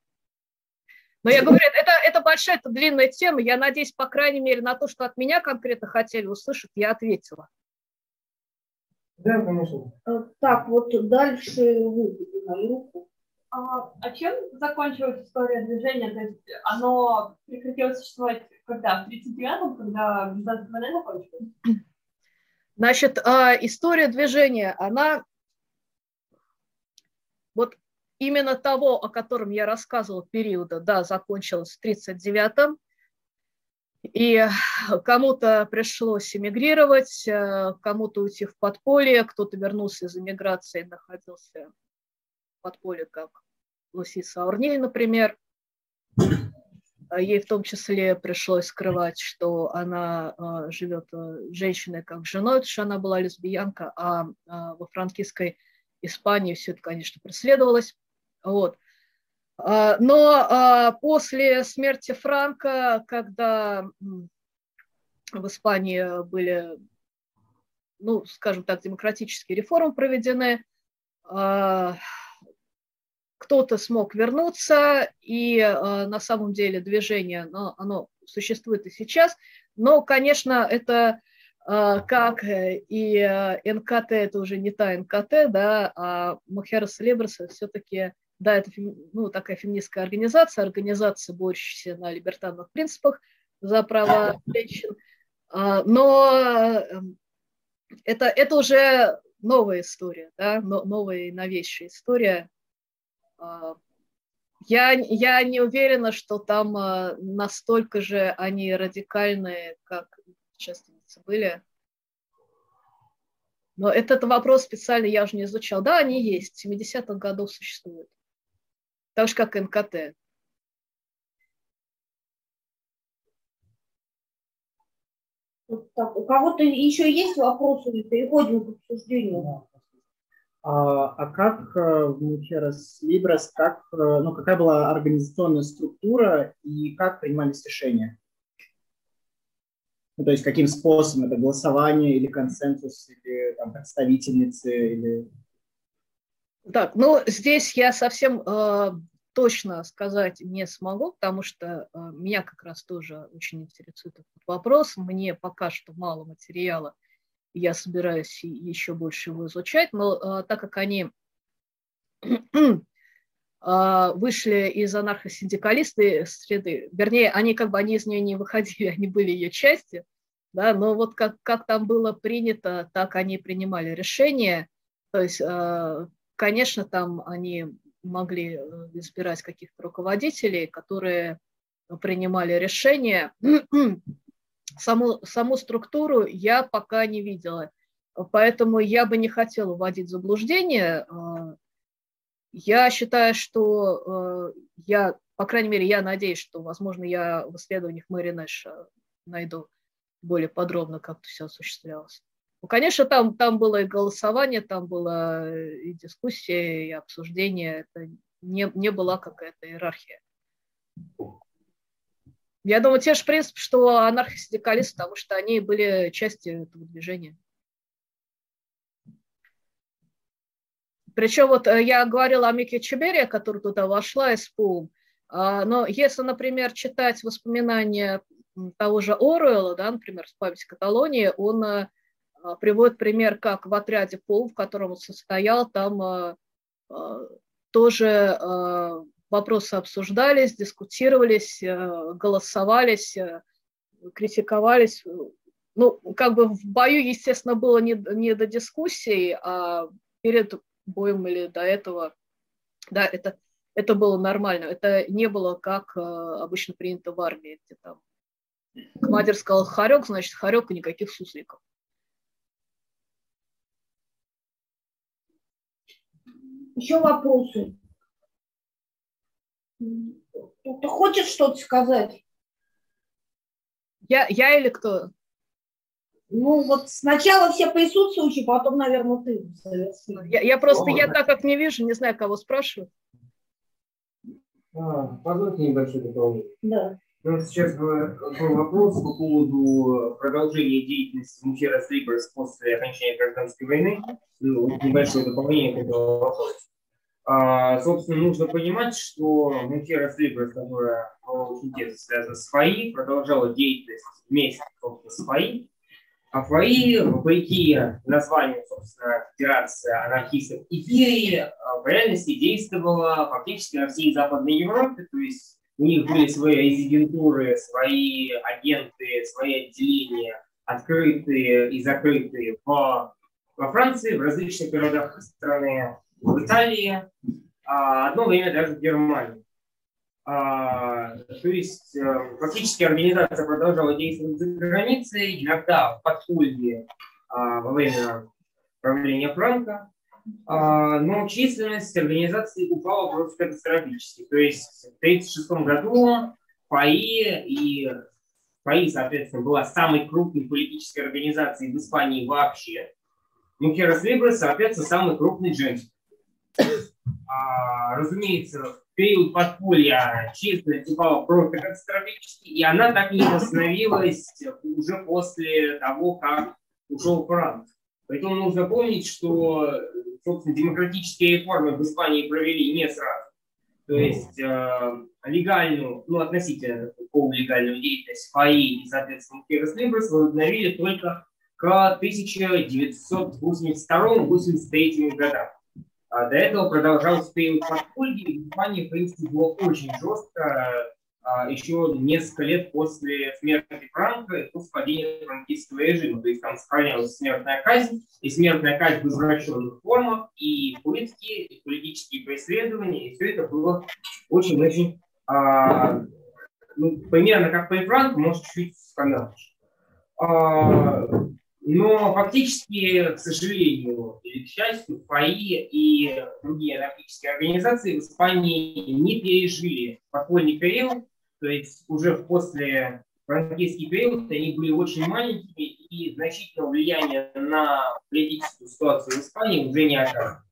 Но я говорю, это, это большая, это длинная тема. Я надеюсь, по крайней мере, на то, что от меня конкретно хотели услышать, я ответила. Да, конечно. Э, так, вот дальше вы поднимали руку. А, а чем закончилась история движения? То есть оно прекратило существовать когда? В 39-м, когда гражданская война закончилась? Значит, а, история движения, она вот именно того, о котором я рассказывала, периода, да, закончилось в 1939-м, и кому-то пришлось эмигрировать, э, кому-то уйти в подполье, кто-то вернулся из эмиграции, находился в подполье, как Лусиса Аурниль, например. Ей в том числе пришлось скрывать, что она э, живет э, женщиной как женой, потому что она была лесбиянка, а во франкистской Испании все это, конечно, преследовалось. Вот. А, но а, после смерти Франка, когда в Испании были, ну, скажем так, демократические реформы проведены, а, кто-то смог вернуться, и на самом деле движение, оно, оно существует и сейчас, но, конечно, это как и НКТ, это уже не та НКТ, да, а Мухерас Лебрес все-таки да, это ну, такая феминистская организация, организация, борющаяся на либертарных принципах за права женщин. А, но эм, это, это уже новая история, да, новая и новейшая история. А, я, я не уверена, что там а, настолько же они радикальные, как участницы были. Но этот вопрос специально я уже не изучал. Да, они есть, с 70-х годов существуют так же, как НКТ. Так, у кого-то еще есть вопросы или переходим к обсуждению? А, а как э, Мухерас Либрас, как, э, ну, какая была организационная структура и как принимались решения? Ну, то есть каким способом? Это голосование или консенсус, или там, представительницы, или так, ну здесь я совсем э, точно сказать не смогу, потому что э, меня как раз тоже очень интересует этот вопрос. Мне пока что мало материала, я собираюсь еще больше его изучать, но э, так как они э, вышли из анархосиндикалисты среды, вернее, они как бы они из нее не выходили, они были ее частью, да, но вот как, как там было принято, так они принимали решения. То есть, э, конечно, там они могли э, избирать каких-то руководителей, которые принимали решения. Саму, саму структуру я пока не видела. Поэтому я бы не хотела вводить заблуждение. Э, я считаю, что я, по крайней мере, я надеюсь, что, возможно, я в исследованиях Мэри Нэш найду более подробно, как это все осуществлялось. Ну, конечно, там, там было и голосование, там была и дискуссия, и обсуждение. Это не, не была какая-то иерархия. Я думаю, те же принципы, что анархосиндикалисты, потому что они были частью этого движения. Причем вот э, я говорила о Мике Чебере, которая туда вошла из ПУМ, а, но если, например, читать воспоминания того же Оруэлла, да, например, с памяти Каталонии, он а, приводит пример, как в отряде Пол, в котором он состоял, там а, а, тоже а, вопросы обсуждались, дискутировались, а, голосовались, а, критиковались. Ну, как бы в бою, естественно, было не, не до дискуссий, а перед боем или до этого, да, это, это было нормально. Это не было, как обычно принято в армии, где там Командир сказал хорек, значит хорек и никаких сусликов. Еще вопросы? Ты хочешь что-то сказать? Я, я или кто? Ну, вот сначала все присутствующие, потом, наверное, ты. Я, я просто, я так как не вижу, не знаю, кого спрашивать. А, позвольте небольшое дополнение. Да. У нас сейчас был вопрос по поводу продолжения деятельности Мучерас Либерс после окончания гражданской войны. Ну, небольшое дополнение к этому вопросу. А, собственно, нужно понимать, что Мучерас Либерс, которая очень тесно связана с ФАИ, продолжала деятельность вместе с ФАИ. А ФАИ, вопреки названию, собственно, Федерации анархистов и в реальности действовала фактически на всей Западной Европе, то есть у них были свои резидентуры, свои агенты, свои отделения, открытые и закрытые в, во Франции, в различных городах страны, в Италии, а одно время даже в Германии. А, то есть э, фактически организация продолжала действовать за границей, иногда в подполье а, во время правления Франка, но численность организации упала просто катастрофически. То есть в 1936 году ФАИ и ФАИ, соответственно, была самой крупной политической организацией в Испании вообще. Мухерас Либрес, соответственно, самый крупный женский. А, разумеется, в период подполья численность упала просто катастрофически, и она так и не восстановилась уже после того, как ушел Франк. Поэтому нужно помнить, что собственно, демократические реформы в Испании провели не сразу. То есть э, легальную, ну, относительно полулегальную деятельность ФАИ и, соответственно, Феррес Либрес возобновили только к 1982-83 годам. А до этого продолжался период подполья, и в Испании, в принципе, было очень жестко еще несколько лет после смерти Франка и после франкистского режима. То есть там сохранялась смертная казнь, и смертная казнь в извращенных формах, и пытки, и политические преследования, и все это было очень-очень а, ну, примерно как при Франке, может, чуть-чуть скандальнее. А, но фактически, к сожалению или к счастью, ФАИ и другие анархические организации в Испании не пережили подпольный период, то есть уже после франкийский период они были очень маленькими и значительного влияния на политическую ситуацию в Испании уже не оказывали.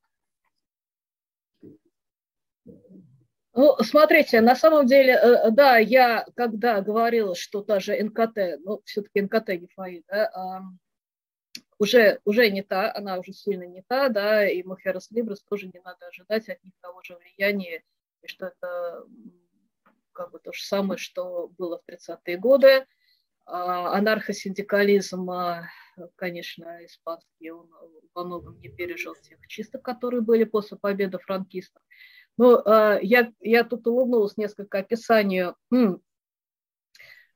Ну, смотрите, на самом деле, э, да, я когда говорила, что та же НКТ, ну, все-таки НКТ ГИФАИ, да, уже, уже не та, она уже сильно не та, да, и Мухерас Либрес тоже не надо ожидать от них того же влияния, и что это как бы то же самое, что было в 30-е годы. А, анархосиндикализм, а, конечно, испанский, он во многом не пережил тех чисток, которые были после победы франкистов. Но а, я, я тут улыбнулась несколько описанию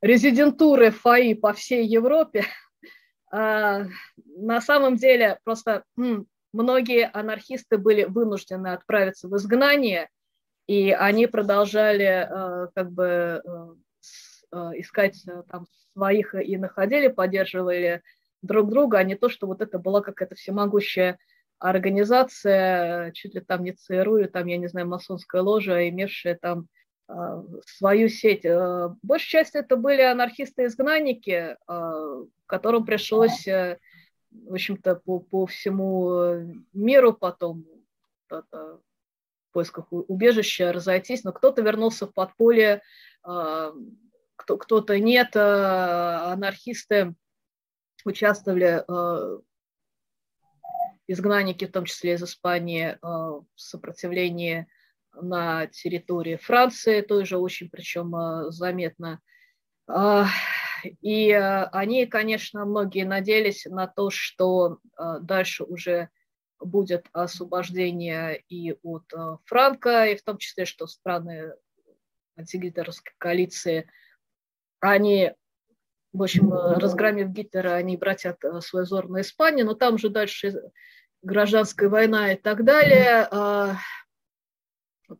резидентуры ФАИ по всей Европе. На самом деле просто многие анархисты были вынуждены отправиться в изгнание, и они продолжали э, как бы э, искать там своих и находили, поддерживали друг друга, а не то, что вот это была какая-то всемогущая организация, чуть ли там не ЦРУ, или там, я не знаю, масонская ложа, имевшая там свою сеть. Э, большая часть это были анархисты-изгнанники, которым пришлось, э, в общем-то, по, по всему миру потом в поисках убежища разойтись, но кто-то вернулся в подполье, а, кто-то нет, анархисты участвовали изгнанники, в том числе из Испании, в сопротивлении на территории Франции, тоже очень причем заметно. А, и они, конечно, многие надеялись на то, что дальше уже будет освобождение и от Франка, и в том числе, что страны антигитлеровской коалиции, они, в общем, разгромив Гитлера, они обратят свой взор на Испанию, но там же дальше гражданская война и так далее. А,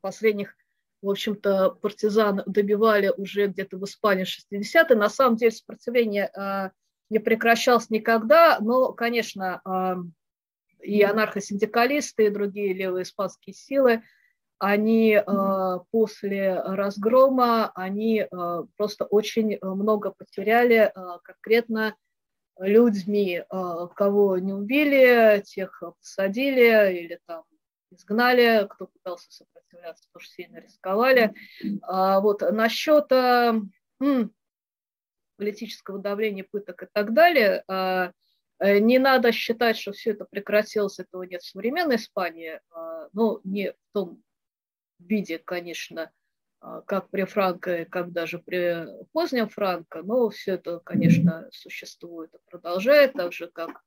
последних, в общем-то, партизан добивали уже где-то в Испании 60-е. На самом деле сопротивление э, не прекращалось никогда, но, конечно, э, и анархосиндикалисты, и другие левые испанские силы, они э, после разгрома, они э, просто очень много потеряли э, конкретно людьми, э, кого не убили, тех посадили или там изгнали, кто пытался сопротивляться, тоже сильно рисковали. А, вот насчет политического давления, пыток и так далее, э, не надо считать, что все это прекратилось, этого нет. В современной Испании, а, ну, не в том виде, конечно, а, как при Франко, как даже при позднем Франко, но все это, конечно, существует и продолжает, так же как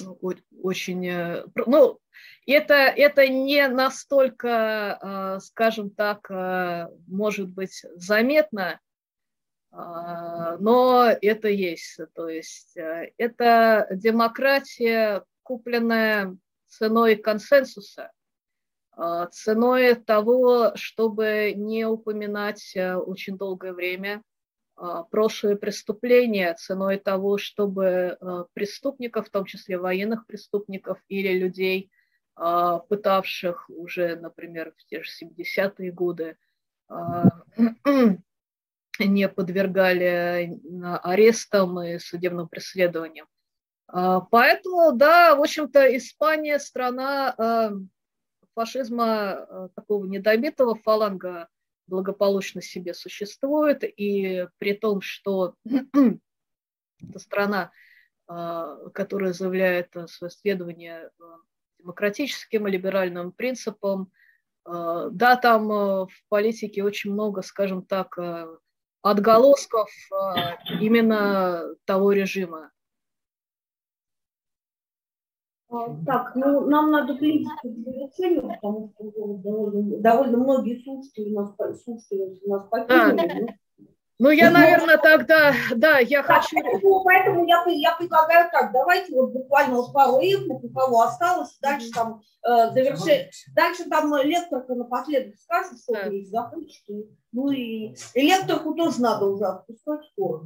ну, очень, э, ну, это, это не настолько, э, скажем так, э, может быть заметно, но это есть. То есть это демократия, купленная ценой консенсуса, ценой того, чтобы не упоминать очень долгое время а, прошлые преступления ценой того, чтобы а, преступников, в том числе военных преступников или людей, а, пытавших уже, например, в те же 70-е годы, не подвергали арестам и судебным преследованиям. Поэтому, да, в общем-то, Испания страна фашизма такого недобитого фаланга благополучно себе существует, и при том, что это страна, а, которая заявляет свое следование а, демократическим и либеральным принципам, а, да, там в политике очень много, скажем так, отголосков именно того режима. Так, ну нам надо близко к завершению, потому что довольно, довольно многие слушатели нас, слушатели нас покинули. Ну, я, ну, наверное, тогда, да, я да, хочу... Поэтому, поэтому я, я предлагаю так, давайте вот буквально вот пару реплик, у кого осталось, дальше там э, завершить. Дальше там лекторка напоследок скажет, что да. есть закончит. Ну и, и лекторку тоже надо уже отпускать скоро.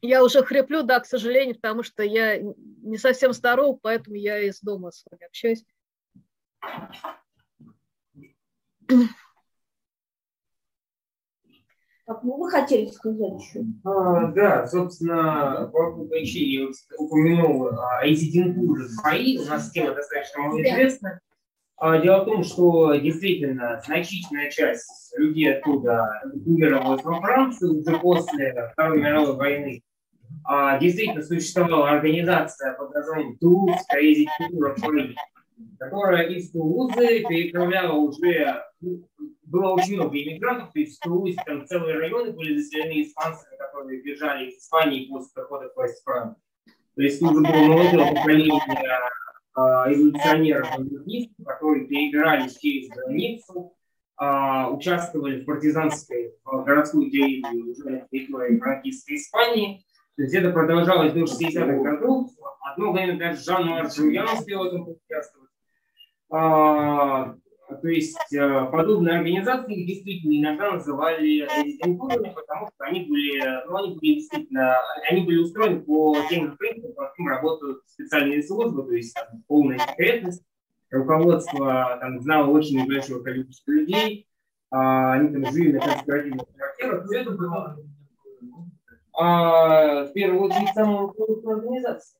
Я уже хриплю, да, к сожалению, потому что я не совсем здоров, поэтому я из дома с вами общаюсь. Так, ну вы хотели сказать еще? А, да, собственно, по поводу я упомянул о резидентуре свои. У нас тема достаточно малоизвестна. А, дело в том, что действительно значительная часть людей оттуда эмигрировалась во Францию уже после Второй мировой войны. А, действительно существовала организация под названием Тулузская резидентура которая из Тулузы переправляла уже было очень много иммигрантов, то есть в Тулузе там целые районы были заселены испанцами, которые бежали из Испании после прихода к власти Франции. То есть уже было молодое поколение а, эволюционеров, которые перебирались через границу, а, участвовали в партизанской в городской деятельности уже на территории франкистской Испании. То есть это продолжалось до 60-х годов. Одно время даже Жан-Марк Жульян успел в этом участвовать. А, то есть э, подобные организации действительно иногда называли резидентурами, потому что они были, ну, они были действительно, они были устроены по тем же принципам, по каким работают специальные службы, то есть там, полная секретность, руководство там, знало очень небольшое количество людей, а, они там жили на конспиративных квартирах, все это было а, в первую очередь самая руководство организации.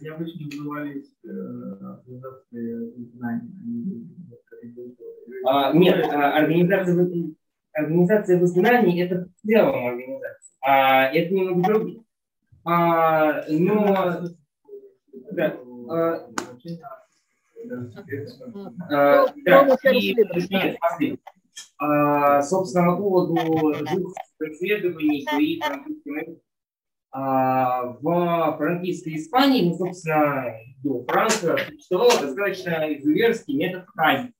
Они обычно назывались э, организации знаний. А, нет, а, организация, организация в изгнании – это в целом организация, а это немного другие. А, но, да, а, а, да, и, а, собственно, по поводу двух исследований при французском а, в франкистской Испании, ну, собственно, до Франка существовал достаточно изуверский метод казни.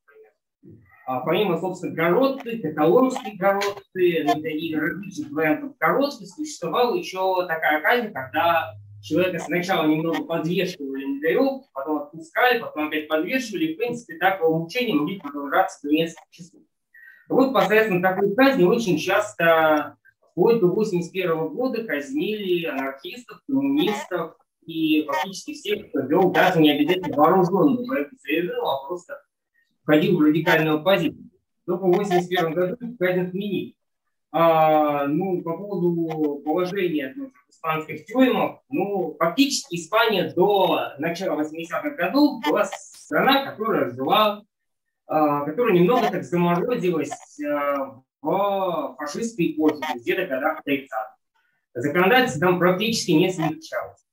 А, помимо, собственно, городцы, каталонские городцы и различных вариантов городцы, существовала еще такая казнь, когда человека сначала немного подвешивали на веревку, потом отпускали, потом опять подвешивали, и, в принципе, такого мучения могли продолжаться до нескольких часов. Вот посредством такой казни очень часто вплоть до 1981 года казнили анархистов, коммунистов и фактически всех, кто вел даже не обязательно вооруженную борьбу режим, а просто входил в радикальную оппозицию. Только в 1981 году казнь отменили. А, ну, по поводу положения ну, испанских тюрьмах, ну, фактически Испания до начала 80-х годов была страна, которая жила, а, которая немного так заморозилась а, в фашистской эпохе, где-то годах 30-х. Законодательство там практически не смягчалось.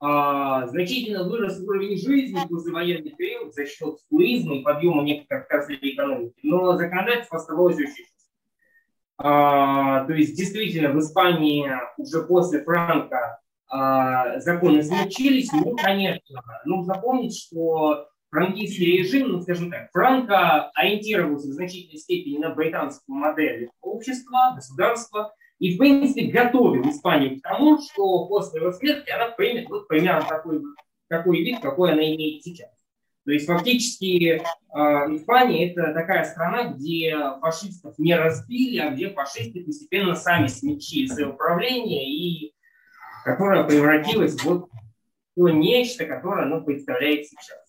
А, значительно вырос уровень жизни в послевоенный период за счет туризма и подъема некоторых отраслей экономики, но законодательство оставалось очень а, то есть действительно в Испании уже после Франка а, законы смягчились, но, конечно, нужно помнить, что франкистский режим, ну, скажем так, Франко ориентировался в значительной степени на британскую модель общества, государства, и, в принципе, готовил Испанию к тому, что после его смерти она примет вот примерно такой, такой вид, какой она имеет сейчас. То есть фактически э, Испания это такая страна, где фашистов не разбили, а где фашисты постепенно сами смягчили свое управление, и которая превратилась вот в то нечто, которое оно представляет сейчас.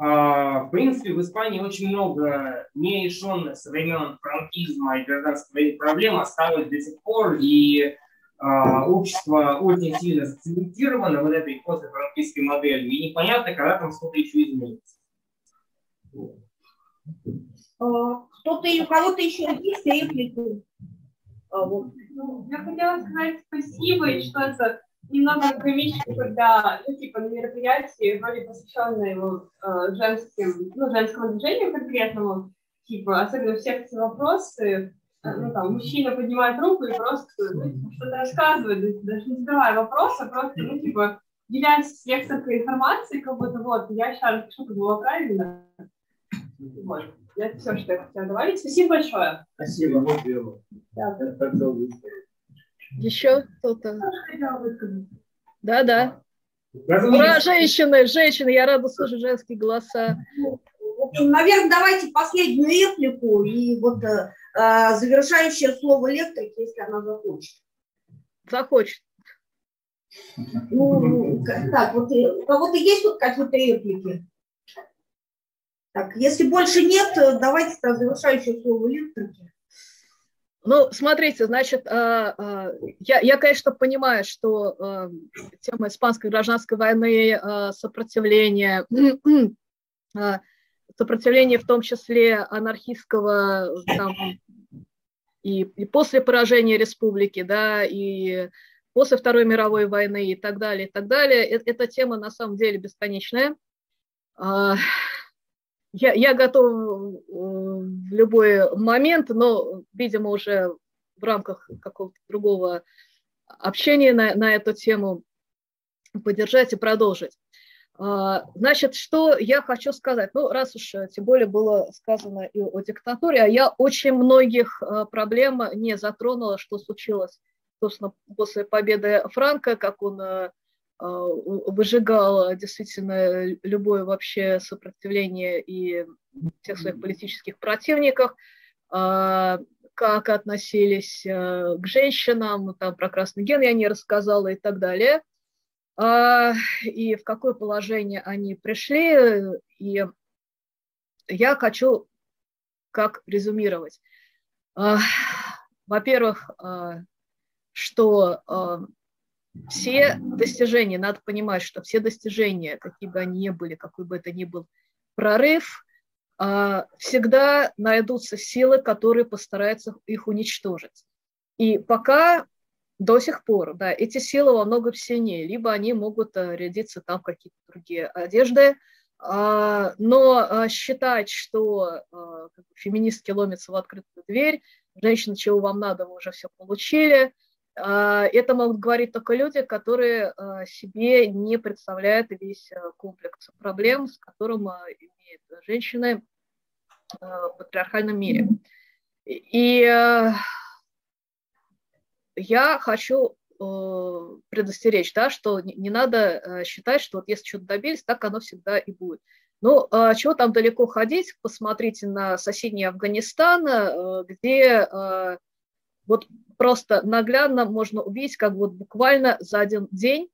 А, в принципе, в Испании очень много нерешенных со времен франкизма и гражданской войны проблем осталось до сих пор, и а, общество очень сильно зацементировано вот этой послефранкистской моделью, и непонятно, когда там что-то еще изменится. А, кто-то, у кого-то еще есть реплики? Ну, я хотела сказать спасибо, и что это немного комично, когда, ну, типа, на мероприятии, вроде посвященное его э, женским, ну, женскому движению конкретному, типа, особенно все эти вопросы, э, ну, там, мужчина поднимает руку и просто ну, что-то рассказывает, даже не задавая вопроса, просто, ну, типа, делясь лекторской информацией, как будто, вот, я сейчас напишу, как было правильно. Вот. Это все, что я хотела добавить. Спасибо большое. Спасибо. Да. Еще кто-то? Да, да. Ура, женщины, женщины, я рада слышать женские голоса. Наверное, давайте последнюю реплику и вот э, э завершающее слово лекторки, если она захочет. Захочет. Ну, так, вот э, у кого-то есть тут какие-то реплики? Так, если больше нет, давайте завершающее слово лекторки. Ну, смотрите, значит, а, а, я, я, конечно, понимаю, что а, тема испанской гражданской войны, сопротивление, сопротивление в том числе анархистского там, и, и после поражения республики, да, и после Второй мировой войны и так далее, и так далее. Эта тема на самом деле бесконечная я, я готов э, в любой момент, но, видимо, уже в рамках какого-то другого общения на, на эту тему поддержать и продолжить. А, значит, что я хочу сказать? Ну, раз уж э, тем более было сказано и о диктатуре, а я очень многих э, проблем не затронула, что случилось, собственно, после победы Франка, как он э, выжигал действительно любое вообще сопротивление и всех своих политических противников, а, как относились к женщинам, ну, там про красный ген я не рассказала и так далее – и в какое положение они пришли. И я хочу как резюмировать. Во-первых, что все достижения, надо понимать, что все достижения, какие бы они ни были, какой бы это ни был прорыв, всегда найдутся силы, которые постараются их уничтожить. И пока до сих пор, да, эти силы во многом сильнее, либо они могут э, рядиться там какие-то другие одежды, а, но а, считать, что а, феминистки ломятся в открытую дверь, женщины, чего вам надо, вы уже все получили, это могут говорить только люди, которые себе не представляют весь э, комплекс проблем, с которым имеют женщины в патриархальном мире. И я хочу предостеречь, да, что не, надо считать, что вот если что-то добились, так оно всегда и будет. Ну, чего там далеко ходить, посмотрите на соседний Афганистан, где вот просто наглядно можно увидеть, как вот буквально за один день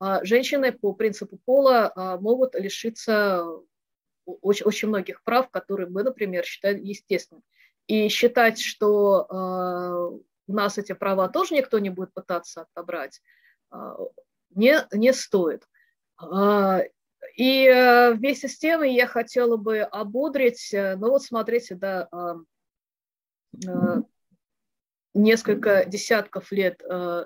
э, женщины по принципу пола э, могут лишиться очень, очень многих прав, которые мы, например, считаем естественными. И считать, что э, у нас эти права тоже никто не будет пытаться отобрать, а, не, не стоит. А, и э, вместе с тем я хотела бы ободрить, э, ну вот смотрите, да, а, несколько десятков лет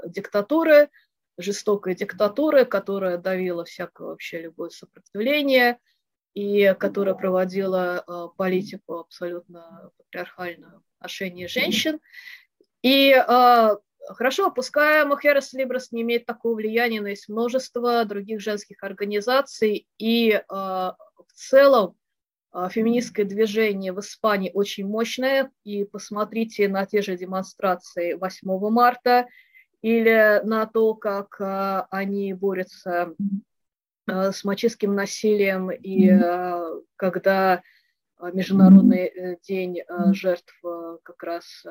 диктатуры, жестокой диктатуры, которая давила всякое вообще любое сопротивление и которая проводила политику абсолютно патриархальную в отношении женщин. И э, хорошо, пускай Мухерес Либрас не имеет такого влияния, но есть множество других женских организаций, и э, в целом э, феминистское движение в Испании очень мощное, и посмотрите на те же демонстрации 8 марта, или на то, как э, они борются э, с мачистским насилием, и когда а, Международный э, день а, жертв а, как раз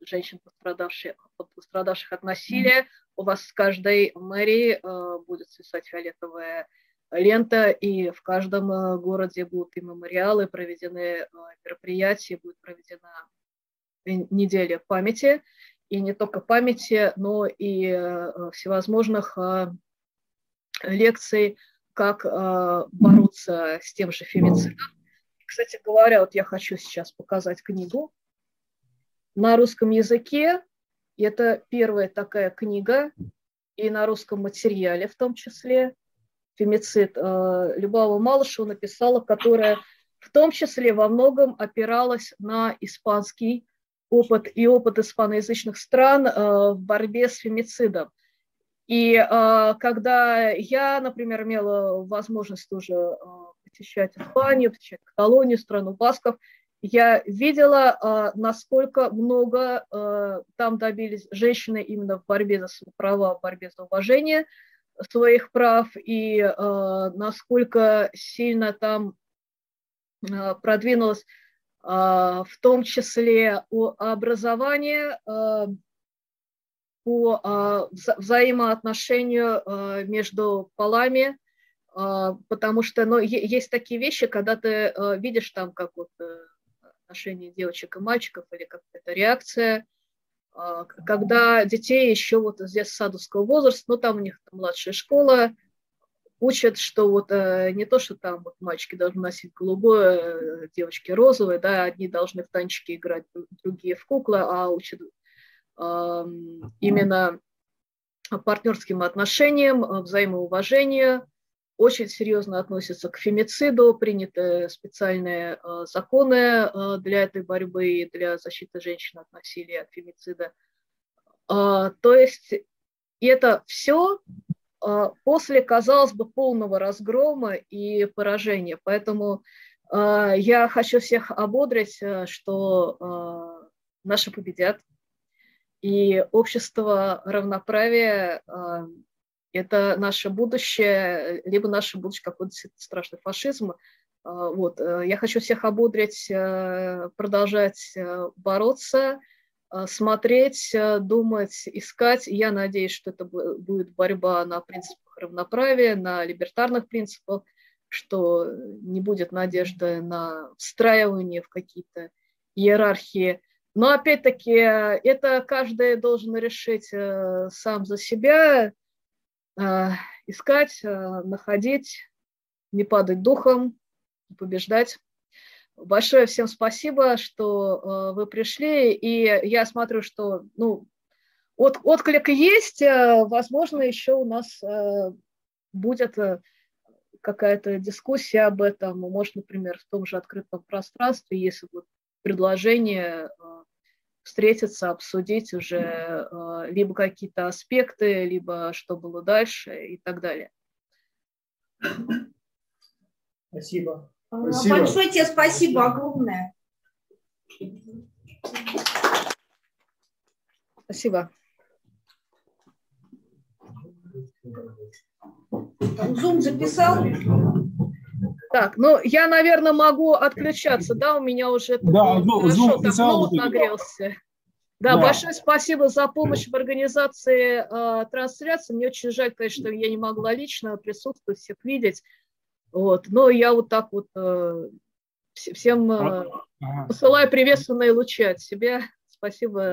женщин, пострадавших, пострадавших от насилия. У вас в каждой мэрии будет свисать фиолетовая лента, и в каждом городе будут и мемориалы, проведены мероприятия, будет проведена неделя памяти, и не только памяти, но и всевозможных лекций, как бороться с тем же фемицидом, кстати говоря, вот я хочу сейчас показать книгу на русском языке. Это первая такая книга, и на русском материале в том числе. Фемицид э, Любава Малышева написала, которая в том числе во многом опиралась на испанский опыт и опыт испаноязычных стран э, в борьбе с фемицидом. И э, когда я, например, имела возможность уже посещать Испанию, посещать Каталонию, страну Басков, я видела, насколько много там добились женщины именно в борьбе за свои права, в борьбе за уважение своих прав, и а, насколько сильно там продвинулось в том числе образование по взаимоотношению между полами, а, потому что ну, есть такие вещи, когда ты э, видишь там как вот э, отношения девочек и мальчиков или какая-то реакция, когда детей еще вот из садовского возраста, ну там у них там младшая школа, учат, что вот э, не то, что там вот мальчики должны носить голубое, девочки розовое, да, одни должны в танчики играть, другие в куклы, а учат именно партнерским отношениям, взаимоуважению, очень серьезно относятся к фемициду, приняты специальные э, законы э, для этой борьбы и для защиты женщин от насилия, от фемицида. Э, то есть это все после, казалось бы, полного разгрома и поражения. Поэтому я хочу всех ободрить, что наши победят, и общество равноправия – это наше будущее, либо наше будущее какой-то страшный фашизм. Вот. Я хочу всех ободрить, продолжать бороться – Э, смотреть, э, думать, искать. Я надеюсь, что это будет борьба на принципах равноправия, на либертарных принципах, что не будет надежды на встраивание в какие-то иерархии. Но опять-таки это каждый должен решить э, сам за себя, искать, находить, не падать духом, побеждать. Большое всем спасибо, что э, вы пришли, и я смотрю, что ну, от, отклик есть, э, возможно, еще у нас э, будет э, какая-то дискуссия об этом, может, например, в том же открытом пространстве, если будет предложение э, встретиться, обсудить уже э, либо какие-то аспекты, либо что было дальше и так далее. Спасибо. Спасибо. Большое тебе спасибо огромное. Спасибо. Зум записал? Так, ну я, наверное, могу отключаться, да, у меня уже да, ну, хорошо, так ноут нагрелся. Да, да, большое спасибо за помощь в организации э, трансляции. Мне очень жаль, конечно, что я не могла лично присутствовать, всех видеть. Вот. Но я вот так вот э, всем э, посылаю приветственные лучи от себя. Спасибо